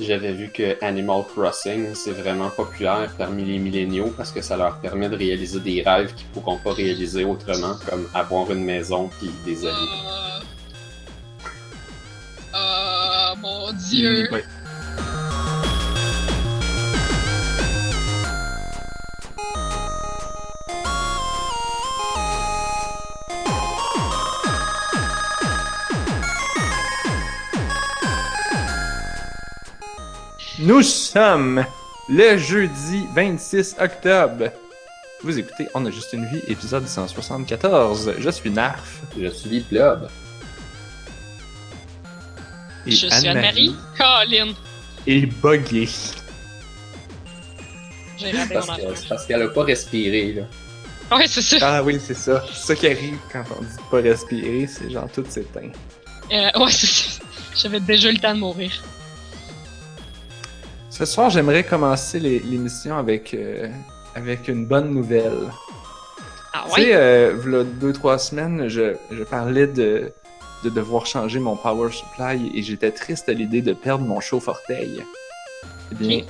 J'avais vu que Animal Crossing, c'est vraiment populaire parmi les milléniaux parce que ça leur permet de réaliser des rêves qu'ils pourront pas réaliser autrement, comme avoir une maison puis des amis. Oh, oh mon dieu. Nous sommes le jeudi 26 octobre. Vous écoutez On a juste une vie, épisode 174. Je suis Narf. Je suis Blob. Et Je suis Anne-Marie. Colin. Et Buggy. J'ai Parce que- c'est parce qu'elle a pas respiré, là. Ouais, c'est ça. Ah oui, c'est ça. C'est ça qui arrive quand on dit pas respirer, c'est genre tout s'éteint. Euh, ouais, c'est ça. J'avais déjà eu le temps de mourir. Ce soir, j'aimerais commencer l'émission avec, euh, avec une bonne nouvelle. Ah Tu sais, ouais? euh, v'là deux, trois semaines, je, je parlais de, de devoir changer mon power supply et j'étais triste à l'idée de perdre mon chauffe-orteil. Eh bien,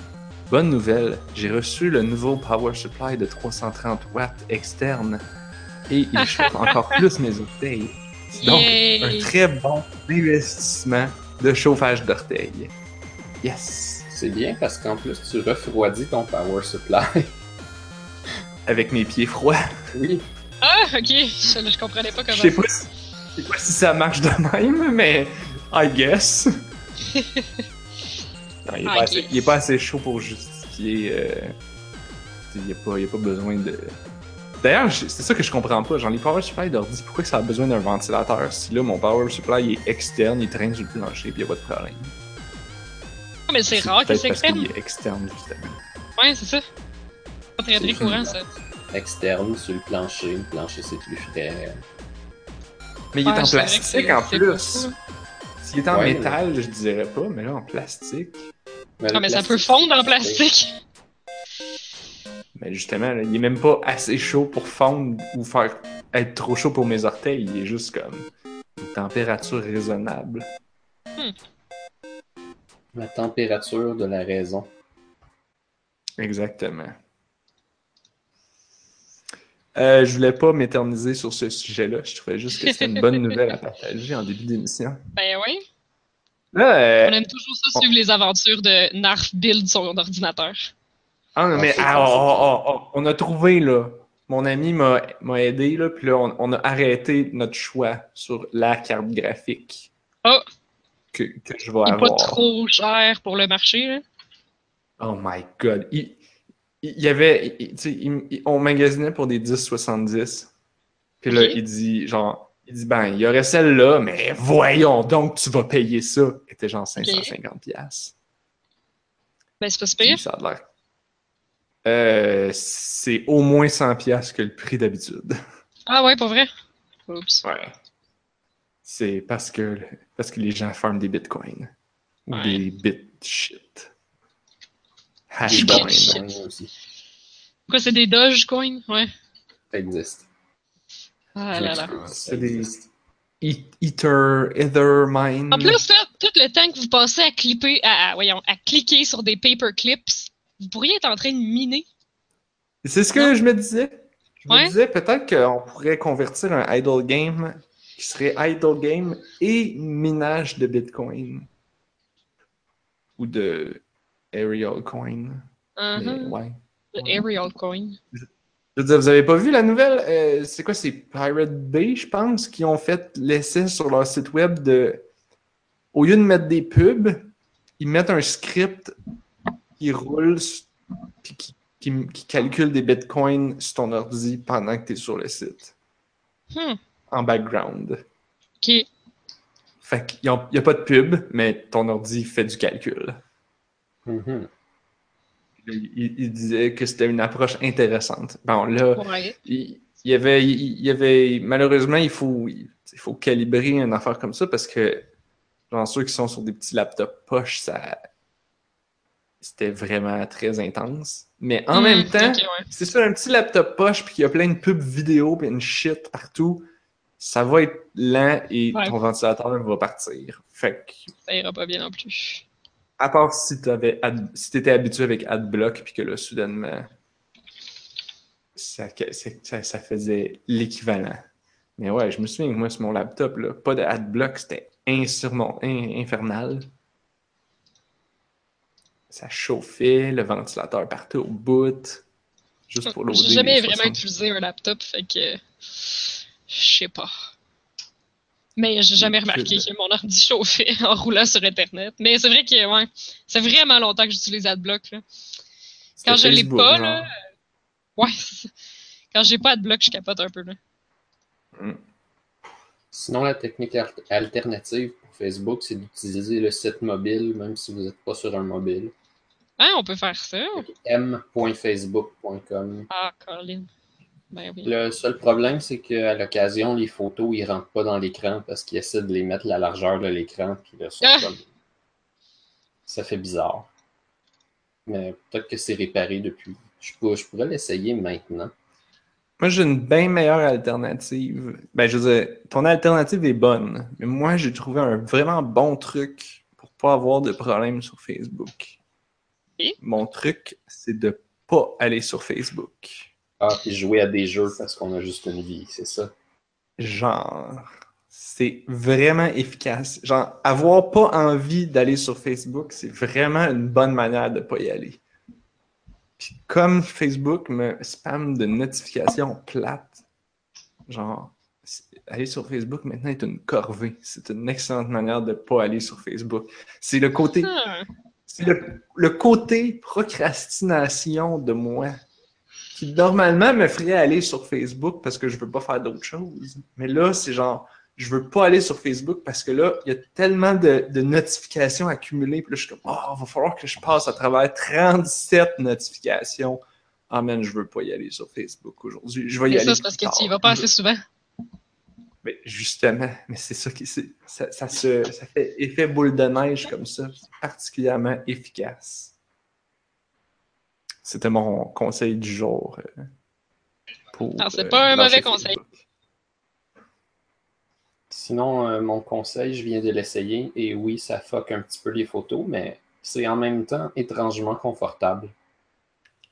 bonne nouvelle, j'ai reçu le nouveau power supply de 330 watts externe et il chauffe encore plus mes orteils. C'est donc un très bon investissement de chauffage d'orteils. Yes! C'est bien parce qu'en plus, tu refroidis ton power supply. Avec mes pieds froids. Oui. Ah, ok. Je, je comprenais pas Je comment. sais pas, si, je sais pas si ça marche de même, mais I guess. Non, il, est I pas assez, guess. il est pas assez chaud pour justifier. Euh, il n'y a, pas- il y a pas besoin de. D'ailleurs, je- c'est ça que je comprends pas. Genre, les power supply d'ordi, pourquoi que ça a besoin d'un ventilateur? Si là mon power supply est externe, il traîne sur le plancher puis il n'y a pas de problème. Ah, mais c'est rare que c'est externe. est externe, justement. Ouais, c'est ça. Pas très très courant, ça. Externe sur le plancher. Le plancher, c'est plus frais. Mais il est Ouais, en plastique en plus. S'il était en Ouais, métal, je dirais pas, mais là en plastique. Ah, mais ça peut fondre en plastique. Mais justement, là, il est même pas assez chaud pour fondre ou faire être trop chaud pour mes orteils. Il est juste comme une température raisonnable. La température de la raison. Exactement. Euh, je voulais pas m'éterniser sur ce sujet-là. Je trouvais juste que c'était une bonne nouvelle à partager en début d'émission. Ben oui. Euh, On aime toujours ça, suivre les aventures de Narf build son ordinateur. ah, non, mais ah, oh, oh, oh, on a trouvé là. Mon ami m'a m'a aidé là, puis là on, on a arrêté notre choix sur la carte graphique Oh. Que, que je vais avoir. pas trop cher pour le marché. Oh my god. Il, il y avait. il- il- on magasinait pour des 10,70. Puis là, il dit, genre, il dit, ben, il y aurait celle-là, mais voyons donc, tu vas payer ça. Elle était genre 550$. piastres. Ben c'est pas pire. Ça a l'air. Euh, c'est au moins 100$ piastres que le prix d'habitude. Ah ouais, pour vrai? Oups. Ouais. C'est parce que, parce que les gens farment des bitcoins. Ou Ouais. des bit shit. Des Hashcoin. bitcoins. bitcoins aussi. Quoi, c'est des Dogecoin? Ouais. Ça existe. Ah là là. C'est des- Ether, Ethermine. En plus, là, tout le temps que vous passez à clipper, à, à- voyons, à cliquer sur des paperclips, vous pourriez être en train de miner. C'est ce que Non. je me disais. Je me disais peut-être qu'on pourrait convertir un idle game qui serait idle game et minage de Bitcoin. Ou de Aerial Coin. Uh-huh. ouais. Coin. Je veux dire, vous avez pas vu la nouvelle? Euh, c'est quoi? C'est Pirate Bay, je pense, qui ont fait l'essai sur leur site web de. Au lieu de mettre des pubs, ils mettent un script qui roule puis qui, qui- qui calcule des bitcoins sur ton ordi pendant que tu es sur le site, Hmm. En background. Ok. Fait qu'il n'y a pas de pub, mais ton ordi fait du calcul. Mhm. Il, il- il disait que c'était une approche intéressante. Bon, là, Ouais. il, il y avait, il, il y avait, malheureusement, il faut, il, il faut calibrer une affaire comme ça parce que, genre, ceux qui sont sur des petits laptops poches, ça, c'était vraiment très intense. Mais en Hmm, même temps, ouais. c'est sur un petit laptop poche puis qu'il y a plein de pubs vidéo puis une shit partout, ça va être lent et Ouais. ton ventilateur va partir. Fait que, Ça ira pas bien non plus. À part si tu si étais habitué avec AdBlock, puis que là, soudainement, ça, ça, ça faisait l'équivalent. Mais ouais, je me souviens que moi, sur mon laptop, là, pas de AdBlock, c'était infernal. Ça chauffait, le ventilateur partait au bout, juste pour. J'ai jamais vraiment utilisé un laptop, fait que je sais pas. Mais j'ai jamais remarqué que mon ordi chauffait en roulant sur Internet. Mais c'est vrai que, ouais, c'est vraiment longtemps que j'utilise AdBlock, là. Quand je l'ai pas, là. Ouais, quand j'ai pas AdBlock, je capote un peu, là. Hmm. Sinon, la technique alternative pour Facebook, c'est d'utiliser le site mobile, même si vous n'êtes pas sur un mobile. Ah, on peut faire ça. m.facebook.com. Ah, Colin. Ben le seul problème, c'est qu'à l'occasion, les photos, ils rentrent pas dans l'écran parce qu'ils essaient de les mettre la largeur de l'écran. Puis là, ah! ça fait bizarre. Mais peut-être que c'est réparé depuis. Je pourrais l'essayer maintenant. Moi, j'ai une bien meilleure alternative. Ben, je veux dire, ton alternative est bonne, mais moi, j'ai trouvé un vraiment bon truc pour pas avoir de problème sur Facebook. Et? Mon truc, c'est de pas aller sur Facebook. Ah, puis jouer à des jeux parce qu'on a juste une vie, c'est ça? Genre, c'est vraiment efficace. Genre, avoir pas envie d'aller sur Facebook, c'est vraiment une bonne manière de pas y aller comme Facebook me spam de notifications plates, genre, aller sur Facebook maintenant est une corvée. C'est une excellente manière de ne pas aller sur Facebook. C'est le côté. Ah. C'est le, côté procrastination de moi qui normalement me ferait aller sur Facebook parce que je veux pas faire d'autres choses. Mais là, c'est genre, je veux pas aller sur Facebook parce que là, il y a tellement de, notifications accumulées. Puis là, je suis comme, oh, il va falloir que je passe à travers 37 notifications. Ah, man, je veux pas y aller sur Facebook aujourd'hui. Je vais y aller. ça, c'est parce que tu y vas pas assez souvent. Mais justement, mais c'est ça qui. Ça, ça, se, ça fait effet boule de neige comme ça. C'est particulièrement efficace. C'était mon conseil du jour. Euh, pour, c'est pas un euh, mauvais conseil. Sinon, euh, mon conseil, je viens de l'essayer et oui, ça fuck un petit peu les photos, mais c'est en même temps étrangement confortable.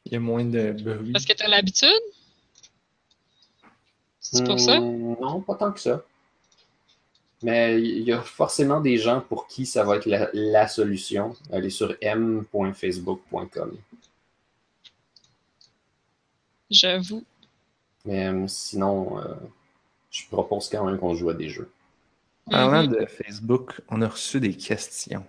Il y a moins de bruit. Parce que tu as l'habitude? C'est pour ça? Hmm, non, pas tant que ça. Mais il y a forcément des gens pour qui ça va être la, solution. Allez sur m.facebook.com. J'avoue. Mais euh, sinon, euh, je propose quand même qu'on joue à des jeux. Parlant mhm. de Facebook, on a reçu des questions.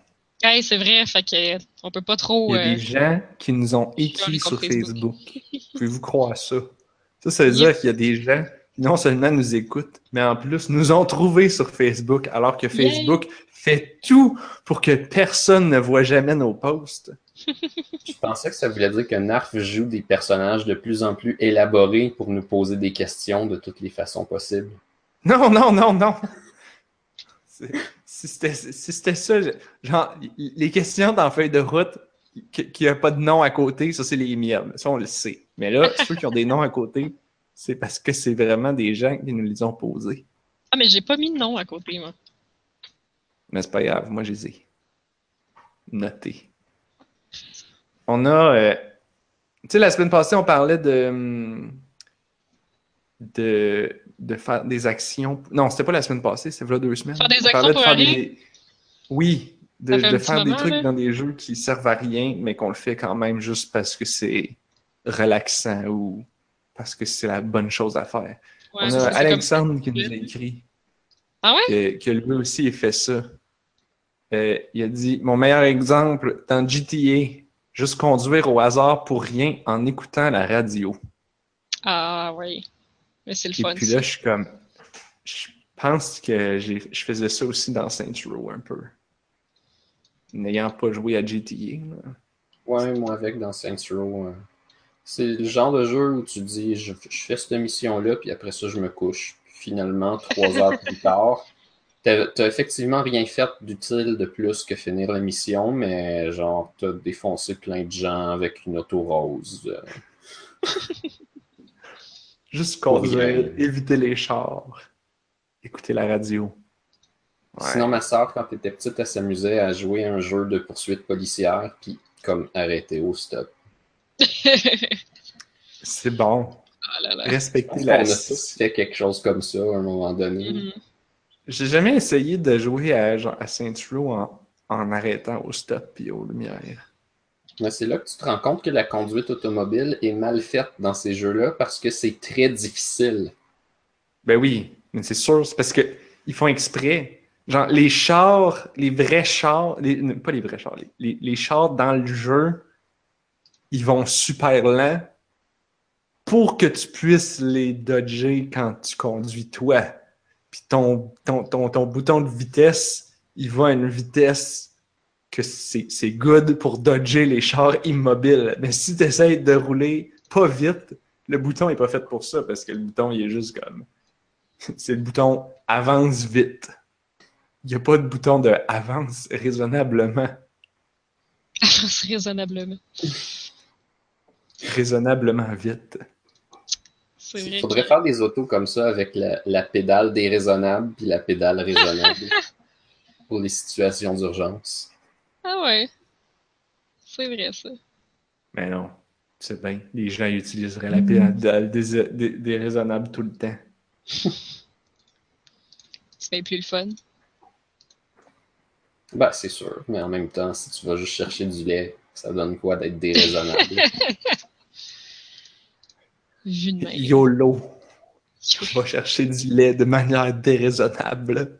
C'est vrai, fait que on peut pas trop. Il y a des euh, gens qui nous ont écrit sur Facebook. Pouvez-vous croire ça? Ça, ça veut dire qu'il y a des gens qui non seulement nous écoutent, mais en plus nous ont trouvés sur Facebook, alors que Facebook fait tout pour que personne ne voit jamais nos posts. Je pensais que ça voulait dire que Narf joue des personnages de plus en plus élaborés pour nous poser des questions de toutes les façons possibles. Non, non, non, non. Si c'était ça, genre, les questions dans feuille de route qui n'ont pas de nom à côté, ça, c'est les miennes. Ça, on le sait. Mais là, ceux qui ont des noms à côté, c'est parce que c'est vraiment des gens qui nous les ont posés. Ah, mais j'ai pas mis de nom à côté, moi. Mais c'est pas grave, moi, je les ai notés. On a. Euh, tu sais, la semaine passée, on parlait de. Hum, de, de faire des actions. Non, c'était pas la semaine passée, c'était voilà deux semaines. Faire des actions pour Oui, de, faire des trucs dans des jeux qui servent à rien, mais qu'on le fait quand même juste parce que c'est relaxant ou parce que c'est la bonne chose à faire. on a Alexandre qui nous a écrit ah ouais? que, lui aussi il fait ça. Euh, il a dit Mon meilleur exemple dans GTA, juste conduire au hasard pour rien en écoutant la radio. Ah oui. Mais c'est le Et puis là, je suis comme. Je pense que je faisais ça aussi dans Saints Row un peu. N'ayant pas joué à GTA. Ouais, moi avec dans Saints Row. Euh, c'est le genre de jeu où tu dis je, fais cette mission-là, puis après ça, je me couche. finalement, trois heures plus tard, t'as effectivement rien fait d'utile de plus que finir la mission, mais genre, t'as défoncé plein de gens avec une auto rose. Juste conduire, éviter les chars, écouter la radio. Ouais. Sinon, ma soeur, quand elle était petite, elle s'amusait à jouer à un jeu de poursuite policière, puis comme arrêter au stop. C'est bon. Ah là là. Je Respecter la... a tous fait quelque chose comme ça à un moment donné. Mhm. J'ai jamais essayé de jouer à, genre, à en, en arrêtant au stop et aux lumières. Mais c'est là que tu te rends compte que la conduite automobile est mal faite dans ces jeux-là parce que c'est très difficile. Ben oui, mais c'est sûr, c'est parce que ils font exprès. Genre, les chars, les vrais chars, les- pas les vrais chars, les, les- les chars dans le jeu, ils vont super lent pour que tu puisses les dodger quand tu conduis toi. Puis ton, ton, ton, ton bouton de vitesse, il va à une vitesse que c'est good pour dodger les chars immobiles. Mais si tu essaies de rouler pas vite, le bouton est pas fait pour ça parce que le bouton il est juste comme. C'est le bouton avance vite. Il n'y a pas de bouton de avance raisonnablement. Avance raisonnablement. Raisonnablement vite. Il faudrait faire des autos comme ça avec la, la pédale déraisonnable puis la pédale raisonnable pour les situations d'urgence. Ah ouais. C'est vrai, ça. Mais non, c'est bien. Les gens utiliseraient la pédale déraisonnable tout le temps. C'est bien plus le fun. Ben, c'est sûr, mais en même temps, si tu vas juste chercher du lait, ça donne quoi d'être déraisonnable? Vu de même. YOLO. Je vais chercher du lait de manière déraisonnable.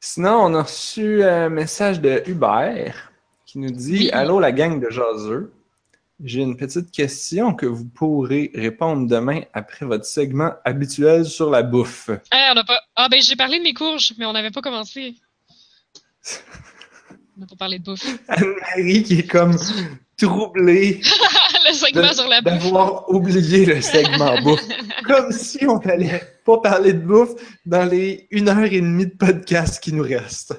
Sinon, on a reçu un message de Hubert qui nous dit Oui. Allô, la gang de jaseux. J'ai une petite question que vous pourrez répondre demain après votre segment habituel sur la bouffe. Ah, on a pas. Ah, ben j'ai parlé de mes courges, mais on n'avait pas commencé. On n'a pas parlé de bouffe. Anne-Marie qui est comme troublée segment sur la bouffe. d'avoir oublié le segment bouffe. Comme si on n'allait pas parler de bouffe dans les une heure et demie de podcast qui nous reste.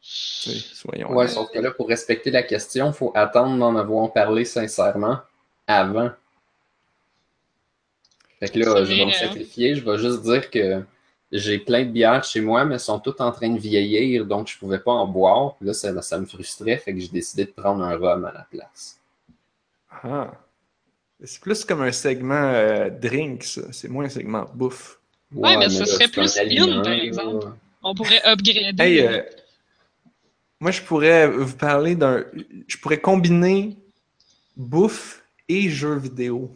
Soyons Ouais, sauf que là, pour respecter la question, il faut attendre d'en avoir parlé sincèrement avant. Fait que là, je vais me hein. sacrifier, je vais juste dire que j'ai plein de bières chez moi, mais elles sont toutes en train de vieillir, donc je pouvais pas en boire. Là, ça, ça me frustrait, fait que j'ai décidé de prendre un rhum à la place. Ah. C'est plus comme un segment euh, drink, ça. C'est moins un segment bouffe. Ouais, mais ce là, serait c'est plus in, par exemple. On pourrait upgrader. Hey, euh, moi, je pourrais vous parler d'un. Je pourrais combiner bouffe et jeux vidéo.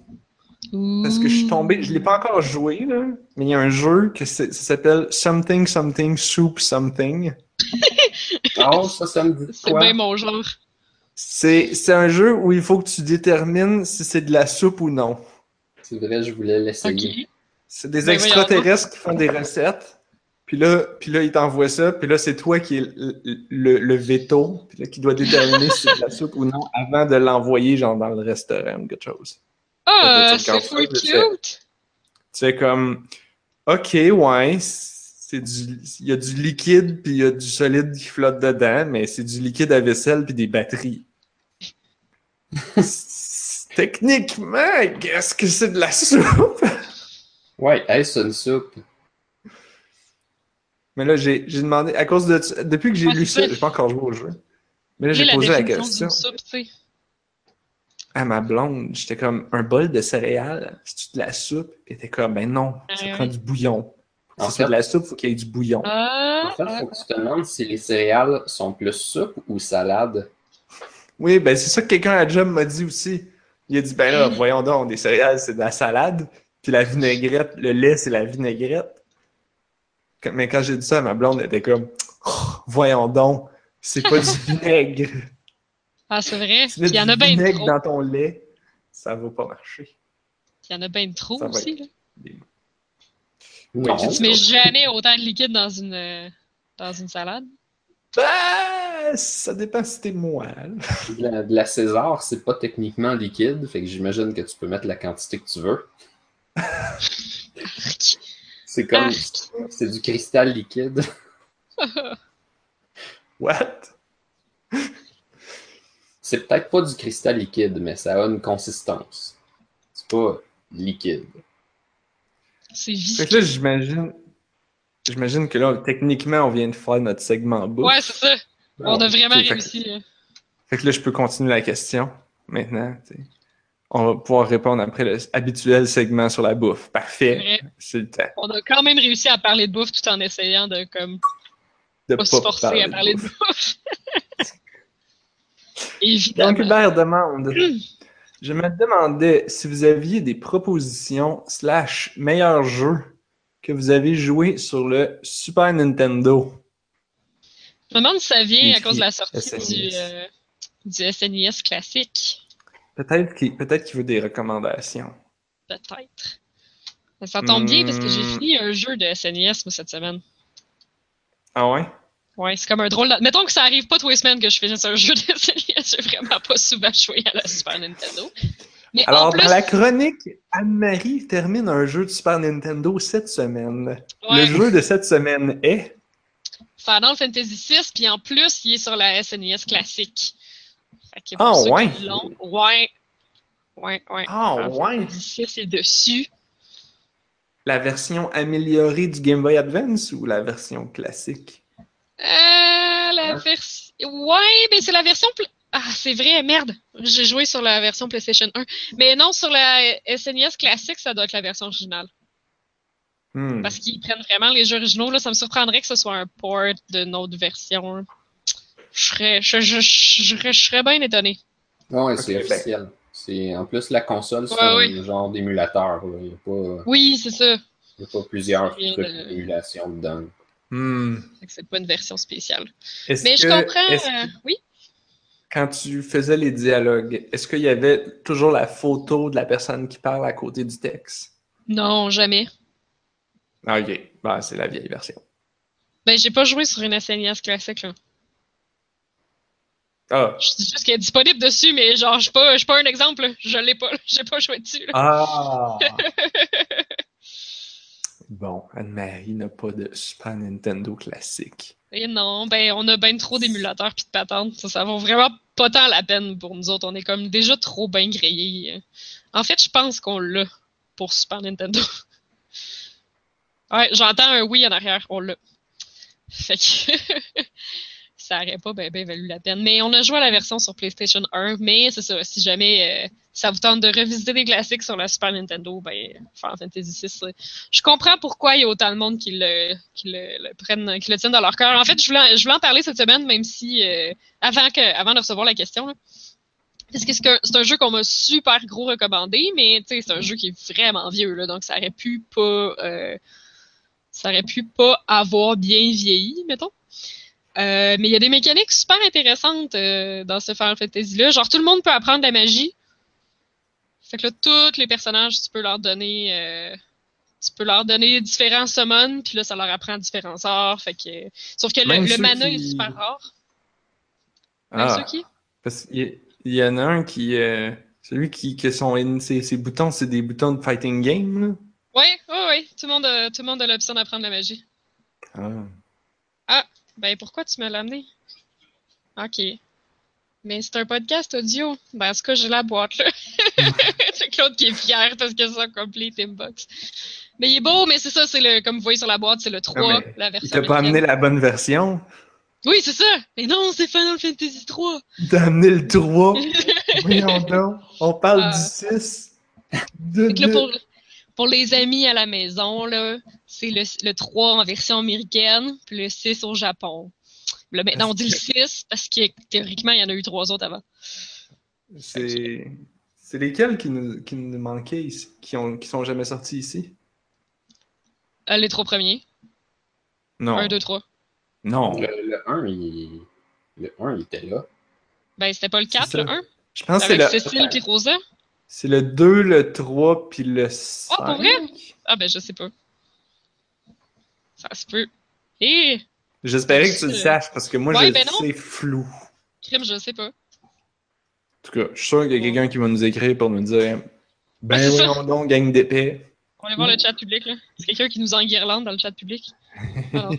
Parce que je suis tombé, je l'ai pas encore joué, là, mais il y a un jeu que c'est- ça s'appelle Something Something Soup Something. Oh, ça, ça me dit C'est quoi? bien mon genre. C'est c'est un jeu où il faut que tu détermines si c'est de la soupe ou non. C'est vrai, je voulais l'essayer. C'est des Ben, voyons extraterrestres qui font des recettes. Puis là, puis là, ils t'envoient ça. Puis là, c'est toi qui est le, le- le veto. Puis là, qui doit déterminer si c'est de la soupe ou non avant de l'envoyer, genre, dans le restaurant ou quelque chose. Ah, c'est là, cute. C'est comme, OK, ouais, c'est du, il y a du liquide puis il y a du solide qui flotte dedans, mais c'est du liquide à vaisselle puis des batteries. Techniquement, qu'est-ce que c'est de la soupe? Ouais, est-ce une soupe? Mais là, j'ai j'ai demandé, à cause de, depuis que j'ai Ouais, lu ça, j'ai pas encore joué au jeu. Mais là, j'ai posé la question soupe, tu sais. à ma blonde. J'étais comme, un bol de céréales, c'est-tu de la soupe? Elle était comme, ben non, ça Ouais, prend ouais. du bouillon. En Si c'est fait- de la soupe, faut qu'il y ait du bouillon. Ah, En fait, il faut que tu te demandes si les céréales sont plus soupe ou salade. Oui, ben c'est ça que quelqu'un à job m'a dit aussi. Il a dit, ben là, voyons donc, des céréales, c'est de la salade, puis la vinaigrette, le lait, c'est la vinaigrette. Mais quand j'ai dit ça ma blonde, était comme, Oh, voyons donc, c'est pas du vinaigre. ah c'est vrai? Tu mets Il y en a bien vinaigre trop. dans ton lait, ça va pas marcher. Il y en a bien trop Ça aussi. Là. Non. Tu mets jamais autant de liquide dans une, euh, dans une salade. Ben, ça dépend si t'es moelle. De la, de la César, c'est pas techniquement liquide, fait que j'imagine que tu peux mettre la quantité que tu veux. C'est comme. Ah. C'est du cristal liquide. What? C'est peut-être pas du cristal liquide, mais ça a une consistance. C'est pas liquide. C'est Fait que là, j'imagine. J'imagine que là, techniquement, on vient de faire notre segment bouffe. Ouais, c'est ça. On a vraiment Ok, fait que- réussi. Fait que là, je peux continuer la question maintenant. On va pouvoir répondre après le habituel segment sur la bouffe. Parfait. C'est le temps On a quand même réussi à parler de bouffe tout en essayant de comme de pas se forcer à parler de bouffe. bouffe. Donc, Évidemment. Hubert demande Je me demandais si vous aviez des propositions slash meilleurs jeux que vous avez joués sur le Super Nintendo. Je me demande si ça vient à cause de la sortie SNES. du, euh, du SNES classique. Peut-être qu'il peut veut des recommandations. Peut-être. Ça tombe bien parce que j'ai Hmm. fini un jeu de SNES moi, cette semaine. Ah ouais? Ouais, c'est comme un drôle. de- Mettons que ça arrive pas tous les semaines que je finisse un jeu de SNES. J'ai vraiment pas souvent joué à la Super Nintendo. Mais Alors, plus, dans la chronique, Anne-Marie termine un jeu de Super Nintendo cette semaine. ouais, Le jeu de cette semaine est? Final Fantasy VI, puis en plus, il est sur la SNES classique. Fait que Ah, ceux ouais? qui ouais. Ouais, ouais. Ah ouais? Fantasy VI est dessus. La version améliorée du Game Boy Advance ou la version classique? Euh, la version. Ouais, mais c'est la version. Ah, c'est vrai, merde. J'ai joué sur la version PlayStation 1. Mais non, sur la SNES classique, ça doit être la version originale. Hmm. Parce qu'ils prennent vraiment les jeux originaux. Là, ça me surprendrait que ce soit un port d'une autre version. Je serais, je, je, je, je- je serais bien étonné. Ouais, Ok, c'est ben. officiel. C'est en plus la console, c'est Ouais, un genre d'émulateur. là. Il n'y a, pas- Oui, c'est ça. il y a pas plusieurs trucs rien de- d'émulation dedans. Hmm. C'est pas une version spéciale. Est-ce Mais je comprends. est-ce euh, que oui? Quand tu faisais les dialogues, est-ce qu'il y avait toujours la photo de la personne qui parle à côté du texte? Non, jamais. Ah, ok. Ben, c'est la vieille version. Ben, j'ai pas joué sur une SNES classique, là. Ah. Je dis juste qu'elle est disponible dessus, mais genre, je suis pas, pas un exemple, là. Je l'ai pas, j'ai pas joué dessus, là. Ah! bon, Anne-Marie n'a pas de Super Nintendo classique. Et non, ben, on a ben trop d'émulateurs pis de patentes. Ça, ça vaut vraiment pas tant la peine pour nous autres. On est comme déjà trop bien grillés. En fait, je pense qu'on l'a pour Super Nintendo. ouais, j'entends un oui en arrière. On l'a. Fait que ça aurait pas ben, ben valu la peine. Mais on a joué à la version sur PlayStation 1. Mais c'est ça, si jamais euh, ça vous tente de revisiter des classiques sur la Super Nintendo, ben, Final Fantasy VI, je comprends pourquoi il y a autant de monde qui le, qui le, le prennent, qui le tiennent dans leur cœur. En fait, je voulais, je voulais en parler cette semaine, même si euh, avant que, avant de recevoir la question. là. Parce que c'est un, jeu qu'on m'a super gros recommandé, mais c'est un jeu qui est vraiment vieux, là, donc ça aurait pu pas, euh, ça aurait pu pas avoir bien vieilli, mettons. Euh, mais il y a des mécaniques super intéressantes euh, dans ce Final Fantasy-là. Genre, tout le monde peut apprendre la magie. Fait que là, tous les personnages, tu peux leur donner, euh, tu peux leur donner différents summons, puis là, ça leur apprend différents sorts. Fait que, sauf que le, mana qui- est super rare. Même Ah, ceux qui? parce qu'il y, il y en a un qui... euh, celui qui, que son, ses, ses boutons, c'est des boutons de fighting game, là. Oui, oui, oui. Tout le monde a, tout le monde a l'option d'apprendre la magie. Ah. Ben, pourquoi tu me l'as amené? OK. Mais c'est un podcast audio. Ben, en tout cas, j'ai la boîte, là. c'est Claude qui est fier parce que un complete inbox. Mais il est beau, mais c'est ça, c'est le, comme vous voyez sur la boîte, c'est le 3, Ah, mais la Il version. t'a pas amené la bonne version? Oui, c'est ça! Mais non, c'est Final Fantasy 3! Il t'a amené le 3. Voyons donc. On parle du 6. De, Fait que là, de- pour, pour les amis à la maison, là, c'est le, le 3 en version américaine, puis le 6 au Japon. Là, maintenant, on dit le 6 parce que théoriquement, il y en a eu trois autres avant. C'est c'est lesquels qui nous, qui nous manquaient ici, qui, ont, qui sont jamais sortis ici? Euh, les trois premiers. Non. 1, 2, 3. Non. Le, le 1, il, le 1, il était là. Ben, c'était pas le C'est 4, ça. le 1? Je pense que c'est le, Cécile puis Rosa? c'est le 2, le 3, puis le 5. Oh, pour vrai? Ah, ben, je sais pas. Ça se peut. Et J'espérais que tu le saches, parce que moi, Ouais, je ben non. sais flou. crime, je sais pas. En tout cas, je suis sûr qu'il y a quelqu'un qui va nous écrire pour nous dire Ben Ouais, c'est ça. gang d'épais. On va aller voir le chat public, là. C'est quelqu'un qui nous enguirlande dans le chat public. Alors,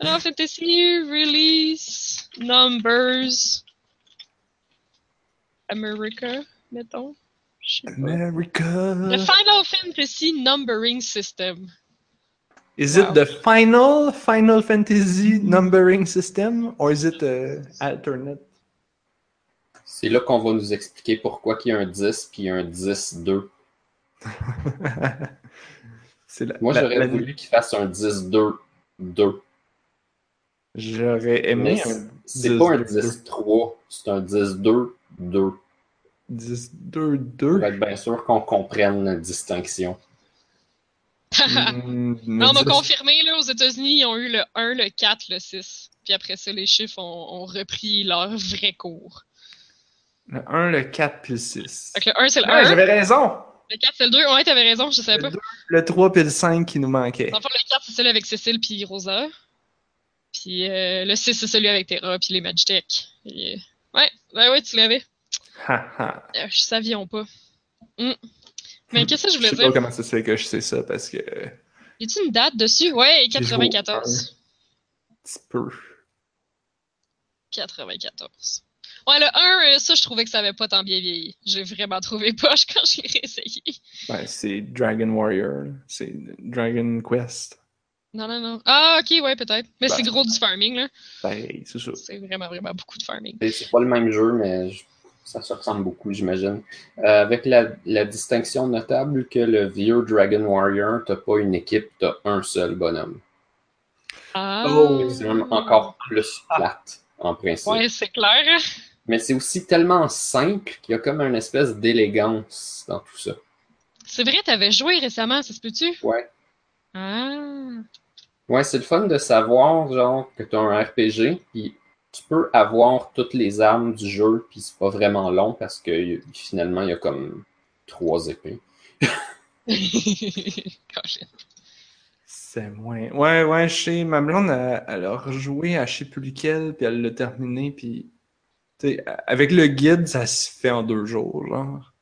Alors, Fantasy Release Numbers America, mettons. America. Le Final Fantasy Numbering System. Is Wow. it the final Final Fantasy numbering system or is it uh, alternate? C'est là qu'on va nous expliquer pourquoi il y a un 10 puis un 10-2. C'est la- Moi, j'aurais la- voulu qu'il fasse un 10-2-2. J'aurais aimé Mais un c'est pas un 10-2. 10-3, c'est un 10-2-2. 10 2 Pour 2. être bien sûr qu'on comprenne la distinction. Hmm, Non, on m'a confirmé, là, aux États-Unis, ils ont eu le 1, le 4, le 6. Puis après ça, les chiffres ont, ont repris leur vrai cours. Le 1, le 4 puis le 6. Fait que le 1, c'est le Ouais, 1. j'avais raison! Le 4, c'est le 2. Ouais, t'avais raison, je savais Le, pas. le 3 puis le 5 qui nous manquait. Dans le fond, le 4, c'est celui avec Cécile puis Rosa. Puis euh, le 6, c'est celui avec Terra puis les Magitech. Et, euh, Ouais, ouais, ouais, tu l'avais. Euh, je savions pas. Hmm. Mais qu'est-ce que je Je voulais sais dire? pas comment ça se fait que je sais ça parce que. Y a-tu une date dessus? Ouais, J'ai joué au 94. Petit peu. 94. Ouais, le 1, euh, ça, je trouvais que ça avait pas tant bien vieilli. J'ai vraiment trouvé poche quand je l'ai réessayé. Ouais, c'est Dragon Warrior. C'est Dragon Quest. Non, non, non. Ah, ok, ouais, peut-être. Mais Ben. c'est gros du farming, là. Pareil, c'est ça. C'est vraiment, vraiment beaucoup de farming. C'est pas le même jeu, mais je- ça se ressemble beaucoup, j'imagine. Euh, avec la, la distinction notable que le vieux Dragon Warrior, t'as pas une équipe, t'as un seul bonhomme. Ah. Oh, C'est même encore plus plate, en principe. Ouais, c'est clair. Mais c'est aussi tellement simple qu'il y a comme une espèce d'élégance dans tout ça. C'est vrai, t'avais joué récemment, ça se peut-tu? Ouais. Ah. Ouais, c'est le fun de savoir, genre, que t'as un RPG, puis tu peux avoir toutes les armes du jeu, puis c'est pas vraiment long parce que finalement, il y a comme trois épées. C'est moins. Ouais, ouais, je sais. Ma blonde, elle, elle a rejoué à je sais plus lequel, puis elle l'a terminé, puis. Avec le guide, ça se fait en deux jours, genre.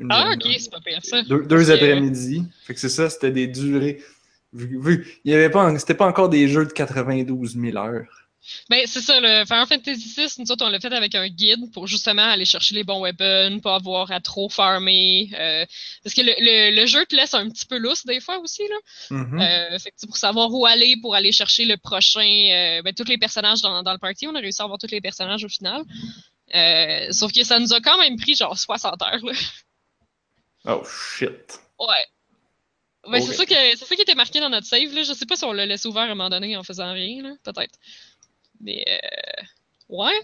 Une ah, ok, c'est pas pire ça. Deux, après-midi. Fait que c'est ça, c'était des durées. Vu, vu- il y avait pas, c'était pas encore des jeux de 92 000 heures. Ben, c'est ça, le Final Fantasy VI, nous autres, on l'a fait avec un guide pour justement aller chercher les bons weapons, pas avoir à trop farmer. euh, parce que le, le, le jeu te laisse un petit peu lousse des fois aussi, là. Mhm. Euh, fait que, pour savoir où aller, pour aller chercher le prochain, euh, ben, tous les personnages dans, dans le party, on a réussi à avoir tous les personnages au final. Sauf que ça nous a quand même pris genre 60 heures, là. Oh shit. Ouais. Ben, c'est ça que c'est ça qui était marqué dans notre save, là. Je sais pas si on l'a laissé ouvert à un moment donné en faisant rien, là. Peut-être. Mais, euh, ouais.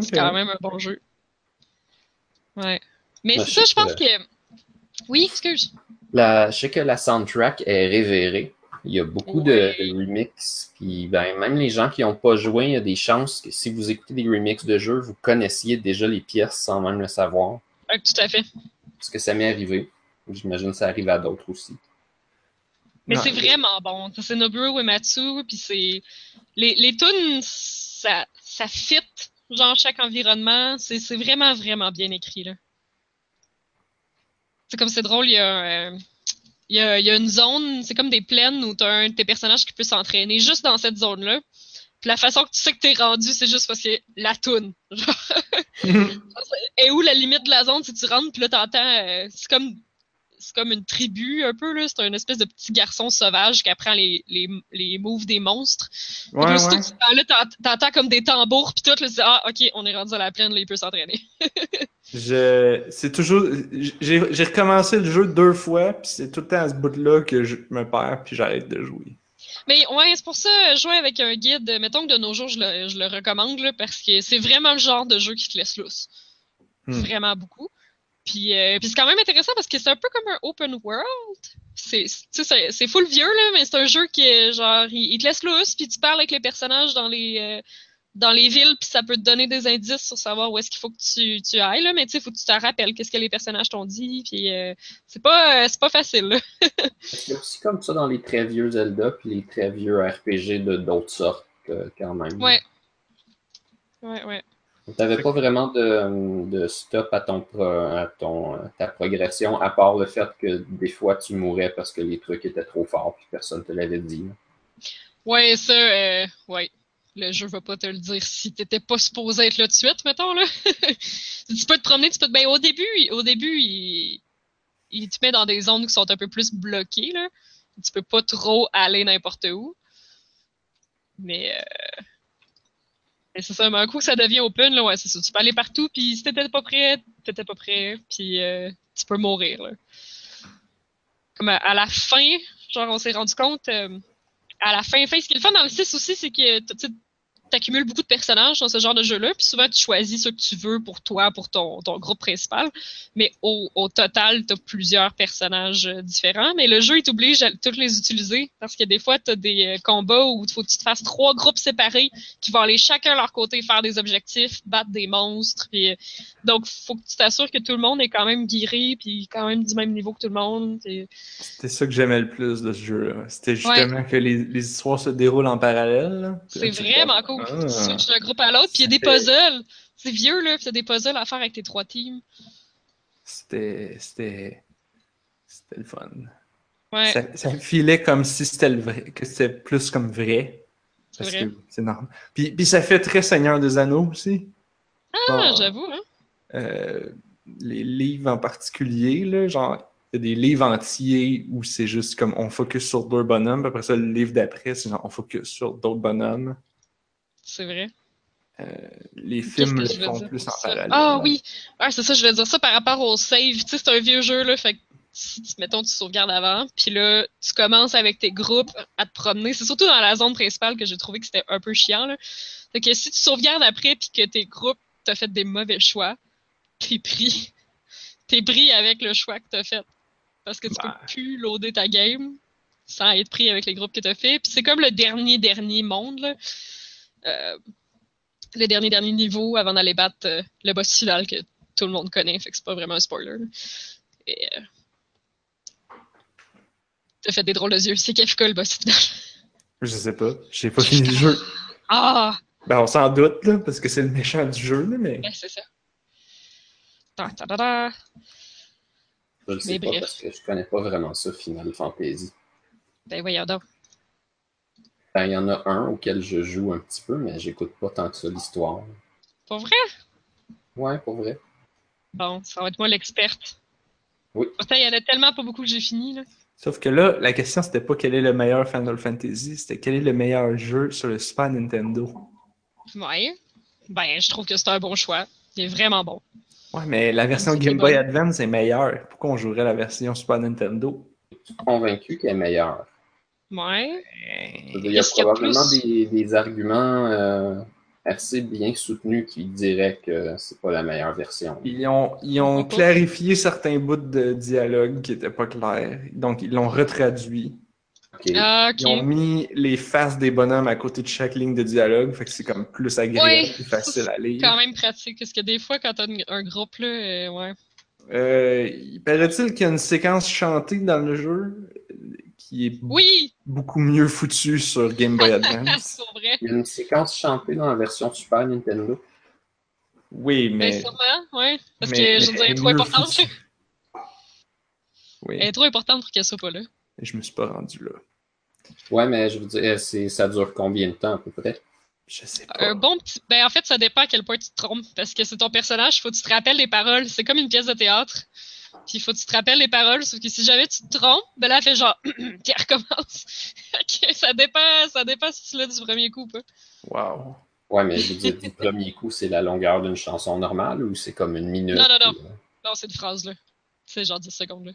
C'est quand même un bon jeu. Ouais. Mais c'est ça, je pense que- que. Oui, excuse. La, je sais que la soundtrack est révérée. Il y a beaucoup de, remix. Puis ben, même les gens qui n'ont pas joué, il y a des chances que si vous écoutez des remixes de jeux, vous connaissiez déjà les pièces sans même le savoir. Ouais, tout à fait. Parce que ça m'est arrivé. J'imagine que ça arrive à d'autres aussi. Mais c'est vraiment bon. C'est Nobuo Uematsu, puis c'est. Les, les tunes, ça, ça fit, genre, chaque environnement. C'est c'est vraiment, vraiment bien écrit, là. C'est comme c'est drôle, il y a. euh, il y, a, il y a une zone, c'est comme des plaines où tu as un de tes personnages qui peut s'entraîner juste dans cette zone-là. Puis la façon que tu sais que t'es rendu, c'est juste parce que la toune. Genre, et où la limite de la zone, si tu rentres, puis là, t'entends. euh, c'est comme. C'est comme une tribu un peu, là. C'est un espèce de petit garçon sauvage qui apprend les, les, les moves des monstres. Puis ouais, là, ouais. que t'entends comme des tambours, puis tout, là, tu dis, ah, ok, on est rendu à la plaine, là, il peut s'entraîner. Je, c'est toujours, j'ai, j'ai recommencé le jeu deux fois, puis c'est tout le temps à ce bout-là que je me perds, puis j'arrête de jouer. Mais ouais, c'est pour ça, jouer avec un guide, mettons que de nos jours, je le, je le recommande, là, parce que c'est vraiment le genre de jeu qui te laisse lousse. Hmm. Vraiment beaucoup. Puis, euh, puis c'est quand même intéressant parce que c'est un peu comme un open world. C'est, c'est- c'est, c'est full vieux, là, mais c'est un jeu qui est genre, il, il te laisse lousse, puis tu parles avec les personnages dans les, euh, dans les villes, puis ça peut te donner des indices sur savoir où est-ce qu'il faut que tu, tu ailles, là, mais tu sais, faut que tu te rappelles qu'est-ce que les personnages t'ont dit, puis euh, c'est pas, euh, c'est pas facile, a aussi comme ça dans les très vieux Zelda puis les très vieux RPG de d'autres sortes quand même? Ouais. Ouais, ouais. T'avais pas vraiment de, de stop à ton, à ton ta progression, à part le fait que des fois tu mourais parce que les trucs étaient trop forts puis personne te l'avait dit. Ouais, ça, euh, ouais. le jeu va pas te le dire si t'étais pas supposé être là de suite, mettons, là. tu peux te promener, tu peux te... Ben, au début, au début, il... il te met dans des zones qui sont un peu plus bloquées, là. Tu peux pas trop aller n'importe où. Mais, euh... C'est ça, mais un coup ça devient open, là, ouais, c'est ça. Tu peux aller partout, puis si t'étais pas prêt, t'étais pas prêt, puis euh, tu peux mourir, là. Comme à, à la fin, genre, on s'est rendu compte, euh, à la fin, fin, ce qui est le fun dans le 6 aussi, c'est que tu sais, t'accumules beaucoup de personnages dans ce genre de jeu-là, puis souvent tu choisis ce que tu veux pour toi, pour ton, ton groupe principal, mais au, au total, t'as plusieurs personnages euh, différents, mais le jeu, il t'oblige à tous les utiliser, parce que des fois, t'as des euh, combats où il faut que tu te fasses trois groupes séparés qui vont aller chacun leur côté faire des objectifs, battre des monstres, puis euh, donc faut que tu t'assures que tout le monde est quand même guéri, puis quand même du même niveau que tout le monde. puis- C'était ça que j'aimais le plus de ce jeu-là. C'était justement que les, les histoires se déroulent en parallèle. C'est Tu- vraiment cool. Ah. Tu switches d'un groupe à l'autre, puis il y a des puzzles. C'est vieux, là, puis t'as des puzzles à faire avec tes trois teams. C'était. C'était. C'était le fun. Ouais, Ça, ça filait comme si c'était le vrai, que c'était plus comme vrai. c'est Parce vrai. que c'est normal. Puis, puis ça fait très Seigneur des Anneaux aussi. Ah, j'avoue, hein. euh, les livres en particulier, là, genre, il y a des livres entiers où c'est juste comme on focus sur deux bonhommes, puis après ça, le livre d'après, c'est genre on focus sur d'autres bonhommes. C'est vrai. Les Qu'est-ce films le font dire? plus en parallèle. Ah oui, ouais, c'est ça, je voulais dire ça par rapport au save. Tu sais, c'est un vieux jeu, là, fait que si, mettons, tu sauvegardes avant, puis là, tu commences avec tes groupes à te promener. C'est surtout dans la zone principale que j'ai trouvé que c'était un peu chiant, là. Fait que si tu sauvegardes après, puis que tes groupes, t'as fait des mauvais choix, t'es pris. T'es pris avec le choix que t'as fait. Parce que tu Bah. peux plus loader ta game sans être pris avec les groupes que t'as fait. Puis c'est comme le dernier, dernier monde, là. Euh, le dernier dernier niveau avant d'aller battre euh, le boss final que tout le monde connaît, fait que c'est pas vraiment un spoiler. Et euh, t'as fait des drôles de yeux. C'est Kefka le boss final. Je sais pas. J'ai pas fini le jeu. Ah! Ben, on s'en doute, là, parce que c'est le méchant du jeu, là, mais. Ben, c'est ça. Ta, ta, ta, ta. Je le sais Mais pas bref. parce que je connais pas vraiment ça, Final Fantasy. Ben voyons donc. Ben, il y en a un auquel je joue un petit peu, mais j'écoute pas tant que ça l'histoire. Pour vrai? Ouais, pour vrai. Bon, ça va être moi l'experte. Oui. Pourtant, il y en a tellement pas beaucoup que j'ai fini, là. Sauf que là, la question, c'était pas quel est le meilleur Final Fantasy, c'était quel est le meilleur jeu sur le Super Nintendo. Ouais. Ben, je trouve que c'est un bon choix. Il est vraiment bon. Ouais, mais la version Game Boy bon. Advance est meilleure. Pourquoi on jouerait la version Super Nintendo? Convaincu qu'elle est meilleure. Ouais. Il y a probablement plus? des, des arguments euh, assez bien soutenus qui diraient que c'est pas la meilleure version. Ils ont, ils ont clarifié certains bouts de dialogue qui étaient pas clairs. Donc, ils l'ont retraduit. Ah, Ils ont mis les faces des bonhommes à côté de chaque ligne de dialogue. Fait que c'est comme plus agréable, Ouais, plus facile à lire. Quand même pratique, parce que des fois, quand t'as un groupe, là, euh, ouais. Euh, il paraît-il qu'il y a une séquence chantée dans le jeu? euh, qui est Oui! beaucoup mieux foutue sur Game Boy Advance. vrai. Il y a une séquence chantée dans la version Super Nintendo. Oui, Ben, mais. sûrement, ouais. Parce mais- que, je veux mais dire, elle est trop importante. Oui, Elle est trop importante pour qu'elle soit pas là. je me suis pas rendu là. Ouais, mais je veux dire, ça dure combien de temps à peu près? Je sais pas. Un bon petit. Ben, en fait, ça dépend à quel point tu te trompes. Parce que c'est ton personnage, faut que tu te rappelles les paroles. C'est comme une pièce de théâtre. Puis il faut que tu te rappelles les paroles. Sauf que si jamais tu te trompes, ben là, elle fait genre. Puis elle recommence. Ok, ça dépend, ça dépend si tu l'as du premier coup ou pas. Wow. Ouais, mais je veux dire, du premier coup, c'est la longueur d'une chanson normale ou c'est comme une minute? Non, non, non. ou, euh, Non, c'est une phrase, là. C'est genre 10 secondes, là.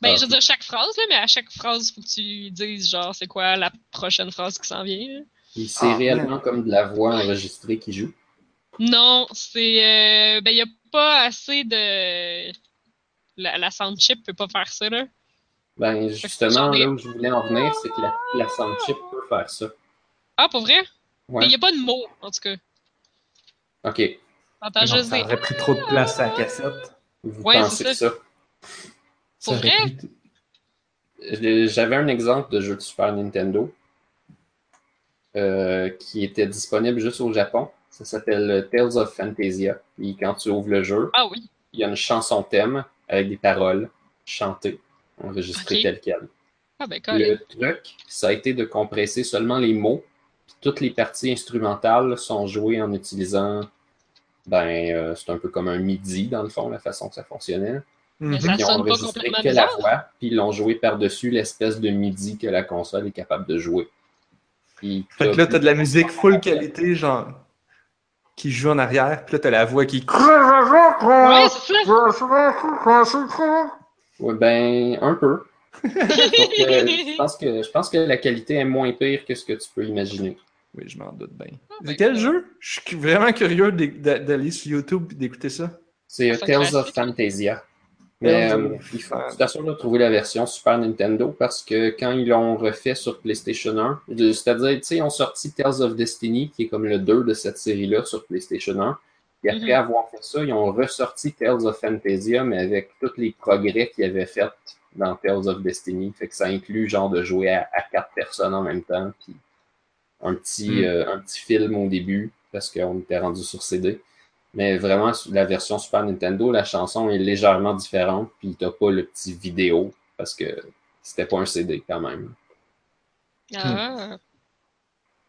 Ben, Ah, je veux dire chaque phrase, là, mais à chaque phrase, faut que tu dises, genre, c'est quoi la prochaine phrase qui s'en vient. c'est Ah, réellement comme de la voix enregistrée qui joue? Non, c'est. Euh, ben, il n'y a pas assez de. La, la sound chip peut pas faire ça, là. Ben, justement, là où je voulais en venir, c'est que la, la sound chip peut faire ça. Ah, pour vrai? Mais il n'y a pas de mots, en tout cas. Ok. T'entends Non, juste ça des. aurait pris trop de place à la cassette. Vous Ouais, pensez ça? Ça Pour vrai? pris- Euh, J'avais un exemple de jeu de Super Nintendo euh, qui était disponible juste au Japon. Ça s'appelle Tales of Fantasia. Et quand tu ouvres le jeu, Ah oui. il y a une chanson thème avec des paroles chantées, enregistrées Ok. telles quelles. Ah, ben. Le truc, ça a été de compresser seulement les mots Puis toutes les parties instrumentales sont jouées en utilisant, ben, euh, c'est un peu comme un MIDI dans le fond, la façon que ça fonctionnait. Mhm. ça Ils ont enregistré que la voix, puis ils l'ont joué par-dessus l'espèce de MIDI que la console est capable de jouer. Puis Fait que là, t'as de la musique full qualité, genre, qui joue en arrière, puis là, t'as la voix qui. Ouais, c'est ça. Ouais, ben, un peu. Donc, euh, je, pense que, je pense que la qualité est moins pire que ce que tu peux imaginer. Oui, je m'en doute bien. ben, C'est quel cool. jeu? Je suis vraiment curieux d'aller sur YouTube et d'écouter ça. C'est euh, Tales of Fantasia. Mais euh, il faut de trouver la version Super Nintendo parce que quand ils l'ont refait sur PlayStation 1, de- c'est-à-dire, tu sais, ils ont sorti Tales of Destiny, qui est comme le 2 de cette série-là sur PlayStation 1. Et après Mhm. avoir fait ça, ils ont ressorti Tales of Fantasia, mais avec tous les progrès qu'ils avaient fait dans Tales of Destiny. Fait que ça inclut genre de jouer à, à quatre personnes en même temps, puis un petit, Mm. euh, un petit film au début, parce qu'on était rendu sur CD. Mais vraiment, la version Super Nintendo, la chanson est légèrement différente, puis t'as pas le petit vidéo, parce que c'était pas un CD quand même. Ah.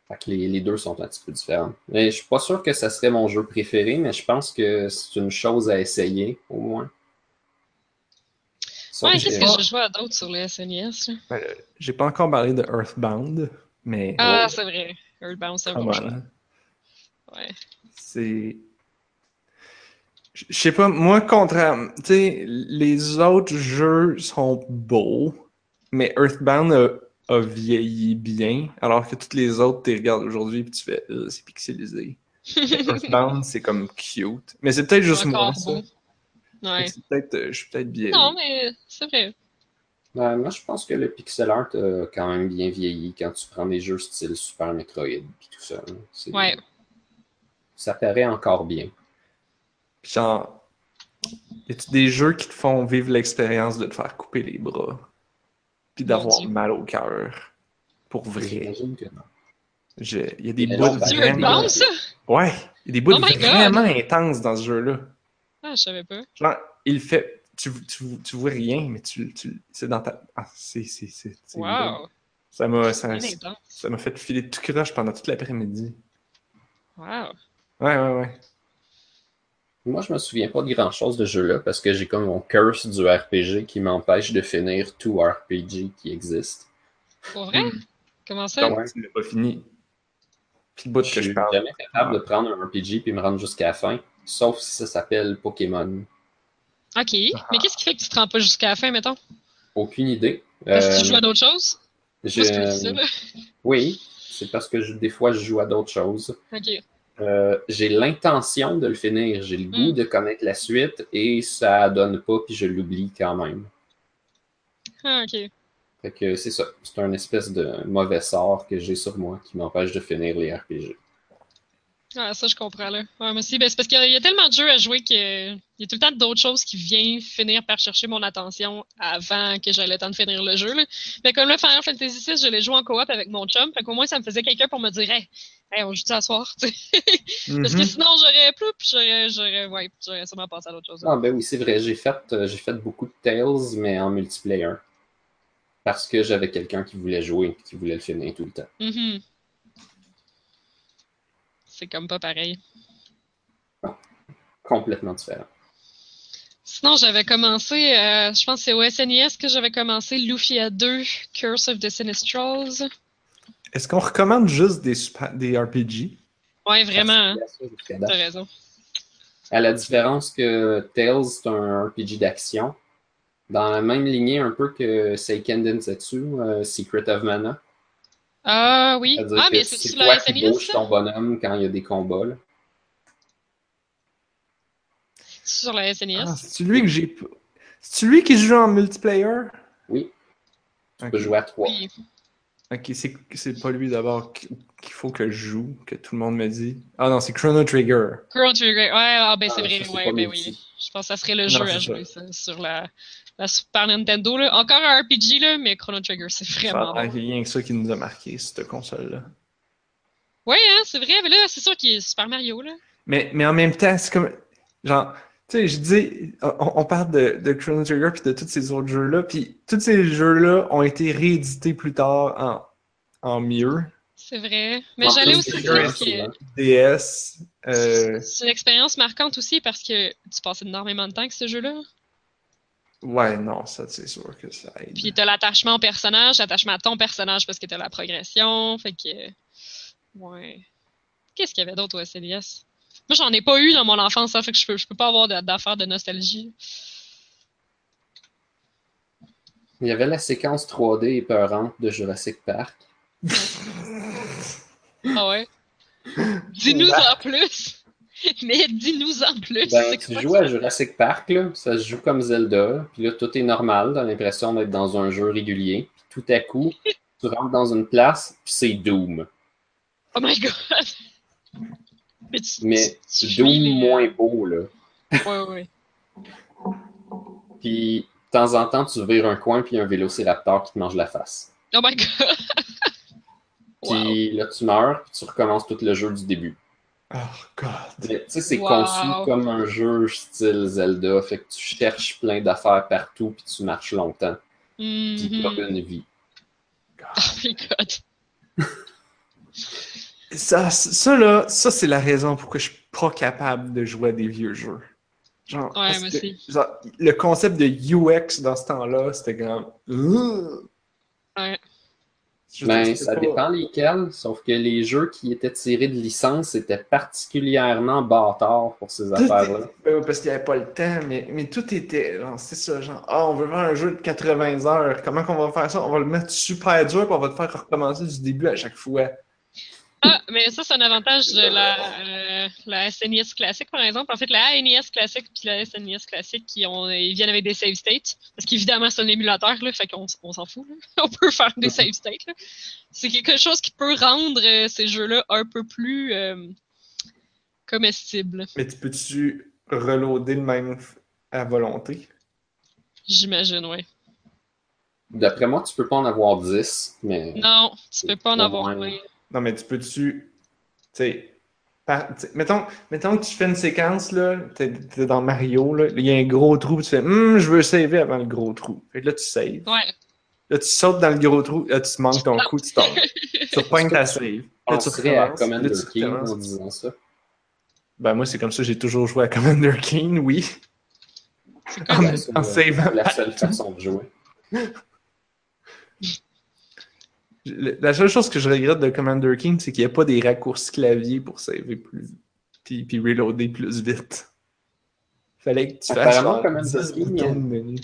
Fait que les, les deux sont un petit peu différents. Mais je suis pas sûr que ça serait mon jeu préféré, mais je pense que c'est une chose à essayer, au moins. Sauf Ouais, que- qu'est-ce que j'ai joué à d'autres sur le SNES? là? Ben, J'ai pas encore parlé de Earthbound, mais. Ah, c'est vrai. Earthbound, c'est un come bon. Ouais. C'est. Je je sais pas, moi, contrairement. Tu sais, les autres jeux sont beaux, mais Earthbound a, a vieilli bien, alors que tous les autres, tu les regardes aujourd'hui et tu fais, Euh, c'est pixelisé. Earthbound, c'est comme cute. Mais c'est peut-être juste moi, ça. Ouais. Peut-être, euh, je suis peut-être biaisé. Non, mais c'est vrai. Ouais, moi, je pense que le pixel art a quand même bien vieilli quand tu prends des jeux style Super Metroid et tout ça. Ouais. Ça paraît encore bien. Puis genre, y a-tu des jeux qui te font vivre l'expérience de te faire couper les bras? Puis d'avoir mal au cœur? Pour vrai. J'imagine que non. Il y a des bouts vraiment... Ouais, il y a des bouts Oh vraiment intenses dans ce jeu-là. Ah, je savais pas. Genre, il fait... Tu, tu, tu vois rien, mais tu, tu, c'est dans ta... Ah, c'est... c'est, c'est, c'est Wow. Ça m'a, ça, ça m'a fait filer tout croche pendant toute l'après-midi. Wow. Ouais, ouais, ouais. Moi, je me souviens pas de grand-chose de ce jeu-là parce que j'ai comme mon curse du RPG qui m'empêche de finir tout RPG qui existe. Pour vrai? Hmm. Comment ça? Ouais. Tu l'as pas fini. Puis le bout Je que je suis parle. jamais capable de prendre un RPG puis me rendre jusqu'à la fin, sauf si ça s'appelle Pokémon. Ok. Mais qu'est-ce qui fait que tu te rends pas jusqu'à la fin, mettons? Aucune idée. Parce que Euh, tu joues à d'autres choses? je- Moi, c'est plus ça, là. Oui, c'est parce que je- des fois, je joue à d'autres choses. Ok. Euh, j'ai l'intention de le finir. J'ai le goût Mm. de connaître la suite et ça donne pas, puis je l'oublie quand même. Ah, ok. Fait que c'est ça. C'est un espèce de mauvais sort que j'ai sur moi qui m'empêche de finir les RPG. Ah, ça, je comprends, là. Ouais, moi aussi, ben, c'est parce qu'il y a- il y a tellement de jeux à jouer qu'il y a tout le temps d'autres choses qui viennent finir par chercher mon attention avant que j'aie le temps de finir le jeu, là. Fait comme là, Final Fantasy VI, je l'ai joué en coop avec mon chum. Fait qu'au moins, ça me faisait quelqu'un pour me dire, hey, hey on joue ça à soir. Parce que Mhm. sinon, j'aurais plus, puis j'aurais, j'aurais, ouais, j'aurais sûrement passé à d'autres choses. Ah ben oui, c'est vrai. J'ai fait, euh, j'ai fait beaucoup de Tales, mais en multiplayer. Parce que j'avais quelqu'un qui voulait jouer, qui voulait le finir tout le temps. Mhm. C'est comme pas pareil. Complètement différent. Sinon, j'avais commencé, euh, je pense que c'est au SNES que j'avais commencé Lufia 2, Curse of the Sinistrals. Est-ce qu'on recommande juste des, super- des RPG? Ouais, vraiment, hein. T'as raison. À la différence que Tales, c'est un RPG d'action. Dans la même lignée un peu que Seiken Densetsu, euh, Secret of Mana. Ah oui. Ah, mais c'est toi la qui ça? ton bonhomme quand il y a des combats. là. C'est sur la SNES. Ah, c'est lui que j'ai. C'est lui qui joue en multiplayer? Oui, tu Ok, peux jouer à trois. oui. Ok, c'est c'est pas lui d'abord qui- qu'il faut que je joue, que tout le monde me dit. Ah non, c'est Chrono Trigger. Chrono Trigger. Ouais, ah, ben c'est Ah, vrai. ouais, ben multi. oui. Je pense que ça serait le Non, jeu à ça. jouer, ça, sur la, la Super Nintendo. Là. Encore un RPG, là, mais Chrono Trigger, c'est vraiment Ça a bon. rien que ça qui nous a marqué, cette console-là. Ouais, hein, c'est vrai. Mais là, c'est sûr qu'il est Super Mario, là. Mais, mais en même temps, c'est comme. Genre, tu sais, je dis. On, on parle de, de Chrono Trigger puis de tous ces autres jeux-là. Puis tous ces jeux-là ont été réédités plus tard en, en mieux. c'est vrai. Mais j'allais aussi c'est dire que. DS. euh, c'est une expérience marquante aussi parce que tu passes énormément de temps avec ce jeu-là. Ouais, non, ça, c'est sûr que ça aide. Puis t'as l'attachement au personnage, l'attachement à ton personnage parce que t'as la progression. Fait que. Ouais. Qu'est-ce qu'il y avait d'autre au SNES? Moi, j'en ai pas eu dans mon enfance, ça fait que je peux, je peux pas avoir d'affaires de nostalgie. Il y avait la séquence 3D épeurante de Jurassic Park. Ah ouais? Dis-nous en plus! Mais dis-nous en plus! Ben, tu quoi joues à Jurassic Park, là, ça se joue comme Zelda, puis là, tout est normal, t'as l'impression d'être dans un jeu régulier, puis tout à coup, tu rentres dans une place, puis c'est Doom. Oh my god! Mais, tu, Mais tu- tu Doom les- moins beau, là. Ouais, ouais. Puis, de temps en temps, tu vires un coin, puis un vélociraptor qui te mange la face. Oh my god! wow. Puis là, tu meurs, puis tu recommences tout le jeu du début. Oh, God. Tu sais, c'est Wow. conçu comme un jeu style Zelda, fait que tu cherches plein d'affaires partout, puis tu marches longtemps, puis Mhm. t'as une vie. Oh my god! Ça, ça, là, ça, c'est la raison pourquoi je suis pas capable de jouer à des vieux jeux. Genre, Ouais, parce moi que, aussi. genre, le concept de UX dans ce temps-là, c'était comme. Ouais. Je Ben, ça pas. dépend lesquels, sauf que les jeux qui étaient tirés de licence étaient particulièrement bâtards pour ces affaires-là. est- ben oui, parce qu'il n'y avait pas le temps, mais, mais tout était. C'est ça, genre, ah, on veut faire un jeu de 80 heures. Comment qu'on va faire ça? On va le mettre super dur, puis on va te faire recommencer du début à chaque fois. Ah, mais ça, c'est un avantage de la, euh, SNES classique, par exemple. En fait, la ANES classique puis la SNES classique, qui ont, ils viennent avec des save states. Parce qu'évidemment, c'est un émulateur, là, fait qu'on on, s'en fout. Là. On peut faire des save states. C'est quelque chose qui peut rendre euh, ces jeux-là un peu plus euh, comestibles. Mais tu peux-tu reloader le même à volonté? J'imagine, oui. D'après moi, tu peux pas en avoir 10, mais... Non, tu peux pas en avoir 20. Non, mais tu peux-tu. Tu sais. par- Mettons, mettons que tu fais une séquence, là, t'es t'es dans Mario, là, il y a un gros trou, tu fais Hum, je veux saver avant le gros trou. Fait que là, tu saves. Ouais. Là, tu sautes dans le gros trou, là, tu manques ton coup, tu tombes. tu repognes ta save. Là, tu à recommences, là, Commander tu en disant ça. Ben, moi, c'est comme ça, j'ai toujours joué à Commander King, oui. En, en savant. La seule façon de jouer. La seule chose que je regrette de Commander King, c'est qu'il n'y a pas des raccourcis clavier pour saver plus puis, puis reloader plus vite. Fallait que tu fasses Apparemment, genre Commander 10 King, de menu.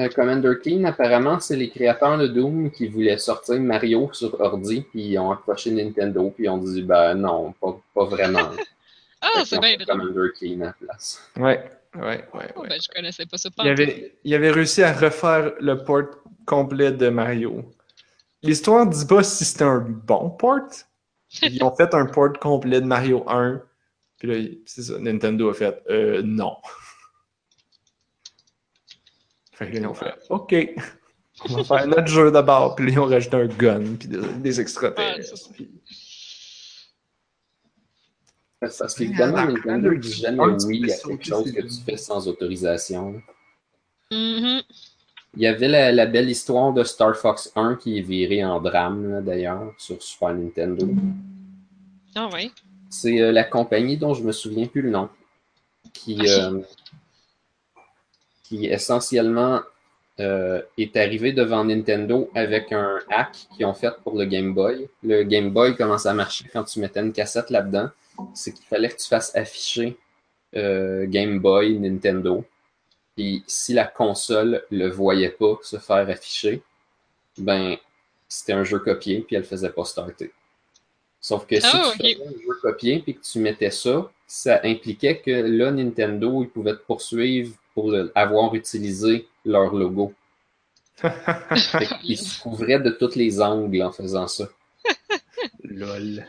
Euh, Commander King, apparemment, c'est les créateurs de Doom qui voulaient sortir Mario sur ordi, puis ils ont approché Nintendo, puis ils ont dit, ben non, pas, pas vraiment. Ah, c'est bien drôle. Commander King à la place. Ouais, ouais, ouais, Oh, ouais. ben, je connaissais pas ça. Pas Il avait, il avait réussi à refaire le port complet de Mario. L'histoire ne dit pas si c'était un bon port. Ils ont fait un port complet de Mario 1. Puis là, c'est ça, Nintendo a fait euh, non. Fait que là, ils ont fait OK. On va faire notre jeu d'abord. Puis là, ils ont rajouté un gun. Puis des, des extraterrestres. Ah, puis- Parce qu'évidemment, Ah, Nintendo dit jamais oui à quelque chose que tu fais sans autorisation. Mhm. Il y avait la, la belle histoire de Star Fox 1 qui est virée en drame, d'ailleurs, sur Super Nintendo. Ah, ouais. C'est euh, la compagnie dont je me souviens plus le nom, qui, Ok. euh, qui essentiellement euh, est arrivé devant Nintendo avec un hack qu'ils ont fait pour le Game Boy. Le Game Boy commence à marcher quand tu mettais une cassette là-dedans. C'est qu'il fallait que tu fasses afficher euh, Game Boy, Nintendo. Puis si la console le voyait pas se faire afficher, ben c'était un jeu copié puis elle faisait pas starter. Sauf que si Ah, tu faisais un jeu copié puis que tu mettais ça, ça impliquait que là Nintendo ils pouvaient te poursuivre pour le- avoir utilisé leur logo. Qu'ils se couvraient de tous les angles en faisant ça. Lol.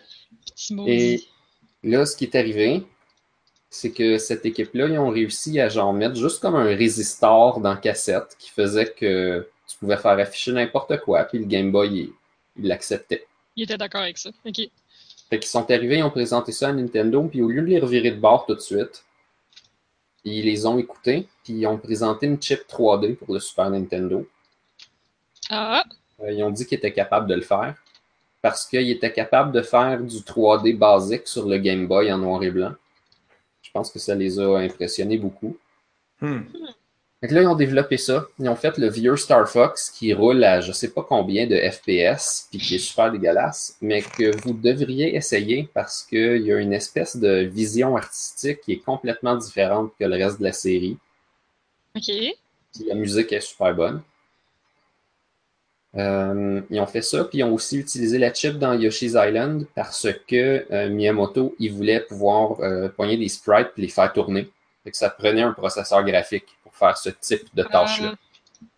Et là, ce qui est arrivé, c'est que cette équipe-là, ils ont réussi à genre mettre juste comme un résistor dans cassette qui faisait que tu pouvais faire afficher n'importe quoi, puis le Game Boy, il- il l'acceptait. Il était d'accord avec ça. Ok. Fait qu'ils sont arrivés, ils ont présenté ça à Nintendo, puis au lieu de les revirer de bord tout de suite, ils les ont écoutés, puis ils ont présenté une chip 3D pour le Super Nintendo. Ah, Euh, ils ont dit qu'ils étaient capables de le faire parce qu'ils étaient capables de faire du 3D basique sur le Game Boy en noir et blanc. Je pense que ça les a impressionnés beaucoup. Hmm. Donc là, ils ont développé ça. Ils ont fait le vieux Star Fox qui roule à je sais pas combien de FPS, puis qui est super dégueulasse, mais que vous devriez essayer parce qu'il y a une espèce de vision artistique qui est complètement différente que le reste de la série. Ok. Puis la musique est super bonne. Euh, ils ont fait ça, puis ils ont aussi utilisé la chip dans Yoshi's Island parce que euh, Miyamoto, il voulait pouvoir euh, poigner des sprites et les faire tourner. Fait que ça prenait un processeur graphique pour faire ce type de tâche-là.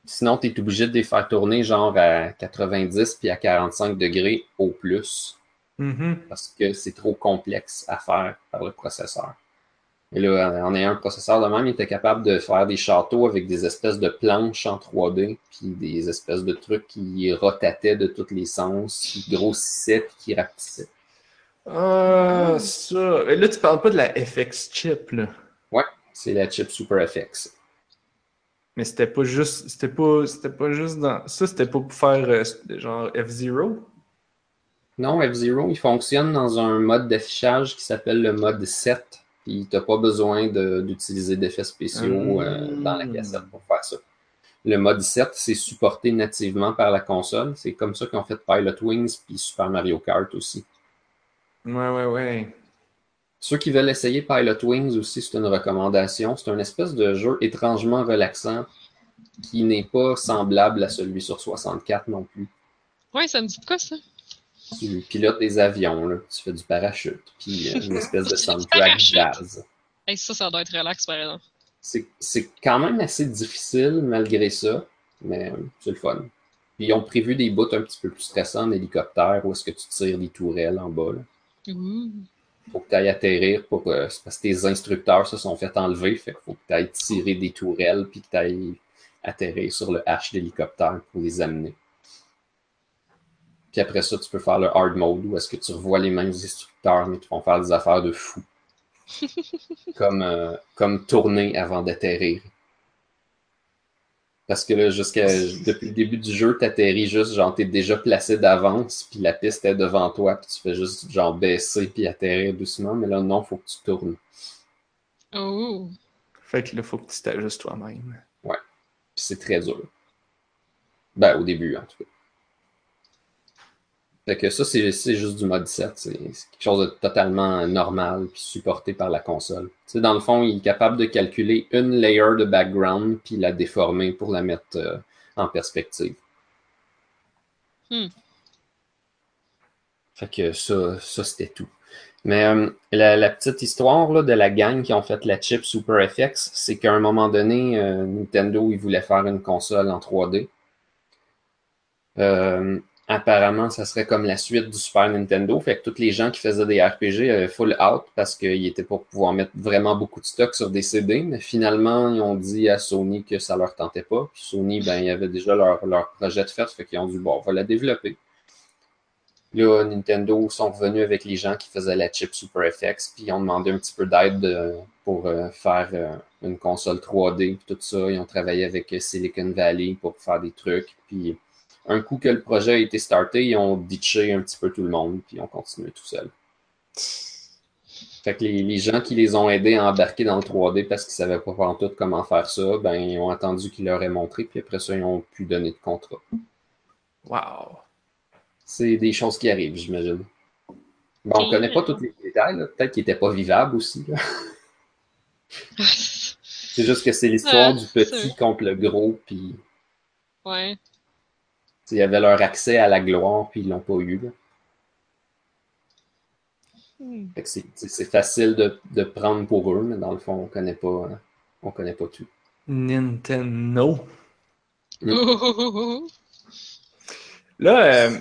Sinon, tu es obligé de les faire tourner genre à 90 puis à 45 degrés au plus Mhm. parce que c'est trop complexe à faire par le processeur. Et là, en ayant un processeur de même, il était capable de faire des châteaux avec des espèces de planches en 3D, puis des espèces de trucs qui rotataient de tous les sens, qui grossissaient puis qui rapetissaient. Ah, ça. Mais là, tu parles pas de la FX chip, là. C'est la chip Super FX. Mais c'était pas juste. C'était pas. C'était pas juste dans. Ça, c'était pas pour faire euh, genre F-Zero. Non, F-Zero, il fonctionne dans un mode d'affichage qui s'appelle le mode 7. Puis t'as pas besoin de- d'utiliser d'effets spéciaux euh, Mm. dans la cassette pour faire ça. Le mode 7, c'est supporté nativement par la console. C'est comme ça qu'ils ont fait Pilot Wings puis Super Mario Kart aussi. Ouais, ouais, ouais. Ceux qui veulent essayer Pilot Wings aussi, c'est une recommandation. C'est un espèce de jeu étrangement relaxant qui n'est pas semblable à celui sur 64 non plus. Ouais, ça me dit de quoi, ça? Tu pilotes des avions, là. tu fais du parachute, puis euh, une espèce de soundtrack jazz. Hey, ça, ça doit être relax, par exemple. C'est quand même assez difficile malgré ça, mais euh, c'est le fun. Puis ils ont prévu des bouts un petit peu plus stressants en hélicoptère où est-ce que tu tires des tourelles en bas. Là. Ouh. faut que tu ailles atterrir pour euh, c'est parce que tes instructeurs se sont fait enlever, fait qu'il faut que tu ailles tirer des tourelles puis que tu ailles atterrir sur le H d'hélicoptère pour les amener. Puis après ça, tu peux faire le hard mode où est-ce que tu revois les mêmes instructeurs, mais qui vont faire des affaires de fou. comme, euh, comme tourner avant d'atterrir. Parce que là, jusqu'à depuis le début du jeu, t'atterris juste, genre t'es déjà placé d'avance, puis la piste est devant toi, puis tu fais juste genre baisser puis atterrir doucement, mais là non, faut que tu tournes. Oh. Fait que là, faut que tu t'ajustes toi-même. Puis c'est très dur. Ben, au début, en tout cas. Fait que ça, c'est juste du mode 7. C'est quelque chose de totalement normal puis supporté par la console. Dans le fond, il est capable de calculer une layer de background puis la déformer pour la mettre euh, en perspective. Hmm. Fait que ça, ça c'était tout. Mais euh, la, la petite histoire là, de la gang qui ont fait la chip Super FX, c'est qu'à un moment donné, euh, Nintendo, il voulait faire une console en 3D. Euh, apparemment, ça serait comme la suite du Super Nintendo. Fait que tous les gens qui faisaient des RPG avaient full out parce qu'ils étaient pour pouvoir mettre vraiment beaucoup de stock sur des CD. Mais finalement, ils ont dit à Sony que ça leur tentait pas. Puis Sony, ben, il y avait déjà leur, projet de fait. Fait qu'ils ont dit, bon, on va la développer. Là, Nintendo sont revenus avec les gens qui faisaient la chip Super FX, puis ils ont demandé un petit peu d'aide euh, pour euh, faire euh, une console 3D, puis tout ça. Ils ont travaillé avec euh, Silicon Valley pour faire des trucs. Puis un coup que le projet a été starté, ils ont ditché un petit peu tout le monde, puis ils ont continué tout seul. Fait que les, les gens qui les ont aidés à embarquer dans le 3D parce qu'ils savaient pas en tout comment faire ça, ben ils ont attendu qu'ils leur aient montré, puis après ça, ils ont pu donner de contrat. Wow. C'est des choses qui arrivent, j'imagine. Bon, on connaît pas tous les détails, peut-être qu'il était pas vivable aussi. C'est juste que c'est l'histoire Ouais, du petit contre le gros, puis ouais. Ils avaient leur accès à la gloire, puis ils l'ont pas eu. Là. Hmm. C'est, facile de, de prendre pour eux, mais dans le fond, on connaît pas, hein, on connaît pas tout. Nintendo. Mm. Là, euh,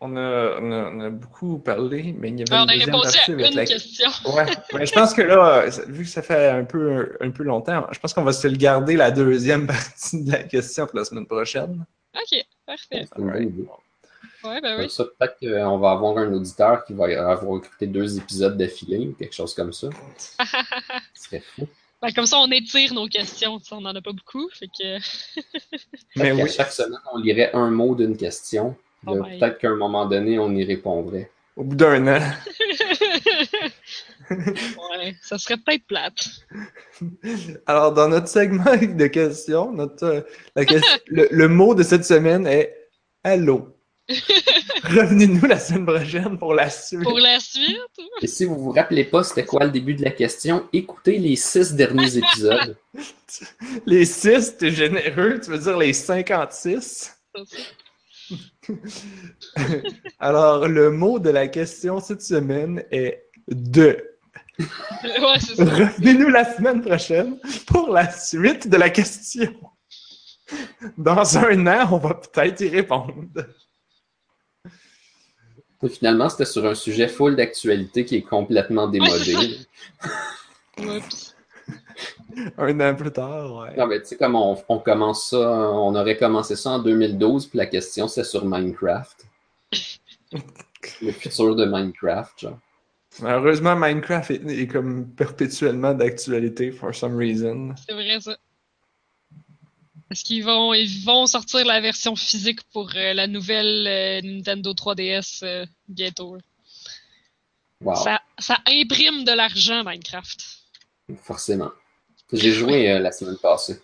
on, a, on, a, on a beaucoup parlé, mais il y avait une on a deuxième répondu partie à avec une la... question. Ouais, mais je pense que là, vu que ça fait un peu, un peu longtemps, je pense qu'on va se le garder la deuxième partie de la question pour la semaine prochaine. Ok, parfait. C'est une bonne Alright. idée. Ouais, ben Comme oui. ça, peut-être qu'on va avoir un auditeur qui va avoir écouté deux épisodes d'affilée ou quelque chose comme ça. Ce serait fou. Ben, comme ça, on étire nos questions. On n'en a pas beaucoup. Fait que... Mais oui. chaque semaine, on lirait un mot d'une question. Oh. Peut-être qu'à un moment donné, on y répondrait. Au bout d'un an. ouais, ça serait peut-être plate. Alors, dans notre segment de questions, notre, euh, la question- le, le mot de cette semaine est Allô. Revenez-nous la semaine prochaine pour la suite. Pour la suite, Et si vous vous rappelez pas c'était quoi le début de la question, écoutez les six derniers épisodes. Les 6, t'es généreux, tu veux dire les 56? ça, ça. Alors, le mot de la question cette semaine est de. ouais, c'est ça. Revenez-nous la semaine prochaine pour la suite de la question. Dans un an, on va peut-être y répondre. Et finalement, c'était sur un sujet full d'actualité qui est complètement démodé. Un an plus tard, ouais. non, mais tu sais, comme on, on commence ça, on aurait commencé ça en 2012, puis la question c'est sur Minecraft. Le futur de Minecraft, genre. Heureusement, Minecraft est, est comme perpétuellement d'actualité for some reason. C'est vrai, ça. Est-ce qu'ils vont, ils vont sortir la version physique pour euh, la nouvelle euh, Nintendo 3DS euh, bientôt? Wow, Ça, ça imprime de l'argent, Minecraft. forcément. J'ai joué euh, la semaine passée.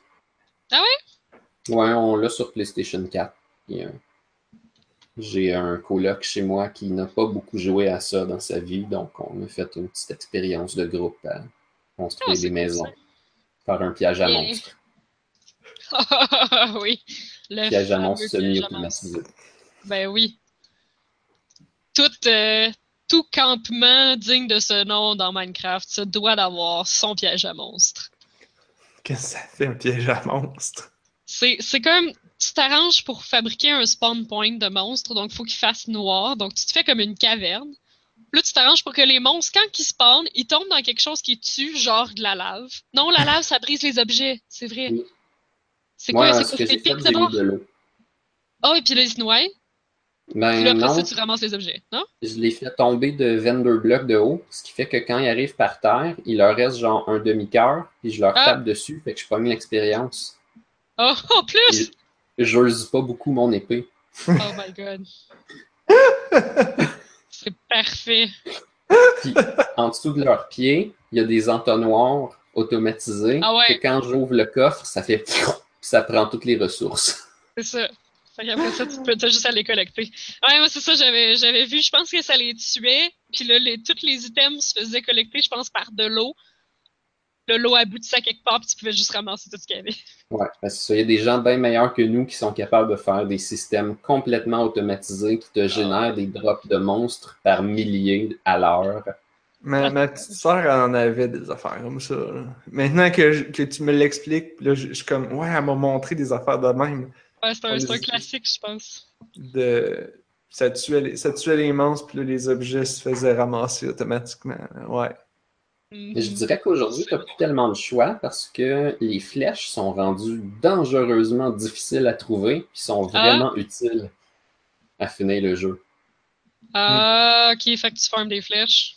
Ah ouais? Ouais, on l'a sur PlayStation 4. Puis, euh, J'ai un coloc chez moi qui n'a pas beaucoup joué à ça dans sa vie, donc on a fait une petite expérience de groupe à construire Ah, des maisons, ça. faire un piège à Et- monstres. oui. Le Piège à à semi-automatisé. Ben oui. Tout, euh, tout campement digne de ce nom dans Minecraft se doit d'avoir son piège à monstres. Qu'est-ce que ça fait un piège à monstre? C'est c'est comme tu t'arranges pour fabriquer un spawn point de monstre, donc il faut qu'il fasse noir. Donc tu te fais comme une caverne. Puis Là, tu t'arranges pour que les monstres, quand ils spawnent, ils tombent dans quelque chose qui tue, genre de la lave. Non, la lave, ça brise les objets, c'est vrai. Oui. C'est quoi, c'est ce quoi, c'est d'abord? Oh, et puis là, ils se noient. Puis Ben là, après non, ça, tu ramasses les objets, non? je l'ai fait tomber de 22 blocs de haut, ce qui fait que quand ils arrivent par terre, il leur reste genre un demi-cœur, puis je leur Ah. tape dessus, fait que je pas mis l'expérience. Oh, en plus! J'use pas beaucoup mon épée. Oh my god. C'est parfait. Puis en dessous de leurs pieds, il y a des entonnoirs automatisés. Ah ouais. que quand j'ouvre le coffre, ça fait ça prend toutes les ressources. C'est ça. Fait qu'après ça, tu peux t'as juste à les collecter. Ouais, moi, c'est ça, j'avais, j'avais vu, je pense que ça les tuait. Puis là, les, tous les items se faisaient collecter, je pense, par de l'eau. Le l'eau aboutissait quelque part, puis tu pouvais juste ramasser tout ce qu'il y avait. Ouais, parce que ça, il y a des gens bien meilleurs que nous qui sont capables de faire des systèmes complètement automatisés qui te génèrent des drops de monstres par milliers à l'heure. Ma, ma petite sœur elle en avait des affaires comme ça. là. Maintenant que, je- que tu me l'expliques, là, je, suis comme, ouais, elle m'a montré des affaires de même. Ouais, c'est un, c'est un Vas-y. classique, je pense. De... Ça, tuait les, ça tuait les monstres, puis là, les objets se faisaient ramasser automatiquement. Ouais. Je dirais qu'aujourd'hui, tu n'as plus tellement de choix parce que les flèches sont rendues dangereusement difficiles à trouver puis sont vraiment utiles à finir le jeu. Ah, ok, fait que tu formes des flèches.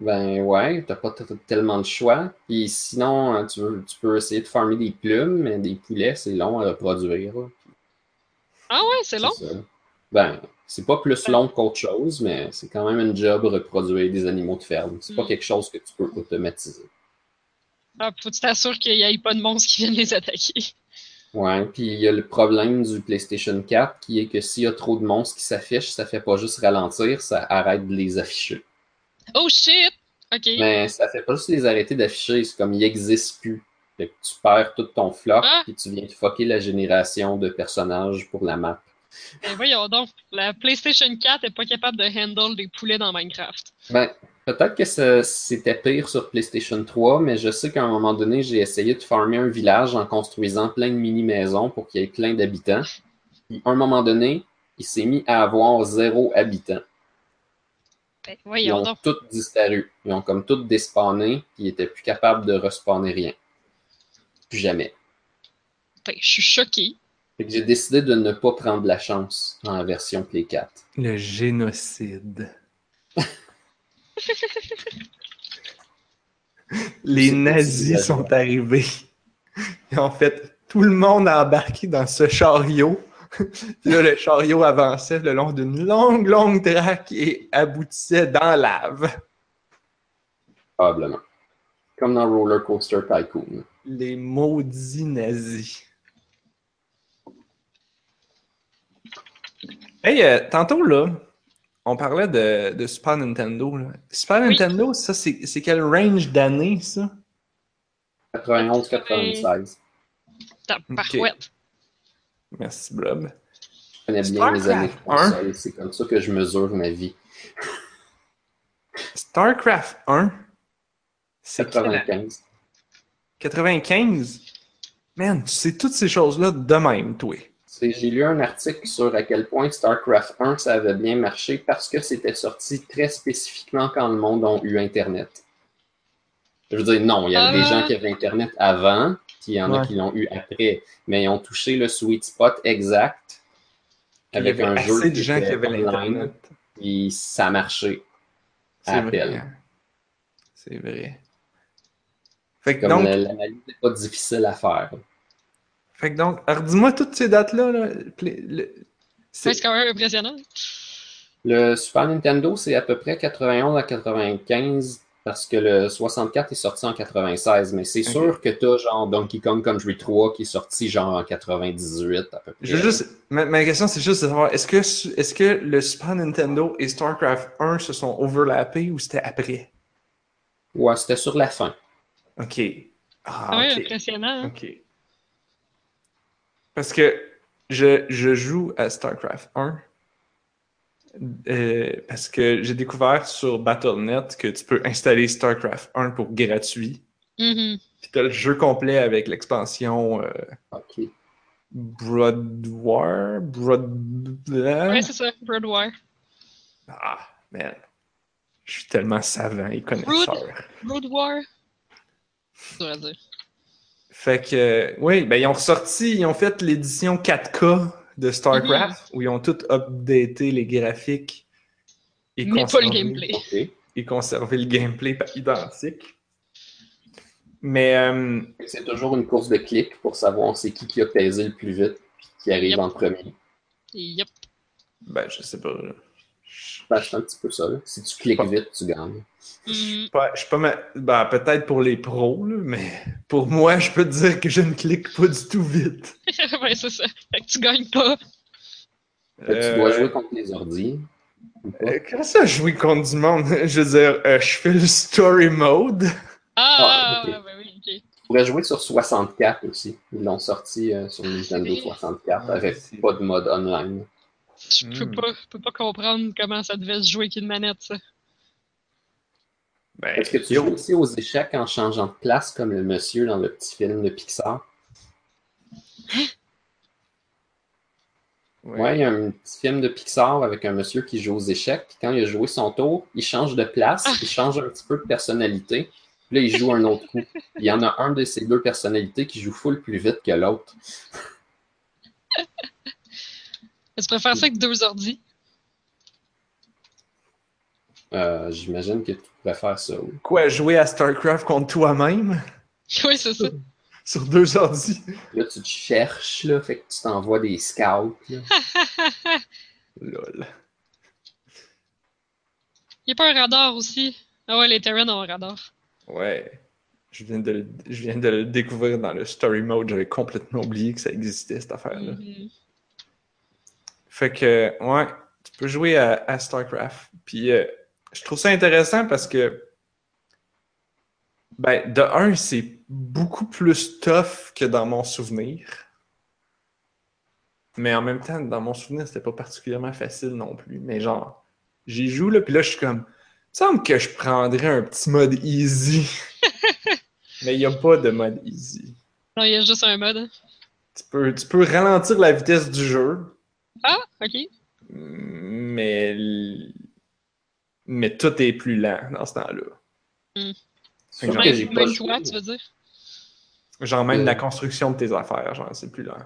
Ben ouais, t'as pas tellement de choix. Puis sinon, euh, tu, veux- tu peux essayer de farmer des plumes, mais des poulets, c'est long à reproduire. Ah ouais, c'est long. ça. Ben, c'est pas plus long qu'autre chose, mais c'est quand même un job reproduire des animaux de ferme. C'est pas Mm. quelque chose que tu peux automatiser. Ah, faut que tu t'assures qu'il n'y ait pas de monstres qui viennent les attaquer. Ouais, puis il y a le problème du PlayStation 4 qui est que s'il y a trop de monstres qui s'affichent, ça fait pas juste ralentir, ça arrête de les afficher. Oh shit! Ok. Mais ça fait pas juste les arrêter d'afficher, c'est comme ils existent plus. Fait que tu perds tout ton floc, Ah! puis tu viens de fucker la génération de personnages pour la map. Voyons donc, la PlayStation 4 est pas capable de handle des poulets dans Minecraft. Ben, peut-être que c'était pire sur PlayStation 3, mais je sais qu'à un moment donné, j'ai essayé de farmer un village en construisant plein de mini-maisons pour qu'il y ait plein d'habitants. Puis, à un moment donné, il s'est mis à avoir zéro habitant. Ben Ils ont donc. tous disparu. Ils ont comme tous despawné, puis ils étaient plus capables de respawner rien. Plus jamais. Ben, je suis choquée. Fait que j'ai décidé de ne pas prendre la chance dans la version Play 4. Le génocide. les nazis sont arrivés. Et en fait, tout le monde a embarqué dans ce chariot. Puis là, le chariot avançait le long d'une longue, longue traque et aboutissait dans la lave. Probablement. Comme dans Roller Coaster Tycoon. Les maudits nazis. Hey, euh, tantôt là, on parlait de, de Super Nintendo. là. Super Oui. Nintendo, ça, c'est quel range d'années, ça? 91-96. T'as parouette. Merci, Blob. Je connais bien mes années. C'est comme ça que je mesure ma vie. StarCraft 1, c'est quelle année? 95. 95? Man, tu sais toutes ces choses-là de même, toi. J'ai lu un article sur à quel point StarCraft 1 ça avait bien marché parce que c'était sorti très spécifiquement quand le monde a eu Internet. Je veux dire, non, il y avait des gens qui avaient Internet avant, puis il y en a qui l'ont eu après, mais ils ont touché le sweet spot exact avec Il y avait un jeu assez de qui gens qui avaient l'Internet. puis ça a marché. C'est vrai. peine. C'est vrai. Fait que Comme donc, la- l'analyse n'est pas difficile à faire. Fait que donc, alors dis-moi toutes ces dates-là. Là, Pla- le- c'est- quand même impressionnant. Le Super Nintendo, c'est à peu près 91 à 95 parce que le 64 est sorti en 96, mais c'est sûr que t'as genre Donkey Kong Country 3 qui est sorti genre en 98 à peu près. Je veux juste, ma, ma question, c'est juste de savoir, est-ce que, est-ce que le Super Nintendo et StarCraft 1 se sont overlappés ou c'était après? Ouais, c'était sur la fin. Ok. Ah, Ah ouais, ok. impressionnant. Ok. Parce que je, je joue à StarCraft 1 euh, parce que j'ai découvert sur Battle.net que tu peux installer StarCraft 1 pour gratuit. Mhm. Puis t'as le jeu complet avec l'expansion euh, Ok. Broad War? Broad... Ouais, c'est ça, Broadwire. Ah, man. Je suis tellement savant et connaisseur. Road War? C'est dur à dire. Fait que, oui, ben ils ont ressorti, ils ont fait l'édition 4K de StarCraft où ils ont tout updaté les graphiques et, Mais pas le conservé- gameplay. Et conservé le gameplay identique. Mais, euh, C'est toujours une course de clics pour savoir c'est qui qui a pesé le plus vite puis qui arrive Yep. en premier. Yep. ben, je sais pas. Je Ben, c'est un petit peu ça. là. Si tu cliques Pas- vite, tu gagnes. je suis pas, je suis pas ma- ben, peut-être pour les pros, là, mais pour moi, je peux te dire que je ne clique pas du tout vite. ouais, c'est ça. Fait que tu gagnes pas. Fait que Tu dois Euh, jouer contre les ordi. ou pas? euh, comment ça, jouer contre du monde? Je veux dire, euh, je fais le story mode. Ah, Ah, ok. ben oui, ok. Tu pourrais jouer sur 64 aussi. Ils l'ont sorti euh, sur Nintendo vrai. 64 Ah, avec pas de mode online. Je peux Hmm. pas, peux pas comprendre comment ça devait se jouer avec une manette, ça. Ben, Est-ce que tu yo. joues aussi aux échecs en changeant de place comme le monsieur dans le petit film de Pixar? Ouais, il y a un petit film de Pixar avec un monsieur qui joue aux échecs. Puis quand il a joué son tour, il change de place, il change un petit peu de personnalité. Puis là, il joue un autre coup. Il y en a un de ces deux personnalités qui joue full plus vite que l'autre. Tu préfères ça avec deux ordi? Euh, J'imagine que tu pourrais faire ça. oui. Quoi, jouer à StarCraft contre toi-même? Oui, c'est ça. sur deux ordi? Là, tu te cherches, là, fait que tu t'envoies des scouts. là. Lol. Il n'y a pas un radar aussi? Ah ouais, les Terran ont un radar. Ouais. Je viens, de le, je viens de le découvrir dans le story mode. J'avais complètement oublié que ça existait, cette affaire-là. Mhm. Fait que, ouais, tu peux jouer à, à StarCraft. Puis, euh, je trouve ça intéressant parce que, ben, de un, c'est beaucoup plus tough que dans mon souvenir. Mais en même temps, dans mon souvenir, c'était pas particulièrement facile non plus. Mais genre, j'y joue, là, puis là, je suis comme, il me semble que je prendrais un petit mode easy. Mais il n'y a pas de mode easy. Non, il y a juste un mode. Tu peux, tu peux ralentir la vitesse du jeu, ok. mais, mais tout est plus lent dans ce temps-là. C'est sûr Genre, Même, toi, tu veux dire? Genre même Euh. la construction de tes affaires, genre c'est plus lent.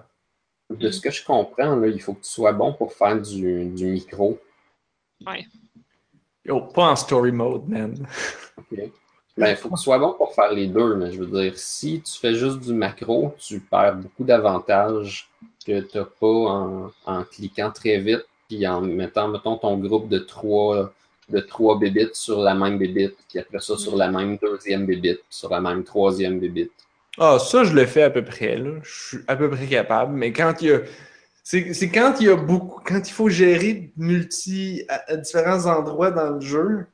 De ce que je comprends, là, il faut que tu sois bon pour faire du, du micro. Ouais. Yo, pas en story mode, man. Ok. Ben, il faut que tu sois bon pour faire les deux, mais je veux dire, si tu fais juste du macro, tu perds beaucoup d'avantages que tu n'as pas en, en cliquant très vite, puis en mettant, mettons, ton groupe de trois, de trois bébites sur la même bébite, puis après ça, sur la même deuxième bébite, sur la même troisième bébite. Ah, ça, je le fais à peu près, là. Je suis à peu près capable, mais quand il y a. C'est c'est quand il y a beaucoup. Quand il faut gérer multi à, à différents endroits dans le jeu.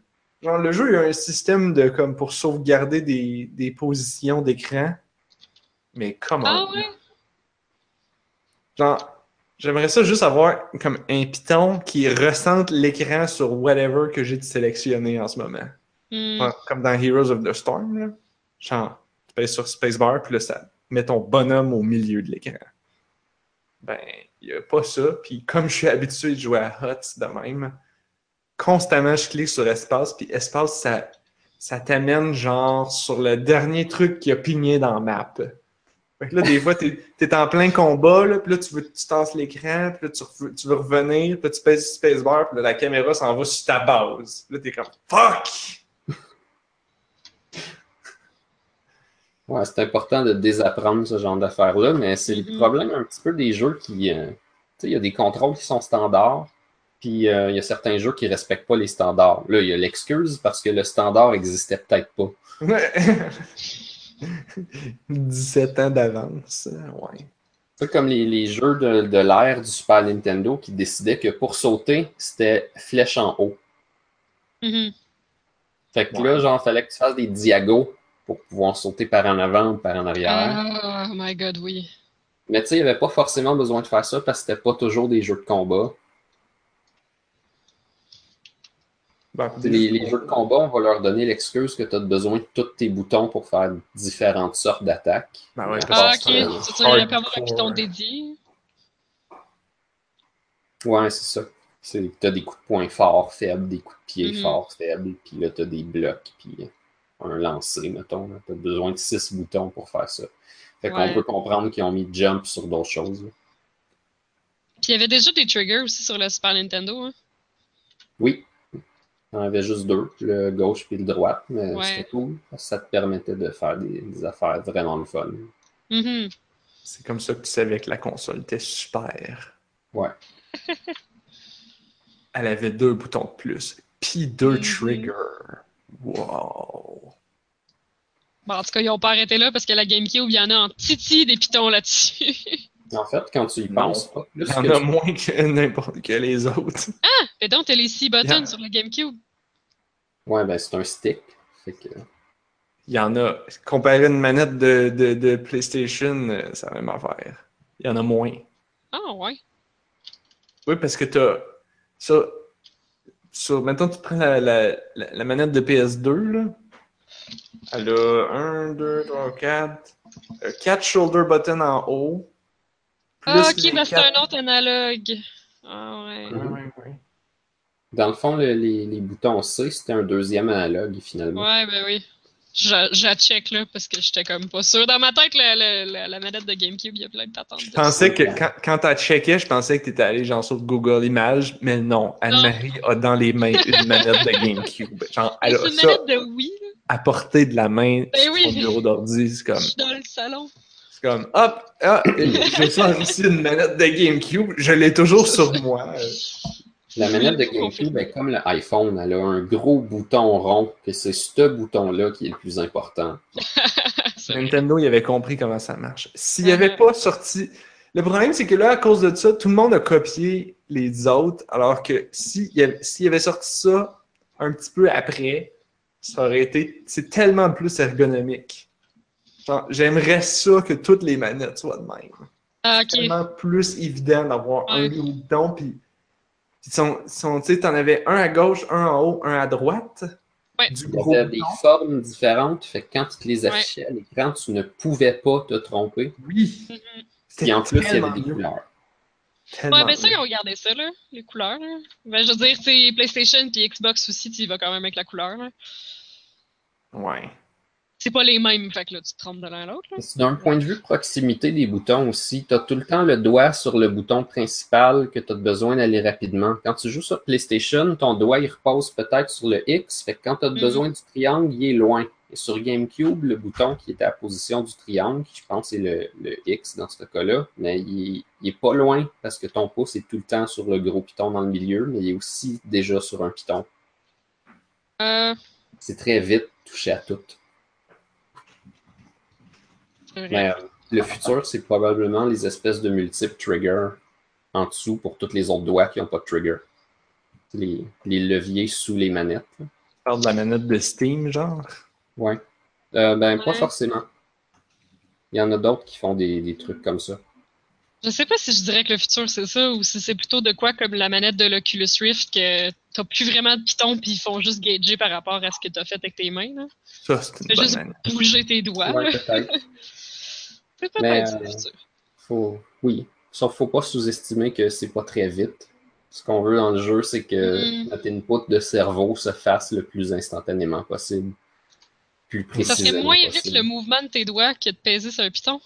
Genre, le jeu, il y a un système de comme pour sauvegarder des, des positions d'écran. Mais comment? Ah ouais? Genre, j'aimerais ça juste avoir comme un piton qui ressente l'écran sur whatever que j'ai de sélectionner en ce moment. Hmm. Genre, Comme dans Heroes of the Storm, là. Genre, tu pèses sur Spacebar, puis là, ça met ton bonhomme au milieu de l'écran. Ben, il n'y a pas ça. Puis comme je suis habitué de jouer à HOTS de même, constamment, je clique sur espace, puis espace, ça, ça t'amène genre sur le dernier truc qui a pigné dans la map. Fait que là, des fois, t'es es en plein combat, là, puis là, tu, veux, tu tasses l'écran, puis là, tu, tu veux revenir, puis là, tu pèses sur spacebar, puis là, la caméra s'en va sur ta base. Là, t'es comme « Fuck! Ouais, c'est important de désapprendre ce genre d'affaires-là, mais c'est le Mhm. problème un petit peu des jeux qui. euh, tu sais, il y a des contrôles qui sont standards, puis euh, il y a certains jeux qui respectent pas les standards. Là, il y a l'excuse parce que le standard existait peut-être pas. » 17 ans d'avance, ouais. C'est comme les, les jeux de, de l'ère du Super Nintendo qui décidaient que pour sauter, c'était flèche en haut. Mhm. Fait que Ouais. là, genre, fallait que tu fasses des diagos pour pouvoir sauter par en avant ou par en arrière. Oh my god, oui. Mais tu sais, il n'y avait pas forcément besoin de faire ça parce que c'était pas toujours des jeux de combat. Ben, Les, les jeux de combat, on va leur donner l'excuse que tu as besoin de tous tes boutons pour faire différentes sortes d'attaques. Ben ouais, Ah, ok. ça, euh, Tu dirais pas avoir un piton dédié. Ouais, c'est ça. C'est- T'as des coups de poing forts, faibles, des coups de pied Mhm. forts, faibles, puis là, t'as des blocs, puis un lancer, mettons. là. T'as besoin de six boutons pour faire ça. Fait qu'on Ouais. peut comprendre qu'ils ont mis jump sur d'autres choses. là. Puis il y avait déjà des triggers aussi sur le Super Nintendo. Hein? Oui. Il y en avait juste deux, le gauche puis le droit, mais Ouais. c'était cool. Ça te permettait de faire des, des affaires vraiment le fun. Mhm. C'est comme ça que tu savais que la console était super. Ouais. Elle avait deux boutons de plus, puis deux Mhm. triggers. Wow. Bon, en tout cas, ils ont pas arrêté là parce que la GameCube, il y en a en titi des pitons là-dessus. En fait, quand tu y penses, pas plus Il y en que a tu- moins que n'importe que les autres. Et donc, t'as les six buttons Yeah. sur le GameCube. Ouais, ben c'est un stick. Fait que... Il y en a, comparé à une manette de, de, de PlayStation, euh, c'est la même affaire. Il y en a moins. Ah, ouais. Oui, parce que t'as ça. Sur, maintenant, tu prends la, la, la, la manette de PS2, là. Elle a 1, 2, 3, 4. 4 shoulder buttons en haut. Ah, ok, ben c'est un autre analogue. Ah, ouais. Ouais. Dans le fond, le- les, les boutons C, c'était un deuxième analogue, finalement. Ouais, ben oui. Je, je la check là parce que j'étais comme pas sûr. Dans ma tête, la, la, la, la manette de GameCube, il y a plein de patentes. Je pensais que quand, quand t'as checké, je pensais que t'étais allé genre sur Google Images, mais non, Anne-Marie a dans les mains une manette de GameCube. Genre, elle C'est a une ça manette de Wii, là. à portée de la main Ben sur oui. son bureau d'ordi. C'est Je comme, suis dans le salon. Comme, hop, ah, je sors ici une manette de GameCube, je l'ai toujours sur moi. La manette de GameCube est comme l'iPhone, elle a un gros bouton rond, que c'est ce bouton-là qui est le plus important. Nintendo, il avait compris comment ça marche. S'il n'y avait Mhm. pas sorti. Le problème, c'est que là, à cause de ça, tout le monde a copié les autres, alors que s'il y avait, s'il avait sorti ça un petit peu après, ça aurait été. C'est tellement plus ergonomique. J'aimerais ça que toutes les manettes soient de même. Ah, C'est tellement plus évident d'avoir un Ouais. bouton, puis. tu sais, t'en avais un à gauche, un en haut, un à droite. Ouais. Du Il y gros avait des bouton. formes différentes, fait que quand tu te les affichais à l'écran, tu ne pouvais pas te tromper. Oui. Mhm. Puis en plus, il y avait des mieux. couleurs. Tellement Ouais, ben ça, ont regardé ça, là, les couleurs. Là. Ben, je veux dire, PlayStation puis Xbox aussi, tu y vas quand même avec la couleur. là. Ouais. C'est pas les mêmes, fait que là, tu te trompes de l'un à l'autre. D'un point de vue proximité des boutons aussi, tu as tout le temps le doigt sur le bouton principal que tu as besoin d'aller rapidement. Quand tu joues sur PlayStation, ton doigt il repose peut-être sur le X, fait que quand tu as Mhm. besoin du triangle, il est loin. Et sur GameCube, le bouton qui était à la position du triangle, je pense que c'est le, le X dans ce cas-là, mais il, il est pas loin parce que ton pouce est tout le temps sur le gros piton dans le milieu, mais il est aussi déjà sur un piton. Euh, C'est très vite, toucher à tout. Mais euh, le futur, c'est probablement les espèces de multiples triggers en dessous pour tous les autres doigts qui n'ont pas de trigger. Les, les leviers sous les manettes. Tu parles de la manette de Steam, genre? Ouais. Euh, ben, pas forcément. Il y en a d'autres qui font des, des trucs comme ça. Je sais pas si je dirais que le futur c'est ça ou si c'est plutôt de quoi comme la manette de l'Oculus Rift que t'as plus vraiment de pitons puis ils font juste gager par rapport à ce que t'as fait avec tes mains. Là. Ça, c'est une Fais bonne juste manette. bouger tes doigts. Ouais, peut-être. C'est peut-être ça, euh, le futur. Faut... Oui. Sauf faut pas sous-estimer que c'est pas très vite. Ce qu'on veut dans le jeu, c'est que Mm. notre input de cerveau se fasse le plus instantanément possible. Plus Ça précisément serait moins vite le mouvement de tes doigts que de peser sur un piton.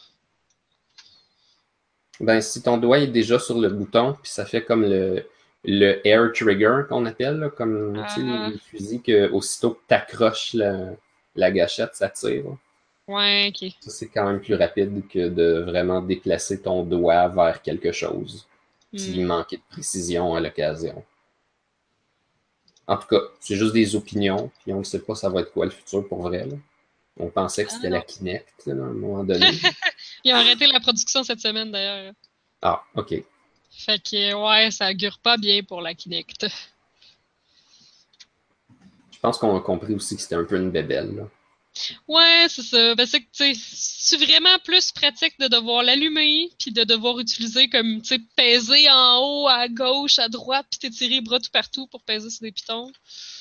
Ben, si ton doigt est déjà sur le bouton, puis ça fait comme le, le air trigger qu'on appelle, là, comme Ah. les fusils que aussitôt que tu accroches la, la gâchette, ça tire. Ouais, ok. Ça, c'est quand même plus rapide que de vraiment déplacer ton doigt vers quelque chose. S'il Hmm. manquait de précision à l'occasion. En tout cas, c'est juste des opinions, puis on ne sait pas ça va être quoi le futur pour vrai. là. On pensait que c'était Ah la non. Kinect là, à un moment donné. Ils ont arrêté la production cette semaine d'ailleurs. ah, ok. Fait que ouais, ça augure pas bien pour la Kinect. Je pense qu'on a compris aussi que c'était un peu une bébelle. là. Ouais, c'est ça. C'est que, tu c'est vraiment plus pratique de devoir l'allumer, puis de devoir utiliser comme, tu sais, peser en haut, à gauche, à droite, puis t'étirer les bras tout partout pour peser sur des pitons?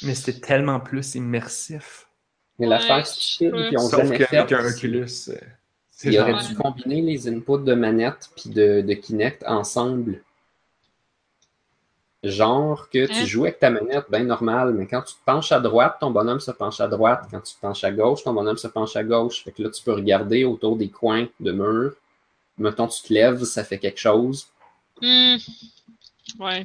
Mais c'était tellement plus immersif. Mais Ouais, l'affaire sais qu'ils ont Sauf qu'avec un c'est- Oculus, euh, c'est Ils genre... auraient dû combiner les inputs de manette puis de, de Kinect ensemble. Genre que tu Hein? joues avec ta manette bien normal, mais quand tu te penches à droite, ton bonhomme se penche à droite. Quand tu te penches à gauche, ton bonhomme se penche à gauche. Fait que là, tu peux regarder autour des coins de mur. Mettons, tu te lèves, ça fait quelque chose. Hmm. Ouais.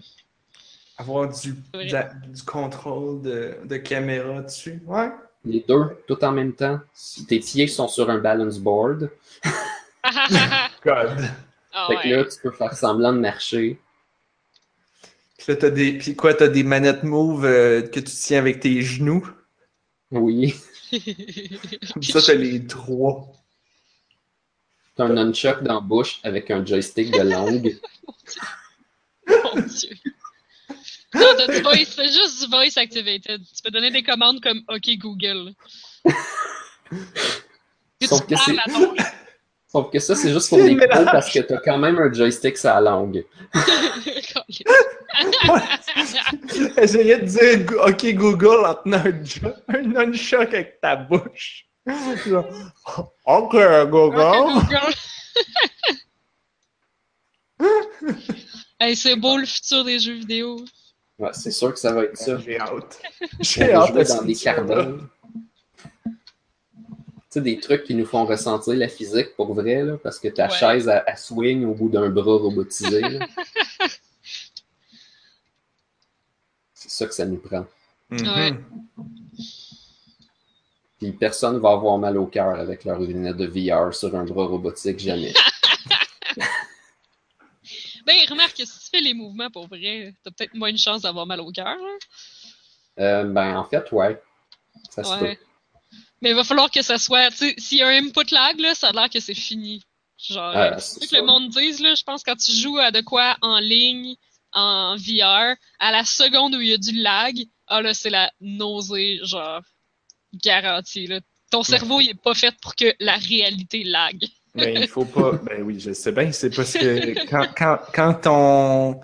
Avoir du, la- du contrôle de, de caméra dessus. Ouais. Les deux, tout en même temps. Si tes pieds sont sur un balance board, God. Ah fait que ouais. là, tu peux faire semblant de marcher. Puis là, t'as des... Puis quoi, t'as des manettes move euh, que tu tiens avec tes genoux? Oui. Comme ça, t'as les trois. T'as un nunchuck dans la bouche avec un joystick de langue. Mon Dieu. Non, t'as du voice, c'est juste du voice activated. Tu peux donner des commandes comme OK Google. Et Sauf tu que c'est- parles à ton Sauf que ça, c'est juste pour C'est pros mélange. parce que t'as quand même un joystick sur la langue. Essayez de dire OK Google en tenant un, nunchuck avec ta bouche. Genre, OK Google. Google. hey, c'est beau le futur des jeux vidéo. Ouais, c'est sûr que ça va être ça. J'ai hâte. J'ai hâte de dans des. Tu sais, des trucs qui nous font ressentir la physique pour vrai, là, parce que ta Ouais. chaise, elle, elle swing au bout d'un bras robotisé. ça que ça nous prend. Mhm. Puis personne va avoir mal au cœur avec leur lunettes de VR sur un bras robotique, jamais. Ben, remarque que si tu fais les mouvements pour vrai, t'as peut-être moins de chance d'avoir mal au cœur. hein. Euh, ben, en fait, ouais. Ça se Ouais. peut. Mais il va falloir que ça soit. Tu sais, s'il y a un input lag, là, ça a l'air que c'est fini. Genre, Ah, c'est ce que le monde dise, là. Je pense que quand tu joues à de quoi en ligne, en VR, à la seconde où il y a du lag, ah là, c'est la nausée, genre, garantie, là. Ton cerveau, il est pas fait pour que la réalité lag. Mais il faut pas. Ben oui, je sais bien. C'est parce que quand, quand, quand on.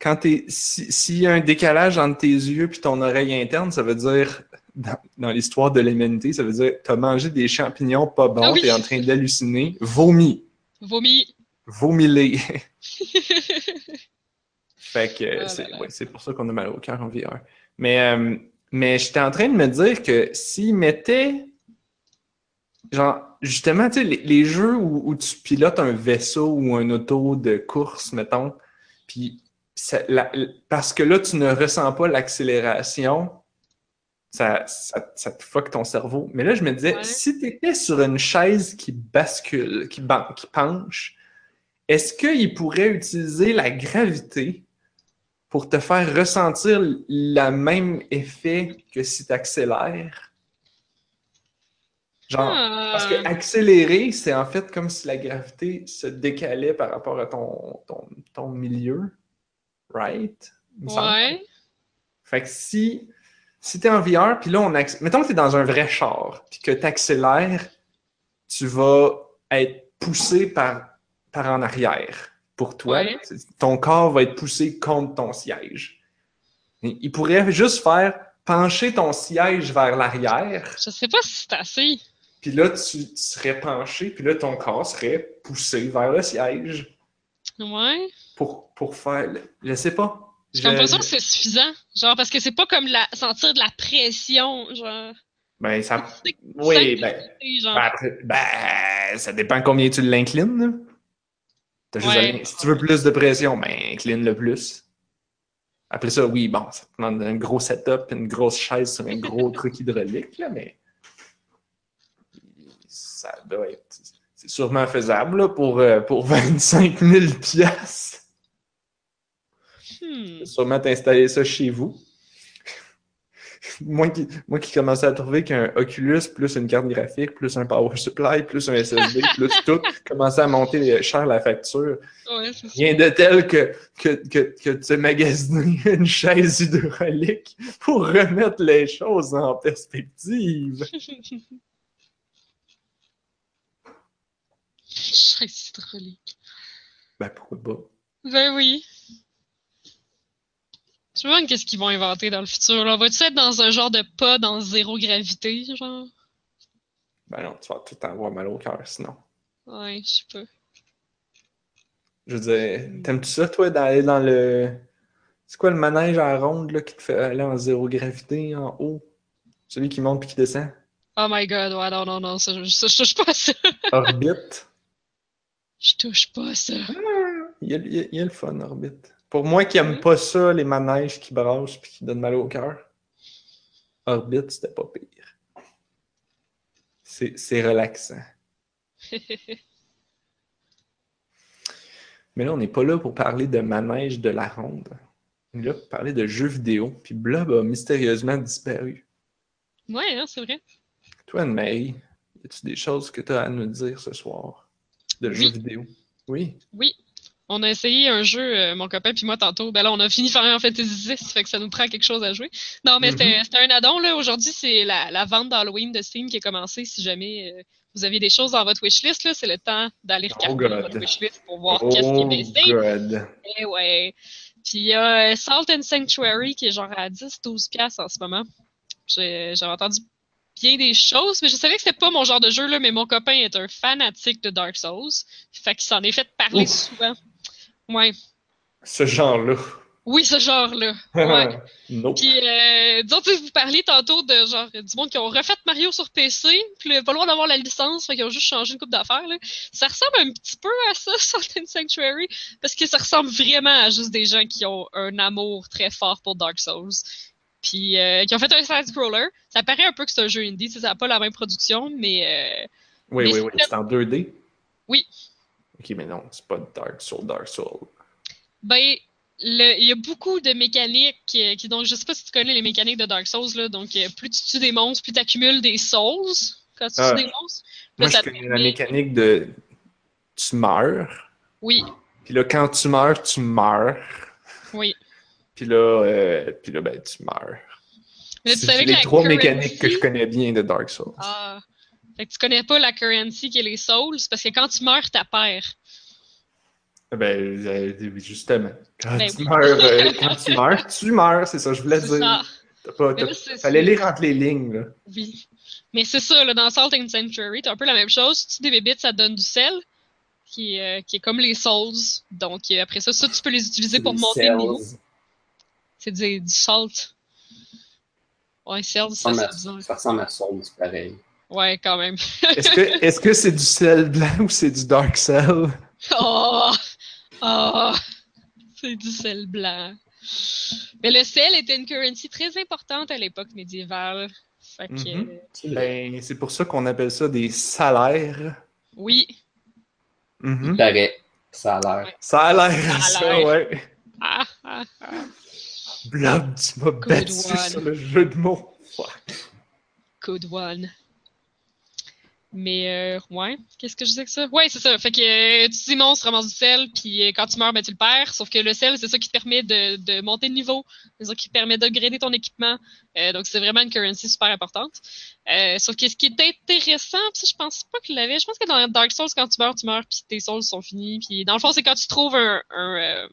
Quand t'es. si- S'il y a un décalage entre tes yeux puis ton oreille interne, ça veut dire. Dans, dans l'histoire de l'humanité, ça veut dire t'as mangé des champignons pas bons, Ah oui. t'es en train d'halluciner, vomis. Vomi. Vomis-les. fait que là c'est ouais, pour ça qu'on a mal au cœur en VR. Mais, euh, mais j'étais en train de me dire que s'ils mettaient. Genre, justement, tu sais, les, les jeux où, où tu pilotes un vaisseau ou un auto de course, mettons, puis parce que là, tu ne ressens pas l'accélération, ça, ça, ça te fuck ton cerveau. Mais là, je me disais, Ouais. si tu étais sur une chaise qui bascule, qui, ban- qui penche, est-ce qu'il pourrait utiliser la gravité pour te faire ressentir le même effet que si tu accélères? Genre, parce que Ah, accélérer, c'est en fait comme si la gravité se décalait par rapport à ton, ton, ton milieu. Right? Ouais. Fait que si, si t'es en VR, puis là, on acc- mettons que t'es dans un vrai char, puis que t'accélères, tu vas être poussé par, par en arrière pour toi. Ouais. Ton corps va être poussé contre ton siège. Il pourrait juste faire pencher ton siège vers l'arrière, Je sais pas si c'est assez. puis là, tu, tu serais penché, puis là, ton corps serait poussé vers le siège Ouais. pour, pour faire... Je sais pas. J'ai l'impression que c'est suffisant. Genre, parce que c'est pas comme la, sentir de la pression. Genre. Ben, ça... Oui, ben... genre. Ben, après- ben, ça dépend combien tu l'inclines. Là. T'as juste Ouais. à- Si tu veux plus de pression, ben incline le plus. Après ça, oui, bon, ça te demande un gros setup, une grosse chaise sur un gros truc hydraulique, là, mais ça doit être. C'est sûrement faisable là, pour, euh, pour 25 000 piastres. Hmm. Sûrement t'installer ça chez vous. Moi, qui, moi qui commençais à trouver qu'un Oculus plus une carte graphique, plus un power supply, plus un SSD, plus tout, commençait à monter cher la facture. Ouais, c'est ça. Rien de tel que, que, que, que de se magasiner une chaise hydraulique pour remettre les choses en perspective. Chaise hydraulique. Ben, pourquoi pas? Ben oui. Je me demande qu'est-ce qu'ils vont inventer dans le futur. Là? Va-tu être dans un genre de pas dans zéro gravité, genre? Ben non, tu vas tout avoir mal au cœur sinon. Ouais, je sais pas. Je veux dire, t'aimes-tu ça, toi, d'aller dans le. C'est quoi le manège à ronde là, qui te fait aller en zéro gravité en haut? Celui qui monte puis qui descend? Oh my god, ouais, non, non, non, ça, je, ça, je touche pas à ça. Orbite? Je touche pas à ça. Il y a, il y a- il y a le fun, Orbite. Pour moi qui aime pas ça, les manèges qui brassent puis qui donnent mal au cœur, Orbite, c'était pas pire. C'est c'est relaxant. Mais là, on n'est pas là pour parler de manège de la ronde. On est là pour parler de jeux vidéo. Puis Blob a mystérieusement disparu. ouais, hein, c'est vrai. Toi, Anne-Marie, y a-tu des choses que tu as à nous dire ce soir de Oui. jeux vidéo? Oui. Oui. On a essayé un jeu, euh, mon copain puis moi tantôt. Ben là, on a fini Final Fantasy VI, fait que ça nous prend quelque chose à jouer. Non, mais c'était Mhm. c'était un addon, là. Aujourd'hui, c'est la, la vente d'Halloween de Steam qui a commencé. Si jamais euh, vous aviez des choses dans votre wishlist, là, c'est le temps d'aller Oh regarder votre wishlist pour voir qu'est-ce qui est Oh, baissé. God. Eh ouais. Puis il y a euh, Salt and Sanctuary qui est genre à 10-12$ piastres en ce moment. J'ai- J'avais entendu bien des choses, mais je savais que c'était pas mon genre de jeu, là, mais mon copain est un fanatique de Dark Souls. Fait qu'il s'en est fait parler Ouf. souvent. Ouais. Ce genre-là. Oui, ce genre-là. Ouais. nope. Puis, euh, disons, vous parliez tantôt de genre du monde qui ont refait Mario sur PC, puis pas loin d'avoir la licence, fait qu'ils ont juste changé une coupe d'affaires. là. Ça ressemble un petit peu à ça, Salt and Sanctuary, parce que ça ressemble vraiment à juste des gens qui ont un amour très fort pour Dark Souls. Puis, euh, qui ont fait un side-scroller. Ça paraît un peu que c'est un jeu indie, ça n'a pas la même production, mais euh, Oui, Mais oui, oui. C'est en 2D? Oui. Ok, mais non, c'est pas Dark Soul, Dark Soul. Ben, il y a beaucoup de mécaniques euh, qui, donc, je sais pas si tu connais les mécaniques de Dark Souls, là, donc euh, plus tu tues des monstres, plus tu accumules des souls quand tu Ah. tues des monstres. Moi, je connais la mécanique de tu meurs, Oui, puis là, quand tu meurs, tu meurs, oui. puis là, euh, puis là ben, tu meurs. Mais tu C'est les trois currency- mécaniques que je connais bien de Dark Souls. Ah. Fait que tu connais pas la currency qui est les souls, parce que quand tu meurs, t'as perds. Ben, euh, justement. Quand, Ben tu oui. meurs, euh, quand tu meurs, tu meurs, c'est ça, je voulais dire. ça. T'as pas, t'as- là, fallait lire entre les lignes, là. Oui. Mais c'est ça, là, dans Salt and Sanctuary, t'as un peu la même chose. Tu tues des bébites, ça te donne du sel, qui, est, euh, qui est comme les souls. Donc après ça, ça, tu peux les utiliser pour monter le niveau. C'est du, du salt. Ouais, sel, Ça ça, ça ressemble à Souls, c'est pareil. Ouais, quand même. Est-ce que est-ce que c'est du sel blanc ou c'est du dark cell? Oh! Oh! C'est du sel blanc. Mais le sel était une currency très importante à l'époque médiévale. Fait que, Mhm. euh, Ben, c'est pour ça qu'on appelle ça des salaires. oui. Il paraît. Ça a l'air. Ça ouais. Ah, ah, ah. Blob, tu m'as battu one. sur le jeu de mots. Fuck. Good one. Mais, euh, ouais, qu'est-ce que je disais que ça? Ouais, c'est ça. Fait que euh, tu dis monstre, ramasse du sel, puis euh, quand tu meurs, ben, tu le perds. Sauf que le sel, c'est ça qui te permet de, de monter de niveau. C'est ça qui te permet d'upgrader ton équipement. Euh, donc, c'est vraiment une currency super importante. Euh, sauf que ce qui est intéressant, ça, je pense pas qu'il l'avait. Je pense que dans Dark Souls, quand tu meurs, tu meurs, puis tes souls sont finis. Puis dans le fond, c'est quand tu trouves un... un, euh,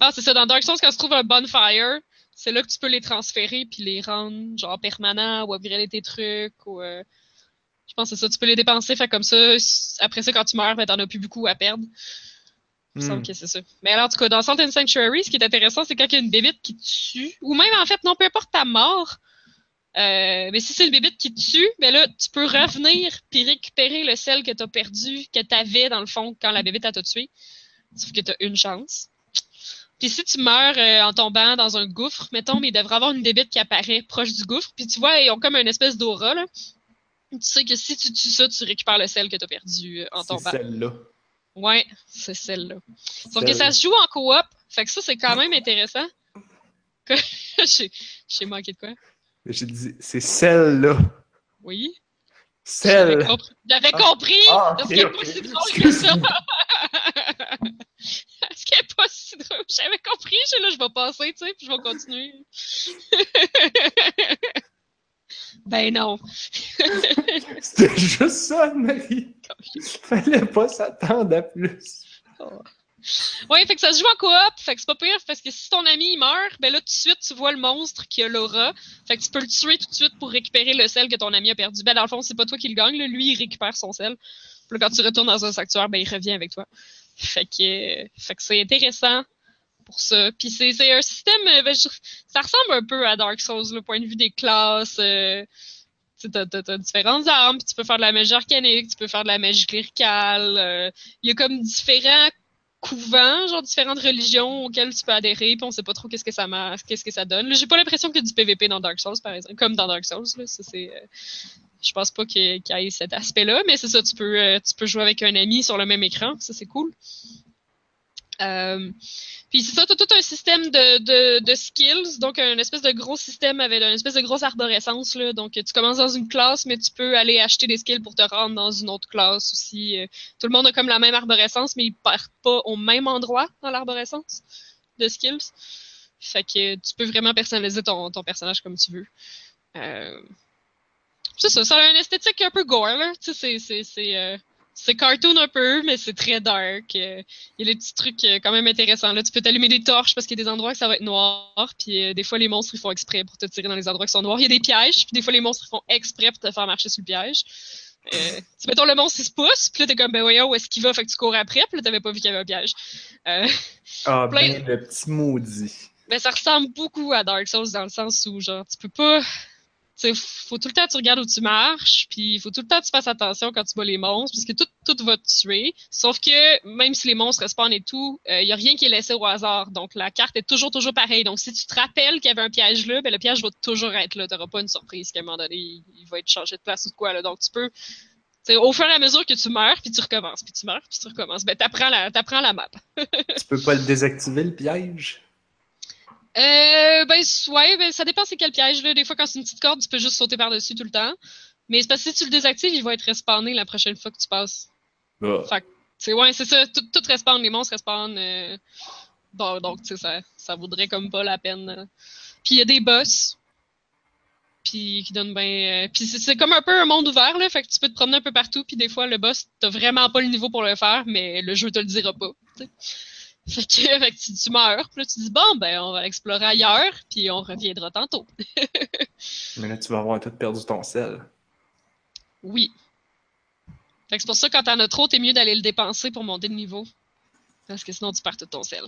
Ah, c'est ça. Dans Dark Souls, quand tu trouves un bonfire, c'est là que tu peux les transférer puis les rendre genre permanents ou upgrader tes trucs ou je pense que c'est ça tu peux les dépenser fait comme ça après ça quand tu meurs ben t'en as plus beaucoup à perdre il me semble Hmm. que c'est ça mais alors en tout cas dans Salt and Sanctuary ce qui est intéressant c'est quand il y a une bébite qui tue ou même en fait non peu importe ta mort euh, mais si c'est une bébite qui tue, ben là, tu peux revenir puis récupérer le sel que t'as perdu, que t'avais dans le fond quand la bébite t'a tué. Sauf que t'as une chance. Puis si tu meurs euh, en tombant dans un gouffre, mettons, mais il devrait avoir une bébite qui apparaît proche du gouffre. Puis tu vois, ils ont comme une espèce d'aura, là. Tu sais que si tu tues ça, tu récupères le sel que t'as perdu euh, en C'est tombant. celle-là. Ouais, c'est celle-là. Sauf que ça se joue en coop. Fait que ça, c'est quand même intéressant. J'ai manqué de quoi? J'ai dit, c'est celle-là. Oui. Celle. J'avais compris. J'avais compris! Ah, Parce ok, qu'elle est ok. pas si drôle que ça! Parce qu'elle est pas si drôle. J'avais compris, je là, je vais passer, tu sais, puis je vais continuer. ben non. C'était juste ça, Marie. Fallait pas s'attendre à plus. Ouais, fait que ça se joue en coop, fait que c'est pas pire, parce que si ton ami il meurt, ben là tout de suite tu vois le monstre qui a l'aura, fait que tu peux le tuer tout de suite pour récupérer le sel que ton ami a perdu. Ben dans le fond, c'est pas toi qui le gagne, là. lui il récupère son sel. Puis là, quand tu retournes dans un sanctuaire, ben il revient avec toi. Fait que, fait que c'est intéressant pour ça. C'est un système, euh, ben, ça ressemble un peu à Dark Souls, le point de vue des classes. Euh, tu t'as différentes armes, puis tu peux faire de la magie arcanique, tu peux faire de la magie cléricale. euh, Il y a comme différents couvents, genre différentes religions auxquelles tu peux adhérer, puis on sait pas trop qu'est-ce que ça qu'est-ce que ça donne. J'ai pas l'impression qu'il y a du PVP dans Dark Souls, par exemple, comme dans Dark Souls. Là, ça, c'est, je pense pas qu'il y ait cet aspect-là, mais c'est ça, tu peux, tu peux jouer avec un ami sur le même écran, ça c'est cool. Euh, puis c'est ça, t'as tout un système de, de, de skills, donc un espèce de gros système avec une espèce de grosse arborescence. Là. Donc tu commences dans une classe, mais tu peux aller acheter des skills pour te rendre dans une autre classe aussi. Euh, Tout le monde a comme la même arborescence, mais ils partent pas au même endroit dans l'arborescence de skills. Fait que tu peux vraiment personnaliser ton, ton personnage comme tu veux. Euh, c'est ça, ça a une esthétique un peu gore, là. Tu sais, c'est, c'est, cartoon un peu, mais c'est très dark. Euh, Il y a des petits trucs euh, quand même intéressants. Là, tu peux t'allumer des torches parce qu'il y a des endroits que ça va être noir. Puis euh, des fois, les monstres, ils font exprès pour te tirer dans les endroits qui sont noirs. Il y a des pièges. Puis des fois, les monstres, ils font exprès pour te faire marcher sur le piège. Euh, tu mettons le monstre, il se pousse. Puis là, t'es comme, ben voyons, où est-ce qu'il va? Fait que tu cours après. Puis là, t'avais pas vu qu'il y avait un piège. Euh, Ah, Plein- ben, le petit maudit. mais ça ressemble beaucoup à Dark Souls dans le sens où, genre, tu peux pas. Tu sais, faut tout le temps que tu regardes où tu marches, puis il faut tout le temps que tu fasses attention quand tu bats les monstres, parce que tout, tout va te tuer. Sauf que, même si les monstres respawnent et tout, il y a rien qui est laissé au hasard. Donc, la carte est toujours, toujours pareille. Donc, si tu te rappelles qu'il y avait un piège là, ben, le piège va toujours être là. T'auras pas une surprise qu'à un moment donné, il, il va être changé de place ou de quoi, là. Donc, tu peux. tu au fur et à mesure que tu meurs, puis tu recommences, puis tu meurs, puis tu recommences, ben t'apprends la, t'apprends la map. Tu peux pas le désactiver, le piège? Euh, ben, ouais, ben, ça dépend c'est quel piège, là. Des fois, quand c'est une petite corde, tu peux juste sauter par-dessus tout le temps. Mais c'est parce que si tu le désactives, il va être respawné la prochaine fois que tu passes. Ah. C'est, ouais, c'est ça. Tout, tout respawn, les monstres respawn. euh, Bon, donc, tu sais, ça, ça vaudrait comme pas la peine. Puis il y a des boss. Puis qui donnent ben. euh, Puis c'est, comme un peu un monde ouvert, là. Fait que tu peux te promener un peu partout. Puis des fois, le boss, t'as vraiment pas le niveau pour le faire, mais le jeu te le dira pas. Fait que, fait que tu, tu meurs, puis là tu dis bon ben on va explorer ailleurs, puis on reviendra tantôt. Mais là, tu vas avoir tout perdu ton sel. Oui. Fait que c'est pour ça quand t'en as trop, t'es mieux d'aller le dépenser pour monter de niveau. Parce que sinon tu perds tout ton sel.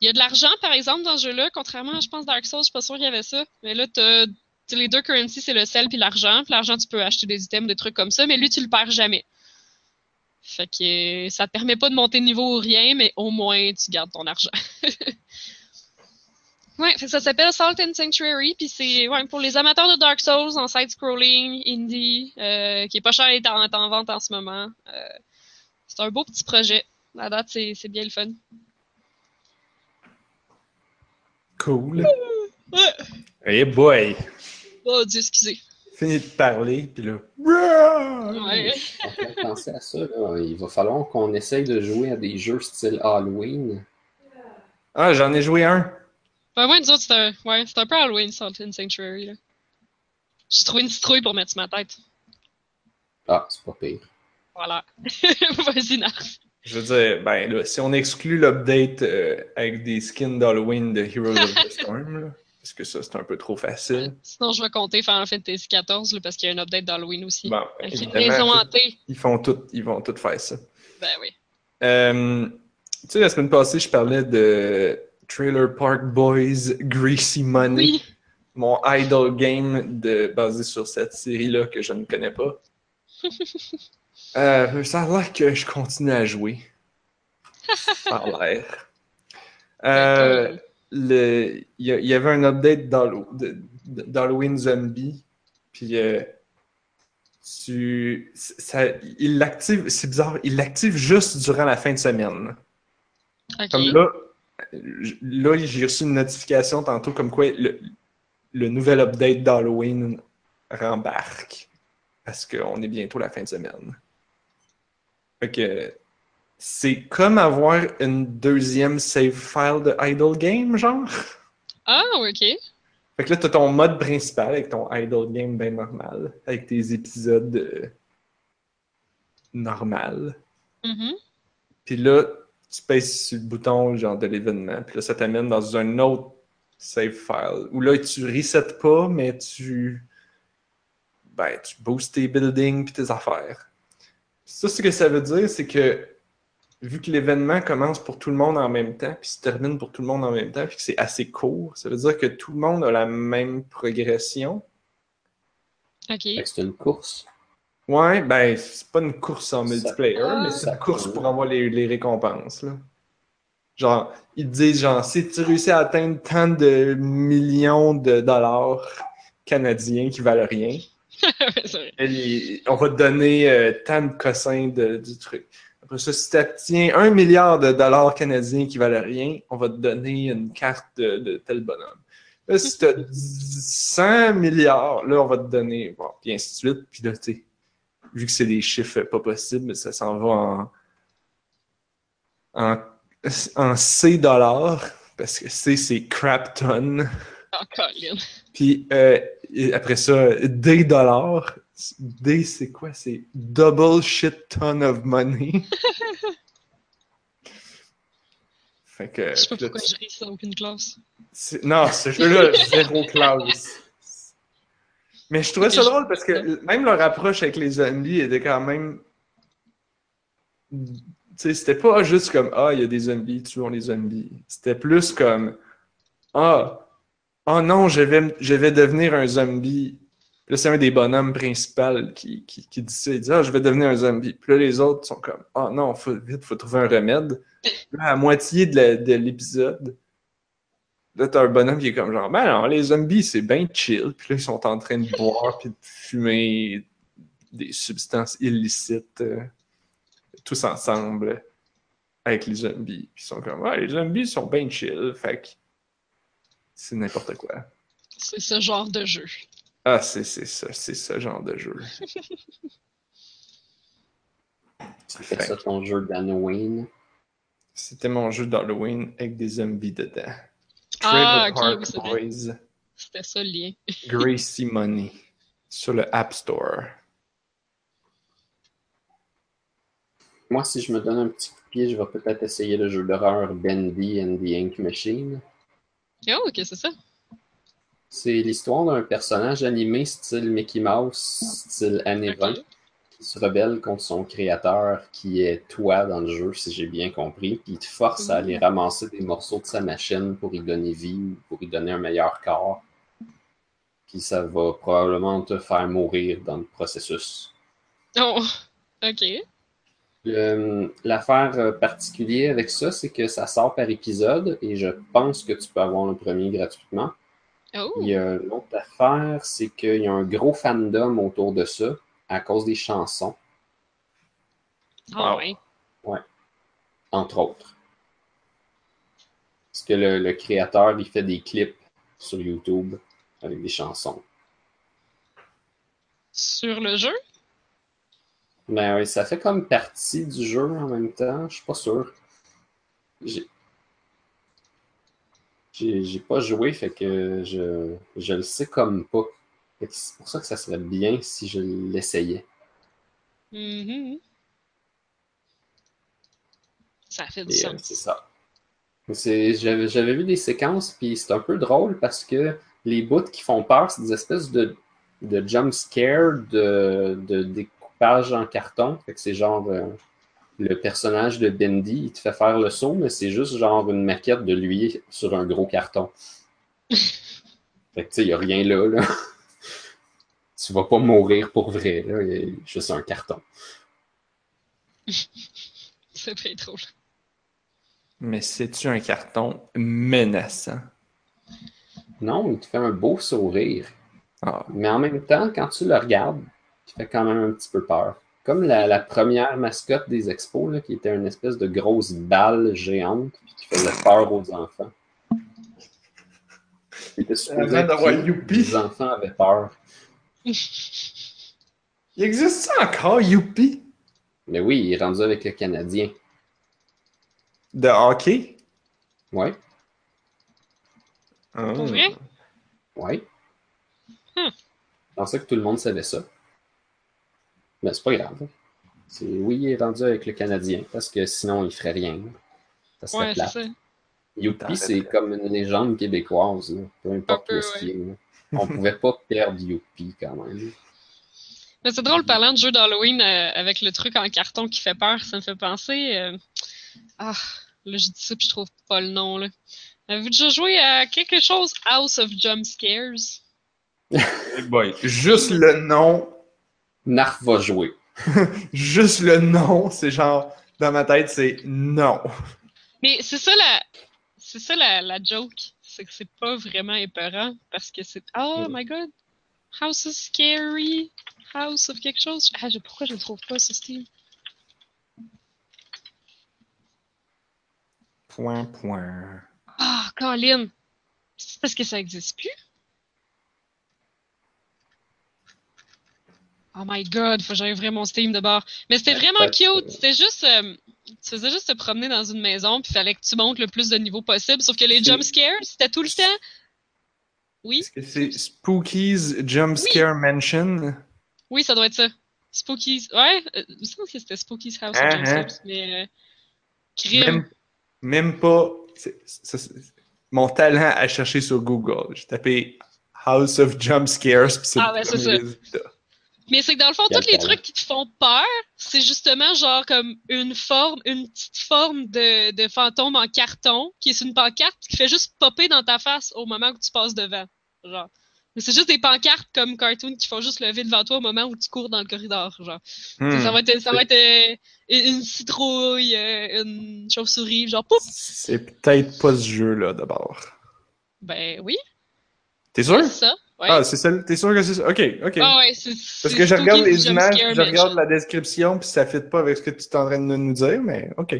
Il y a de l'argent, par exemple, dans ce jeu-là, contrairement à je pense Dark Souls, je suis pas sûre qu'il y avait ça. Mais là, t'as les deux currencies, c'est le sel puis l'argent. Puis l'argent, tu peux acheter des items, des trucs comme ça, mais lui, tu le perds jamais. Fait que euh, ça te permet pas de monter de niveau ou rien, mais au moins tu gardes ton argent. Ouais, fait que ça s'appelle Salt and Sanctuary, puis c'est ouais, pour les amateurs de Dark Souls en side-scrolling, indie, euh, qui est pas cher et est en, en vente en ce moment. Euh, c'est un beau petit projet. À date, c'est c'est bien le fun. Cool. Ouais. Hey boy! Oh Dieu, excusez. Fini de parler, puis là. Ouais. On penser à ça. là. Il va falloir qu'on essaye de jouer à des jeux style Halloween. Ah, j'en ai joué un. Ben, ouais, nous autres, c'est un, ouais, c'est un peu Halloween, Salt and Sanctuary. là. J'ai trouvé une citrouille pour mettre sur ma tête. Ah, c'est pas pire. Voilà. Vas-y, Nars. Je veux dire, ben là, si on exclut l'update euh, avec des skins d'Halloween de Heroes of the Storm, là, parce que ça, c'est un peu trop facile. Sinon, je vais compter Final Fantasy XIV là, parce qu'il y a un update d'Halloween aussi. Bon, une maison hantée. ils font tout, ils vont tout faire ça. Ben oui. Euh, tu sais, la semaine passée, je parlais de Trailer Park Boys Greasy Money, Oui. mon idol game de, basé sur cette série-là que je ne connais pas. Euh, ça a l'air que je continue à jouer. Ça a l'air. Euh, le- Il y, avait un update d'Halloween Zombie, puis euh, tu, ça, il l'active, c'est bizarre, il l'active juste durant la fin de semaine. Comme là, là j'ai reçu une notification tantôt comme quoi le, le nouvel update d'Halloween rembarque. Parce qu'on est bientôt la fin de semaine. Fait que c'est comme avoir une deuxième save file de Idle Game, genre. Ah, ok. Fait que là, t'as ton mode principal avec ton Idle Game bien normal, avec tes épisodes euh, normal. Mhm. Puis là, tu pèses sur le bouton genre de l'événement. Puis là, ça t'amène dans un autre save file. Où là, tu resets pas, mais tu. Ben, tu boostes tes buildings puis tes affaires. Ça, ce que ça veut dire, c'est que vu que l'événement commence pour tout le monde en même temps, puis se termine pour tout le monde en même temps, puis que c'est assez court, ça veut dire que tout le monde a la même progression. Ok. Que c'est une course. Ouais, ben, c'est pas une course en multiplayer, Ah. mais c'est une course pour avoir les, les récompenses, là. Genre, ils te disent, genre, si tu réussis à atteindre tant de millions de dollars canadiens qui valent rien, on va te donner euh, tant de cossins de- du truc. Après ça, si tu obtiens un milliard de dollars canadiens qui valent rien, on va te donner une carte de, de tel bonhomme. Là, si tu as 100 milliards, là, on va te donner, bon, puis ainsi de suite. Puis là, tu vu que c'est des chiffres pas possibles, ça s'en va en, en, en C dollars, parce que C, c'est crap ton. Oh, Colin. Puis euh, après ça, D dollars. D, c'est quoi? C'est double shit ton of money. fait que. Je sais pas pourquoi tu- je ris, ça n'a aucune classe. c'est- Non, ce jeu-là, zéro classe. Mais je trouvais ça drôle parce que même leur approche avec les zombies était quand même. Tu sais, c'était pas juste comme Ah, il y a des zombies, tuons les zombies. C'était plus comme Ah, oh non, je vais, je vais devenir un zombie. Puis Là, c'est un des bonhommes principaux qui, qui, qui dit ça. Il dit Ah, je vais devenir un zombie. Puis là, les autres sont comme Ah non, faut, vite, faut trouver un remède. Puis Là, à moitié de l'épisode, Là, t'as un bonhomme qui est comme genre, ben non, les zombies, c'est bien chill. Puis là, ils sont en train de boire puis de fumer des substances illicites euh, tous ensemble avec les zombies. Puis ils sont comme, ouais, les zombies sont bien chill. Fait que c'est n'importe quoi. C'est ce genre de jeu. Ah, c'est c'est ça, c'est ce genre de jeu. Tu fais ça ton jeu d'Halloween? C'était mon jeu d'Halloween avec des zombies dedans. Ah, Trailer ok, Park oui, c'est vrai. Boys, C'était ça le lien. Gracie Money sur le App Store. Moi, si je me donne un petit coup de pied, je vais peut-être essayer le jeu d'horreur Bendy and the Ink Machine. Oh, ok, c'est ça. C'est l'histoire d'un personnage animé style Mickey Mouse, style années 20, Ok. qui se rebelle contre son créateur, qui est toi dans le jeu, si j'ai bien compris, puis il te force à aller ramasser des morceaux de sa machine pour y donner vie ou pour y donner un meilleur corps. Puis ça va probablement te faire mourir dans le processus. Oh, ok. Le- L'affaire euh, particulière avec ça, c'est que ça sort par épisode et je pense que tu peux avoir le premier gratuitement. Oh! Il y a l'autre affaire, c'est qu'il y a un gros fandom autour de ça à cause des chansons, Ah Wow. ouais. entre autres. Parce que le, le créateur, il fait des clips sur YouTube avec des chansons. Sur le jeu? Mais oui, ça fait comme partie du jeu en même temps, je suis pas sûr. J'ai j'ai j'ai pas joué, fait que je, je le sais comme pas. C'est pour ça que ça serait bien si je l'essayais. Mhm. Ça fait du Et, euh, sens. c'est ça. Mais c'est- J'avais j'avais vu des séquences, puis c'est un peu drôle parce que les bouts qui font peur, c'est des espèces de, de jump scare, de, de découpage en carton. Fait que c'est genre euh, le personnage de Bendy, il te fait faire le saut, mais c'est juste genre une maquette de lui sur un gros carton. fait que tu sais, il n'y a rien là, là. Tu vas pas mourir pour vrai, là. Il y a juste un carton. C'est pas drôle. Mais c'est-tu un carton menaçant? Non, il te fait un beau sourire. Ah, Mais en même temps, quand tu le regardes, il fait quand même un petit peu peur. Comme la, la première mascotte des expos, là, qui était une espèce de grosse balle géante puis qui faisait peur aux enfants. Il était supposé Youpi. Les enfants avaient peur. Il existe ça encore, Youpi? Mais oui, il est rendu avec le Canadien. De hockey? Ouais, Ah. Vrai? ouais. Hmm. Je pensais que tout le monde savait ça. Mais c'est pas grave. C'est oui, il est rendu avec le Canadien parce que sinon il ferait rien. Ça serait Ouais, c'est plate. ça. Youpi, c'est comme une légende québécoise, là. peu importe peu, est. là. On pouvait pas perdre Youpi quand même. Mais c'est drôle, parlant de jeu d'Halloween euh, avec le truc en carton qui fait peur, ça me fait penser. euh, Ah, là, je dis ça puis je trouve pas le nom, là. Avez-vous déjà joué à quelque chose House of Jump Scares? Hey boy, juste le nom, Narf va jouer. juste le nom, c'est genre, dans ma tête, c'est non. Mais c'est ça la. C'est ça la, la joke. C'est que c'est pas vraiment épeurant parce que c'est. Oh Mm. my god! House of Scary! House of quelque chose. Ah, je- pourquoi je le trouve pas, ce Steam? Point, point. Ah, Colin! C'est parce que ça existe plus? Oh my god, faut que j'aille ouvrir mon Steam de bord. Mais c'était vraiment cute. C'était juste. euh, tu faisais juste te promener dans une maison, puis fallait que tu montes le plus de niveaux possible. Sauf que les C'est- jump scares, c'était tout le temps. Oui? Est-ce que c'est Spooky's Jump Oui. Scare Mansion? Oui, ça doit être ça. Spooky's. Ouais, euh, il me semble que c'était Spooky's House hein. Scares, mais. Euh, crime. Même, même pas. mon talent à chercher sur Google. J'ai tapé House of Jump Scares, puis c'est Ah, le ouais, c'est premier ça. Mais c'est que dans le fond, tous les trucs qui te font peur, c'est justement genre comme une forme, une petite forme de, de fantôme en carton qui est une pancarte qui fait juste popper dans ta face au moment où tu passes devant. Genre. Mais c'est juste des pancartes comme cartoon qui font juste lever devant toi au moment où tu cours dans le corridor. Genre. Hmm. Ça va être, ça va être euh, une citrouille, euh, une chauve-souris, genre pouf! C'est peut-être pas ce jeu-là d'abord. Ben oui, T'es sûr? c'est ça. Ouais. Ah, c'est ça. T'es sûr que c'est ça? Ok, ok. Ah ouais, c'est Parce que je regarde les images, je regarde la... description, puis ça fit pas avec ce que tu es en train de nous dire, mais ok.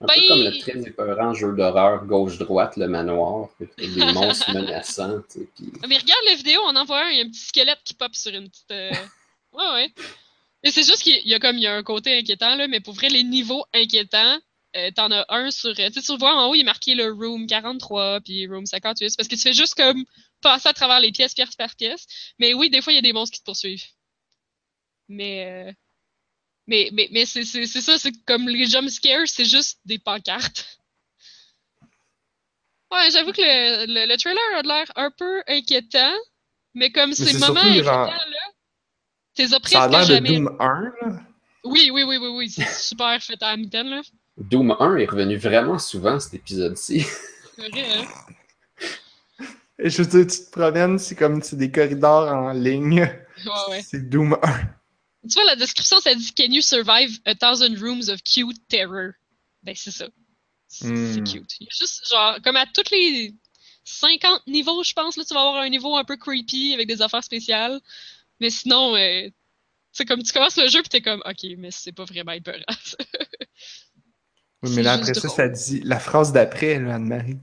Un Ben, peu comme le il- très épeurant jeu d'horreur gauche-droite, le manoir, des monstres menaçants. tu sais, puis- Mais regarde la vidéo, on en voit un, il y a un petit squelette qui pop sur une petite. euh, Ouais, ouais. Mais c'est juste qu'il y a comme il y a un côté inquiétant, là, mais pour vrai, les niveaux inquiétants, euh, t'en as un sur. euh, Tu sais, tu vois en haut, il est marqué le room 43 puis room 58. c'est Parce que tu fais juste comme passer à travers les pièces, pièce par pièce. Mais oui, des fois, il y a des monstres qui te poursuivent. Mais. euh, Mais, mais, mais c'est c'est- c'est ça, c'est comme les jump scares, c'est juste des pancartes. Ouais, j'avoue que le, le, le trailer a l'air un peu inquiétant, mais comme ces c'est moments surtout, inquiétants, genre, là, t'es as Ça a presque l'air de jamais. Doom 1, là. Oui, oui, oui, oui, oui, c'est super fait à la mitaine, là. Doom 1 est revenu vraiment souvent cet épisode-ci. C'est vrai, hein? Et je veux dire, tu te promènes, c'est comme c'est des corridors en ligne. Ouais, ouais. C'est Doom 1. Tu vois, la description, ça dit Can you survive a thousand rooms of cute terror? Ben, c'est ça. C'est Hmm. cute. Il y a juste, genre, comme à tous les 50 niveaux, je pense, là, tu vas avoir un niveau un peu creepy avec des affaires spéciales. Mais sinon, euh, c'est comme tu commences le jeu pis t'es comme, ok, mais c'est pas vraiment épeurant. Oui, mais là, après ça, drôle. ça dit la phrase d'après, Anne-Marie.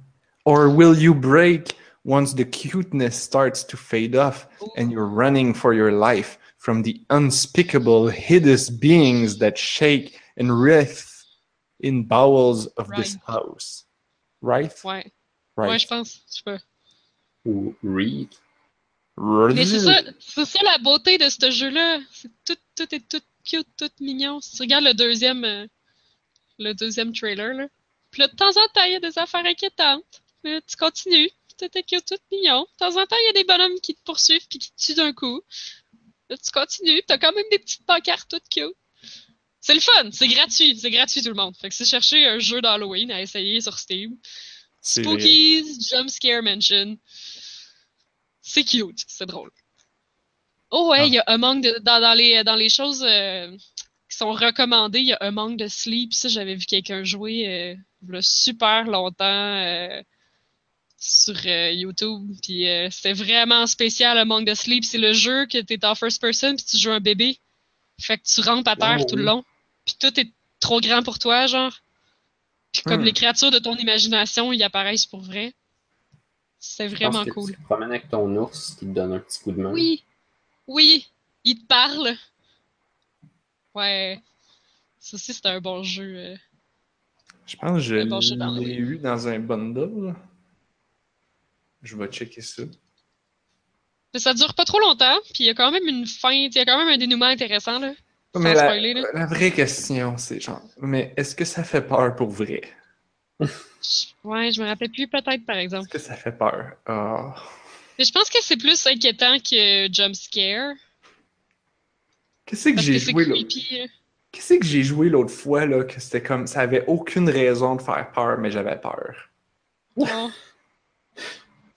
Or will you break once the cuteness starts to fade off and you're running for your life from the unspeakable, hideous beings that shake and writhe in bowels of this Right. house? Right? ouais. Right. Ouais, je pense. Je pas. Ou Reed. Mais c'est ça, c'est ça la beauté de ce jeu-là. C'est tout, tout est tout cute, tout mignon. Si tu regardes le deuxième, euh, le deuxième trailer, là. Puis là, de temps en temps, il y a des affaires inquiétantes. Mais tu continues. Est cute, tout mignon. De temps en temps, il y a des bonhommes qui te poursuivent puis qui te tuent d'un coup. Là, tu continues. T'as quand même des petites pancartes toutes cute. C'est le fun, c'est gratuit, c'est gratuit tout le monde. Fait que c'est chercher un jeu d'Halloween à essayer sur Steam. Spookies, Jump Scare Mansion. C'est cute, c'est drôle. Oh ouais, Ah. il y a Among the, dans, dans les, dans les choses euh, qui sont recommandées, il y a Among the Sleep. Ça, j'avais vu quelqu'un jouer euh, il y a super longtemps euh, sur euh, YouTube. Puis euh, c'était vraiment spécial Among the Sleep. C'est le jeu que t'es en first person puis tu joues un bébé. Fait que tu rampes à terre Oh, tout le long. Puis tout est trop grand pour toi, genre. Puis comme Hmm. les créatures de ton imagination, ils apparaissent pour vrai. C'est vraiment que cool. Tu te promènes avec ton ours qui te donne un petit coup de main. Oui, oui, il te parle. Ouais. Ça aussi, c'est un bon jeu. euh. Je pense que je bon l'ai eu dans un bundle. Je vais checker ça. Mais ça dure pas trop longtemps, puis il y a quand même une fin, il y a quand même un dénouement intéressant, là. Mais la, spoiler, là. la vraie question, c'est genre, mais est-ce que ça fait peur pour vrai? Ouais, je me rappelle plus, peut-être, par Est-ce exemple. que ça fait peur? Ah. Mais je pense que c'est plus inquiétant que Jump Scare. Qu'est-ce que j'ai joué l'autre creepy. euh. Qu'est-ce que j'ai joué l'autre fois là que c'était comme ça avait aucune raison de faire peur mais j'avais peur? Oh.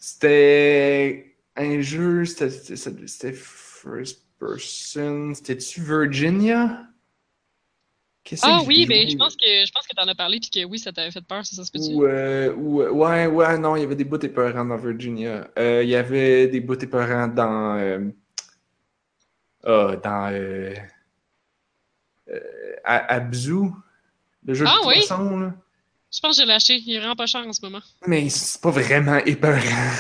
C'était un jeu, c'était first person, c'était-tu Virginia? Ah oui, mais joué, je pense que je pense que t'en as parlé puis que oui, ça t'avait fait peur, ça, ça se peut-tu? Euh, euh, ouais, ouais, non, il y avait des bouts épeurants dans Virginia. Euh, il y avait des bouts épeurants dans. euh, ah, dans. Euh, euh, à- Abzu, le jeu Ah de oui? poisson, là. Je pense que j'ai lâché. Il est vraiment pas cher en ce moment. Mais c'est pas vraiment épeurant.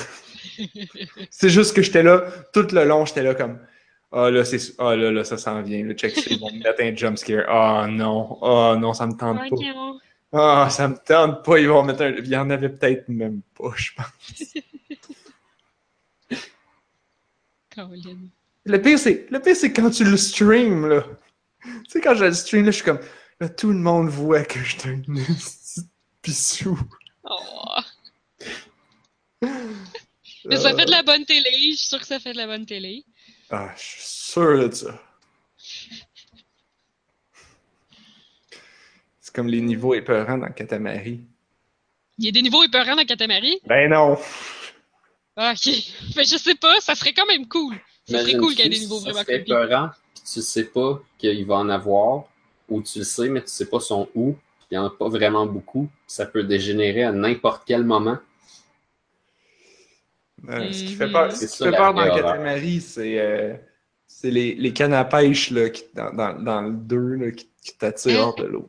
c'est juste que j'étais là, tout le long, j'étais là comme. Ah là, c'est. Ah là, là, ça s'en vient. Le check, ils vont me mettre un jumpscare. Ah non. Ah non, ça me tente pas. Ah, ça me tente pas. Ils vont mettre un. Il y en avait peut-être même pas, je pense. Le pire, c'est, le pire, c'est quand tu le stream, là. Tu sais, quand je le stream, là, je suis comme. Là, tout le monde voit que je suis un pissou. Oh. Mais ça fait de la bonne télé. Je suis sûre que ça fait de la bonne télé. Ah, je suis sûr de ça. C'est comme les niveaux épeurants dans Katamari. Il y a des niveaux épeurants dans Katamari? Ben non! Ok. Mais je sais pas, ça serait quand même cool. Ça serait cool qu'il y ait des niveaux ça vraiment creepy. épeurant, puis tu sais pas qu'il va en avoir, ou tu le sais, mais tu sais pas son où, il y en a pas vraiment beaucoup. Ça peut dégénérer à n'importe quel moment. Euh, ce qui Mhm. fait peur, ce C'est qui ça, fait la peur dans vraie horreur. Katamari, c'est euh, c'est les, les cannes à pêche là, qui, dans, dans, dans le 2 là, qui, qui t'attirent Hein? hors de l'eau.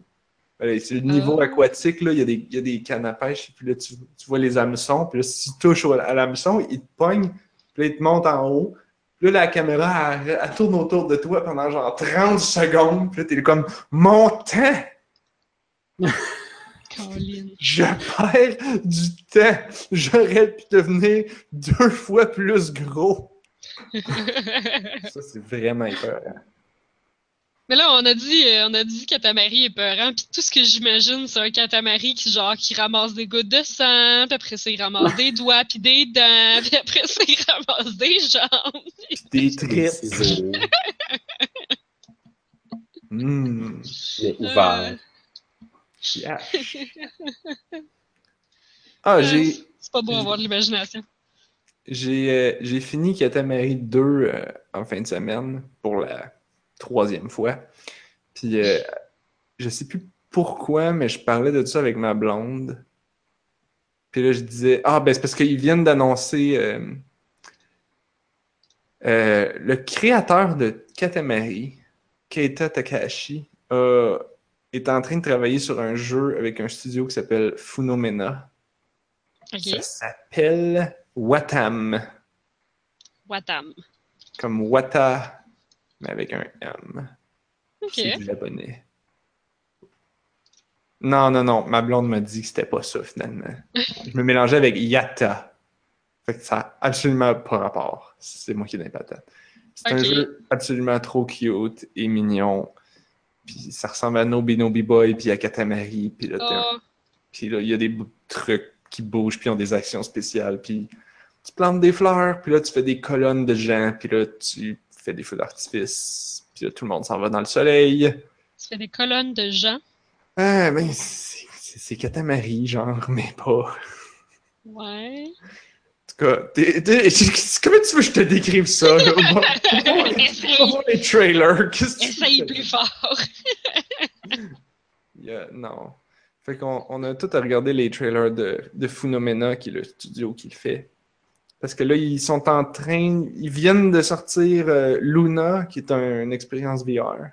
Voilà, c'est le niveau Ah. aquatique, là, il y, a des, il y a des cannes à pêche, et puis là, tu, tu vois les hameçons, puis là, si tu touches à l'hameçon, il te pogne, puis là, il te monte en haut. Puis là, la caméra, elle, elle tourne autour de toi pendant genre 30 secondes, puis là, t'es comme « Mon temps! Caroline. Je perds du temps! J'aurais pu devenir deux fois plus gros! » Ça, c'est vraiment hyper. Mais là, on a dit, euh, on a dit Katamari est peurant, puis tout ce que j'imagine, c'est un Katamari qui, genre, qui ramasse des gouttes de sang, puis après ça, il ramasse des doigts, puis des dents, puis après ça, il ramasse des jambes. Des Des tripes. Mmh. mais ouverts. Yash. Ah, j'ai, C'est pas beau avoir de l'imagination. j'ai, euh, j'ai fini Katamari 2 euh, en fin de semaine pour la troisième fois. Puis euh, je sais plus pourquoi, mais je parlais de ça avec ma blonde. Puis là, je disais, ah, ben c'est parce qu'ils viennent d'annoncer euh, euh, le créateur de Katamari, Keita Takahashi, euh, est en train de travailler sur un jeu avec un studio qui s'appelle Funomena. Ça s'appelle Watam. Watam. Comme Wata, mais avec un M. C'est du japonais. Non, non, non. Ma blonde m'a dit que c'était pas ça, finalement. Je me mélangeais avec Yata. Fait que ça a absolument pas rapport. C'est moi qui ai des patates. C'est un jeu absolument trop cute et mignon. Puis ça ressemble à Nobi Nobi Boy, puis à Katamari. Puis là, Oh, puis là, il y a des trucs qui bougent, puis ils ont des actions spéciales. Puis tu plantes des fleurs, puis là, tu fais des colonnes de gens, puis là, tu fais des feux d'artifice. Puis là, tout le monde s'en va dans le soleil. tu fais des colonnes de gens? Ah, ben, c'est Katamari, genre, mais pas. Ouais. En tout cas, t'es- t'es- comment tu veux que je te décrive ça? les- trailers. Qu'est-ce que tu Essaye plus fort. Non. Fait qu'on on a tout à regarder les trailers de, de Funomena, qui est le studio qui le fait. Parce que là, ils sont en train. Ils viennent de sortir euh, Luna, qui est un- une expérience VR.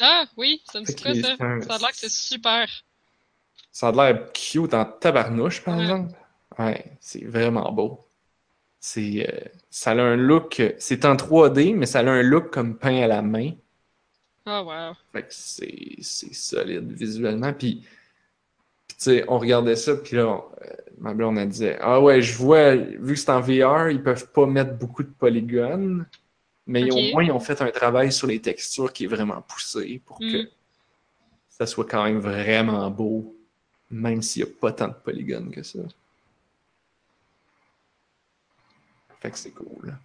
Ah, oui, ça me dit quoi, ça? un- Ça a l'air que c'est super. Ça a l'air cute en tabarnouche, par Ouais. exemple. Ouais, c'est vraiment beau. C'est, euh, ça a un look. C'est en 3D, mais ça a un look comme peint à la main. Oh, wow. Fait que c'est c'est solide visuellement. Puis, tu sais, on regardait ça, puis là, on- euh, ma blonde, elle disait Ah ouais, je vois, vu que c'est en VR, ils peuvent pas mettre beaucoup de polygones, mais au moins, ils ont fait un travail sur les textures qui est vraiment poussé pour que Mm. ça soit quand même vraiment beau, même s'il n'y a pas tant de polygones que ça. Fait que c'est cool.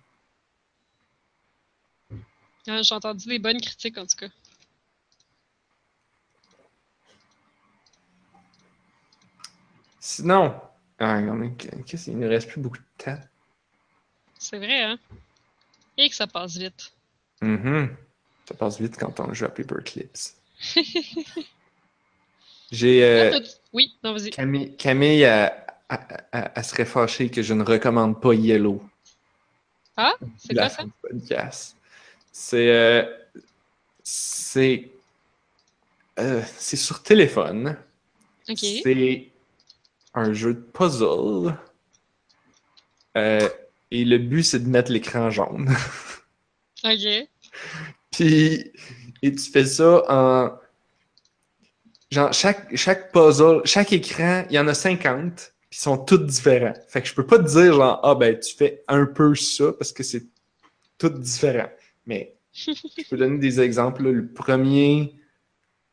Ah, J'ai entendu des bonnes critiques, en tout cas. Sinon, ah, qu'est-ce qu'il ne reste plus beaucoup de temps. C'est vrai, hein? Et que ça passe vite. Mhm. Ça passe vite quand on joue à Paperclips. J'ai. euh, Oui, non, vas-y. Camille, Camille elle, elle- elle- elle serait fâchée que je ne recommande pas Yellow. Ah, c'est quoi ça? podcast. C'est. euh, c'est. euh, c'est sur téléphone. Ok. C'est un jeu de puzzle. Euh, et le but, c'est de mettre l'écran jaune. Ok. Puis, et tu fais ça en. Genre, chaque, chaque puzzle, chaque écran, il y en a 50, sont tous différents. Fait que je peux pas te dire, genre, ah ben, tu fais un peu ça, parce que c'est tout différent. Mais, je peux donner des exemples. là. Le premier,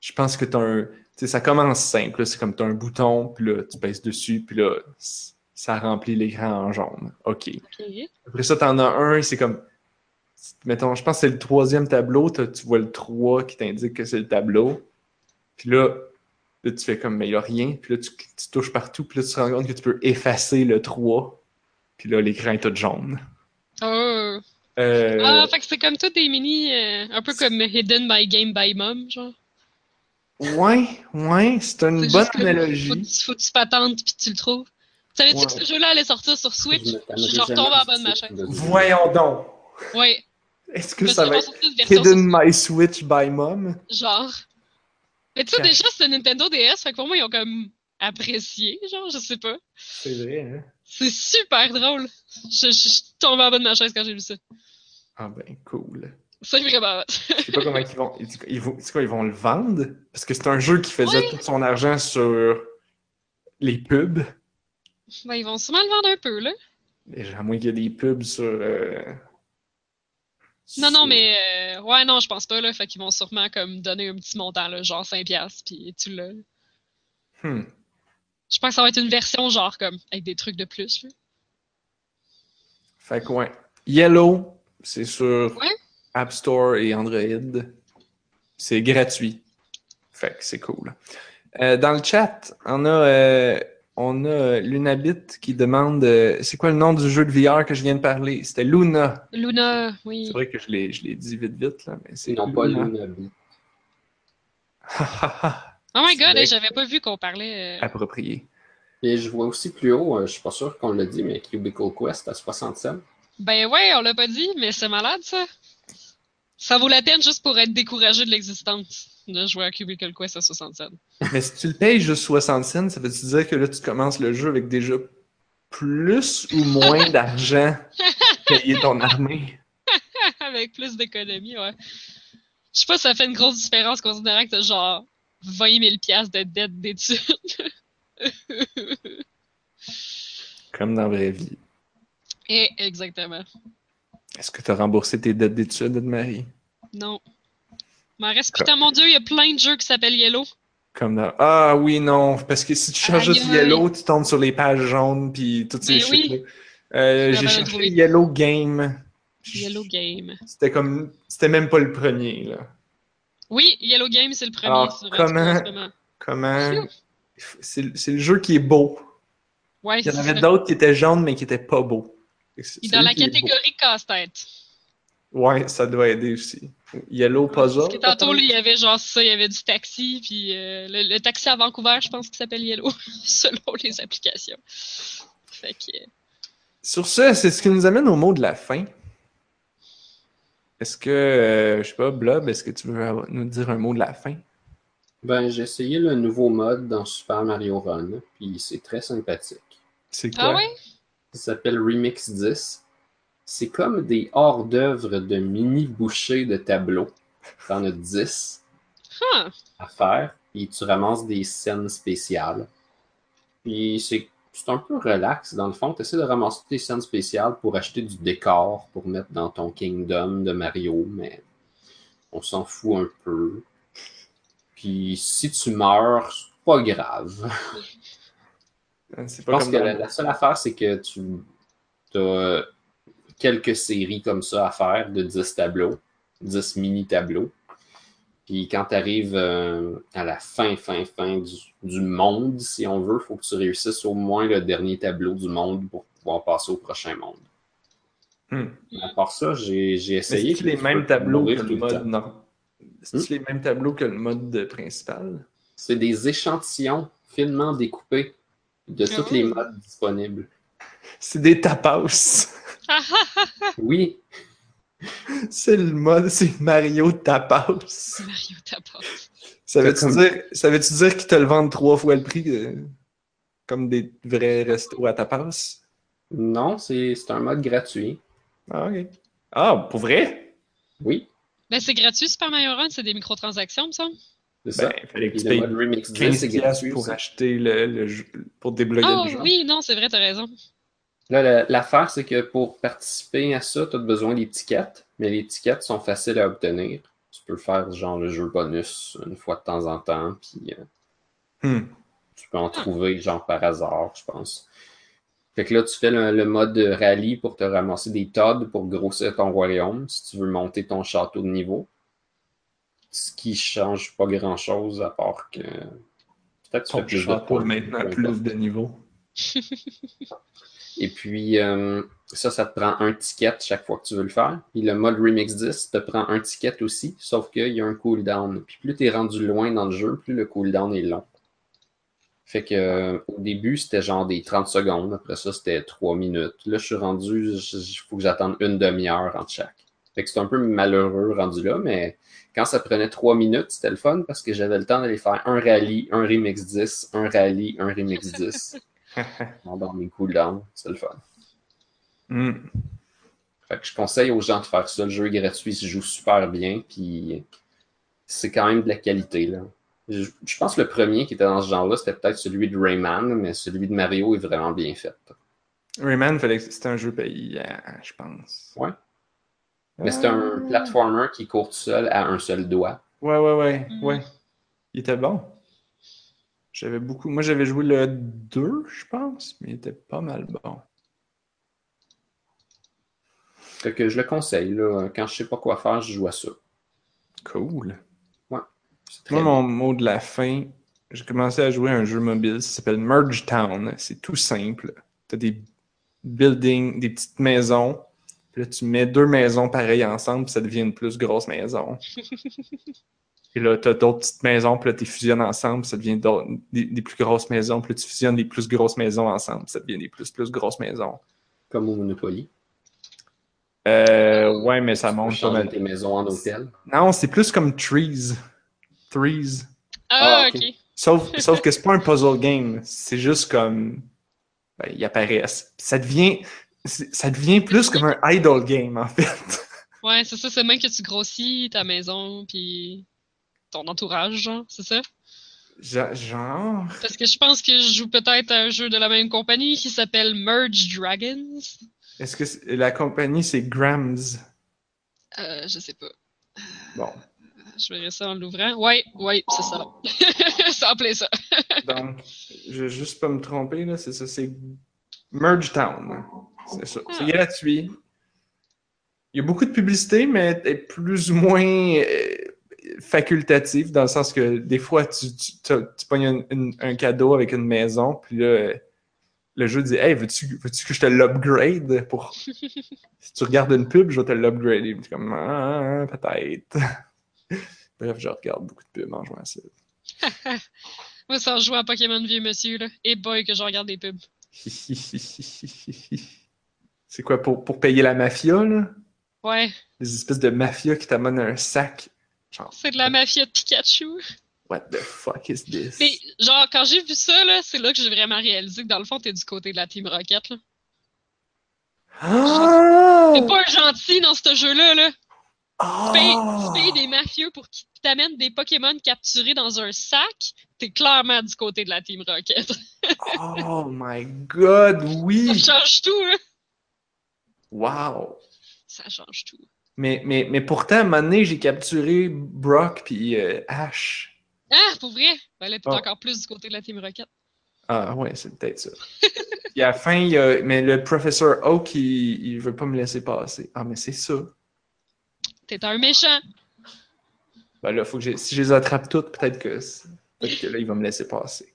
je pense que tu as un. Tu sais, ça commence simple, c'est comme tu as un bouton, puis là, tu pèses dessus, puis là, ça remplit l'écran en jaune. OK. Après ça, t'en as un, c'est comme. Mettons, je pense que c'est le troisième tableau, tu vois le 3 qui t'indique que c'est le tableau. Puis là, là, tu fais comme, mais il n'y a rien. Puis là, tu, tu touches partout. Puis là, tu te rends compte que tu peux effacer le 3. Puis là, l'écran est tout jaune. Oh. Euh, Ah, fait que c'est comme tout des mini, euh, un peu comme Hidden by Game by Mom, genre. Ouais, ouais, c'est une C'est bonne Faut, analogie. que- faut que tu patentes puis tu le trouves. Savais-tu Ouais. que ce jeu-là allait sortir sur Switch? Je tombé en bas de ma chaîne. Voyons donc. Ouais. Est-ce que ça va être Hidden My Switch by Mom? Genre. Mais tu sais, déjà, c'est Nintendo DS, fait que pour moi, ils ont comme apprécié, genre, je sais pas. C'est vrai, hein? C'est super drôle. Je, je, je suis tombé en bas de ma chaise quand j'ai vu ça. Ah ben, cool. C'est vraiment. Je sais pas comment ils vont. Ils, ils vont c'est quoi, ils vont le vendre? Parce que c'est un jeu qui faisait tout son argent sur les pubs. Ben, ils vont sûrement le vendre un peu, là. Déjà, à moins qu'il y ait des pubs sur. euh, Non, non, mais euh, ouais, non, je pense pas, là. Fait qu'ils vont sûrement comme donner un petit montant, là, genre 5$, puis tu l'as. Hmm. Je pense que ça va être une version, genre, comme, avec des trucs de plus, là. Fait que, ouais. Yellow, c'est sur Ouais. App Store et Android. C'est gratuit. Fait que c'est cool. Euh, dans le chat, on a euh, on a euh, Lunabit qui demande euh, c'est quoi le nom du jeu de VR que je viens de parler? C'était Luna. Luna, oui. C'est vrai que je l'ai je l'ai dit vite vite là, mais c'est Non, pas Luna. Lunabi. Oh my god, j'avais pas vu qu'on parlait. euh, Approprié. Et je vois aussi plus haut, euh, je suis pas sûr qu'on l'a dit, mais Cubicle Quest à 60 cents. Ben ouais, on l'a pas dit, mais c'est malade ça. Ça vaut la peine juste pour être découragé de l'existence de jouer à Cubicle Quest à 67. Mais si tu le payes juste 60 cents, ça veut-tu dire que là, tu commences le jeu avec déjà plus ou moins d'argent payer ton armée? Avec plus d'économie, ouais. Je sais pas si ça fait une grosse différence considérant que t'as genre 20 000 piastres de dette d'études. Comme dans la vraie vie. Et exactement. Est-ce que tu as remboursé tes dettes d'études, Anne-Marie? Non. M'en reste putain, mon dieu, il y a plein de jeux qui s'appellent Yellow. Comme dans... Ah oui, non, parce que si tu cherches Aïe, juste. Yellow, tu tombes sur les pages jaunes puis toutes ces. Euh, Je J'ai cherché. Yellow Game. Yellow Game. C'était comme... C'était même pas le premier, là. Oui, Yellow Game, c'est le premier Ah, sur comment? Comment... C'est le jeu qui est beau. Ouais, Il y en avait d'autres qui étaient jaunes, mais qui étaient pas beaux. Puis dans la catégorie casse-tête. Ouais, ça doit aider aussi. Yellow Puzzle. Parce que tantôt, là, il y avait genre ça, il y avait du taxi, puis euh, le, le taxi à Vancouver, je pense qu'il s'appelle Yellow, selon les applications. Fait que. euh, Sur ce, c'est ce qui nous amène au mot de la fin. Est-ce que, euh, je sais pas, Blob, est-ce que tu veux nous dire un mot de la fin? Ben, j'ai essayé le nouveau mode dans Super Mario Run, puis c'est très sympathique. C'est quoi? Ah ouais? Ça s'appelle Remix 10. C'est comme des hors-d'œuvre de mini-bouchées de tableaux. T'en as 10 Huh. à faire, puis tu ramasses des scènes spéciales. Puis c'est c'est un peu relax, dans le fond. Tu essaies de ramasser des scènes spéciales pour acheter du décor pour mettre dans ton Kingdom de Mario, mais on s'en fout un peu. Puis si tu meurs, c'est pas grave. C'est Je pas pense comme que la, la seule affaire, c'est que tu as quelques séries comme ça à faire de 10 tableaux, 10 mini-tableaux. Puis quand tu arrives à la fin, fin, fin du, du monde, si on veut, il faut que tu réussisses au moins le dernier tableau du monde pour pouvoir passer au prochain monde. Hmm. À part ça, j'ai essayé. c'est les puis tu mêmes tableaux que le mode non. C'est les mêmes tableaux que le mode de principal? C'est des échantillons finement découpés de tous les Oh. modes disponibles. C'est des tapas. Oui, C'est le mode, c'est Mario tapas. Mario Tapas. Ça veut-tu Comme- dire, ça veut-tu dire qu'ils te le vendent trois fois le prix euh, comme des vrais restos à tapas? non, c'est c'est un mode gratuit. Ah, ok. Ah, pour vrai? Oui, Ben, c'est gratuit, Super Mario Run, c'est des microtransactions, me semble. c'est ça. Ben, il fallait que tu payes mode Remix 10, 15 c'est piastres gratuit pour acheter le, le jeu, pour débloquer Oh le jeu. oui, non, c'est vrai, t'as raison. Là, la- l'affaire, c'est que pour participer à ça, tu as besoin d'étiquettes, mais les étiquettes sont faciles à obtenir. Tu peux faire genre le jeu bonus une fois de temps en temps, puis euh, Hmm. tu peux en trouver genre par hasard, je pense. Fait que là, tu fais le, le mode rallye pour te ramasser des Todd pour grossir ton royaume, si tu veux monter ton château de niveau. Ce qui change pas grand chose à part que peut-être tu fais plus de château points. maintenant plus de niveau. Et puis, euh, ça, ça te prend un ticket chaque fois que tu veux le faire. Puis le mode Remix 10 te prend un ticket aussi, sauf qu'il y a un cooldown. Puis plus tu es rendu loin dans le jeu, plus le cooldown est long. Fait que euh, au début, c'était genre des 30 secondes. Après ça, c'était 3 minutes. Là, je suis rendu, il faut que j'attende une demi-heure entre chaque. Fait que c'est un peu malheureux rendu là, mais quand ça prenait 3 minutes, c'était le fun parce que j'avais le temps d'aller faire un rallye, un remix 10, un rallye, un remix 10. dans mes cooldowns, c'est le fun. Hmm. Fait que je conseille aux gens de faire ça. Le jeu est gratuit, il se joue super bien, puis c'est quand même de la qualité. Là. Je, je pense que le premier qui était dans ce genre-là, c'était peut-être celui de Rayman, mais celui de Mario est vraiment bien fait. Rayman, fallait que c'était un jeu payant, je pense. Ouais. Mais c'est un Ah. platformer qui court tout seul à un seul doigt. Ouais, ouais, ouais, Mhm. ouais. Il était bon. J'avais beaucoup. Moi, j'avais joué le 2, je pense, mais il était pas mal bon. Fait que je le conseille. Là. Quand je sais pas quoi faire, je joue à ça. Cool. Moi, bien. mon mot de la fin, j'ai commencé à jouer à un jeu mobile, ça s'appelle Merge Town. C'est tout simple. T'as des buildings, des petites maisons. Puis là, tu mets deux maisons pareilles ensemble, puis ça devient une plus grosse maison. Et là, t'as d'autres petites maisons, puis là, tu fusionnes ensemble, puis ça devient des, des plus grosses maisons, puis là, tu fusionnes des plus grosses maisons ensemble, puis ça devient des plus plus grosses maisons. Comme au Monopoly. Euh, ouais, mais ça Tu monte pas mal. tes maisons en hôtel. Non, c'est plus comme Trees. Trees. Ah, Ah, ok. Sauf, sauf que c'est pas un puzzle game. C'est juste comme. Ben, ils apparaissent. Ça devient. Ça devient plus comme un idle game, en fait. Ouais, c'est ça, c'est même que tu grossis ta maison, puis ton entourage, genre, c'est ça? Genre. Parce que je pense que je joue peut-être à un jeu de la même compagnie qui s'appelle Merge Dragons. Est-ce que c'est- la compagnie, c'est Grams? Euh, je sais pas. Bon. Je verrai ça en l'ouvrant. Ouais, ouais, c'est ça. c'est en ça. Donc, je vais juste pas me tromper, là. C'est ça, c'est Merge Town. C'est ça. C'est Ah. gratuit. Il y a beaucoup de publicité, mais plus ou moins facultative, dans le sens que des fois, tu, tu, pognes un, une- un cadeau avec une maison, puis là, le jeu dit Hey, veux-tu veux que je te l'upgrade pour. si tu regardes une pub, je vais te l'upgrader. Puis comme Ah, peut-être. Bref, je regarde beaucoup de pubs en jouant à ça. Moi, ça en joue à Pokémon Vieux Monsieur, là. Et boy, que je regarde des pubs. C'est quoi, pour, pour payer la mafia, là? Ouais, Des espèces de mafia qui t'amènent un sac. C'est de la mafia de Pikachu. what the fuck is this? Mais, genre, quand j'ai vu ça, là, c'est là que j'ai vraiment réalisé que dans le fond, t'es du côté de la Team Rocket, là. Ah! T'es pas un gentil dans ce jeu-là, là. Ah! Tu payes, tu payes des mafieux pour qu'ils t'amènent des Pokémon capturés dans un sac. T'es clairement du côté de la Team Rocket. Oh my god, Ça oui! change tout, là. Wow! Ça change tout. Mais, mais, mais pourtant, à un moment donné, j'ai capturé Brock puis euh, Ash. Ah, pour vrai? Ben là, t'es Ah. encore plus du côté de la Team Rocket. Ah ouais, c'est peut-être ça. Puis à la fin, il y a... mais le professeur Oak, il, il veut pas me laisser passer. Ah, mais c'est ça. T'es un méchant. Ben là, faut que j'ai- si je les attrape toutes, peut-être que, peut-être que là, il va me laisser passer.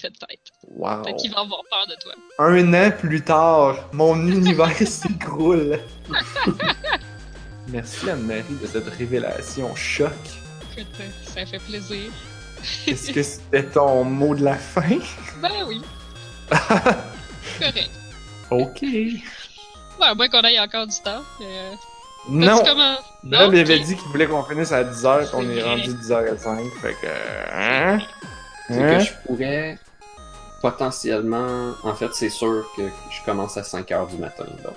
Peut-être. Wow. Peut-être qu'il va avoir peur de toi. Un an plus tard, mon univers s'écroule. Merci Anne-Marie de cette révélation choc. Écoute, euh, ça fait plaisir. Est-ce que c'était ton mot de la fin? Ben oui, correct. ok. Ouais, moins qu'on aille encore du temps. Euh, Non, comment... Non? avait Ok. dit qu'il voulait qu'on finisse à 10h, qu'on est rendu 10h05. Fait que. Hein? C'est Hein? que je pourrais potentiellement. En fait, c'est sûr que je commence à 5 h du matin. Donc,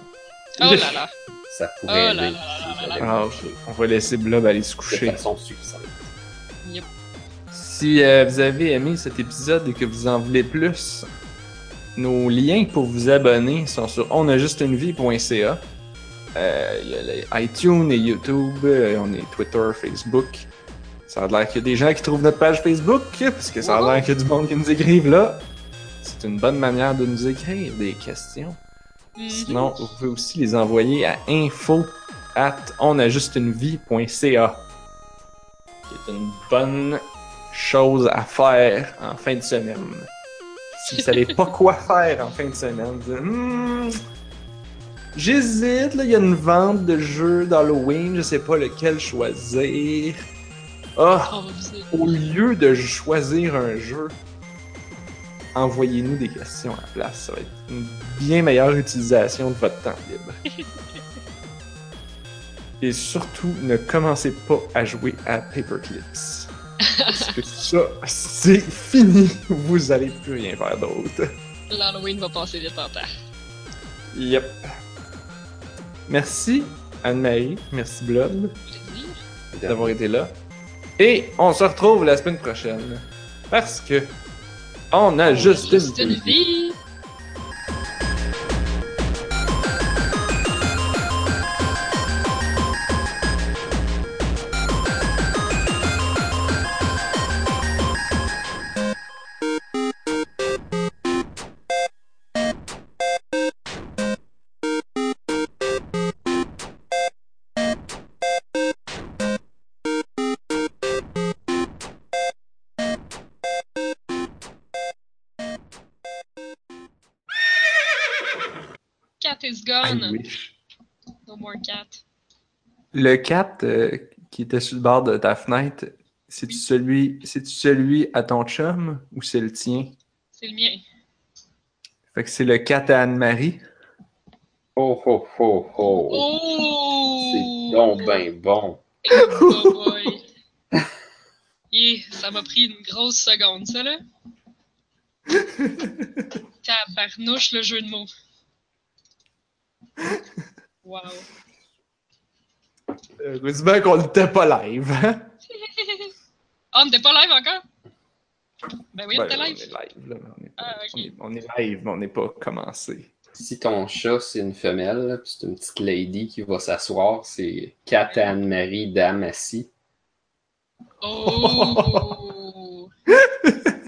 Oh là là. ça pourrait Oh là aider là si là j'avais là Ah. On va laisser Blob aller se de coucher. façon suffisante. Yep. Si euh, vous avez aimé cet épisode et que vous en voulez plus, nos liens pour vous abonner sont sur onajustunevie.ca. Euh, Il y a les iTunes et YouTube, euh, on est Twitter, Facebook. Ça a l'air qu'il y a des gens qui trouvent notre page Facebook, parce que ça a l'air qu'il y a du monde qui nous écrivent là. C'est une bonne manière de nous écrire des questions. Mhm. Sinon, vous pouvez aussi les envoyer à info at onajustunevie.ca qui est une bonne chose à faire en fin de semaine. Si vous savez pas quoi faire en fin de semaine, vous dites, Hmm, j'hésite, là, il y a une vente de jeux d'Halloween, je sais pas lequel choisir. Ah, aider. au lieu de choisir un jeu, envoyez-nous des questions à la place. Ça va être une bien meilleure utilisation de votre temps libre. Et surtout, ne commencez pas à jouer à Paperclips. Parce que ça, c'est fini. Vous allez plus rien faire d'autre. L'Halloween va passer vite en temps. Yep. Merci Anne-Marie, merci Blob Plaisir. d'avoir été là. Et on se retrouve la semaine prochaine. Parce que on a juste Juste une une vie. Cat. Le 4 euh, qui était sur le bord de ta fenêtre, c'est-tu celui, c'est celui à ton chum ou c'est le tien? C'est le mien. Fait que c'est le 4 à Anne-Marie. Oh, oh, oh, oh. Oh! C'est donc ben bon. Oh boy. Yeah, ça m'a pris une grosse seconde, ça, là. Tabarnouche, le jeu de mots. Wow. Heureusement qu'on n'était pas live. hein? Ah, on n'était pas live encore? Ben oui, on Ben, était on live. est live, là, mais on est pas- Ah, ok. on est- on est live, mais on n'est pas commencé. Si ton chat, c'est une femelle, c'est une petite lady qui va s'asseoir, c'est Kat Anne-Marie Damassi. Oh!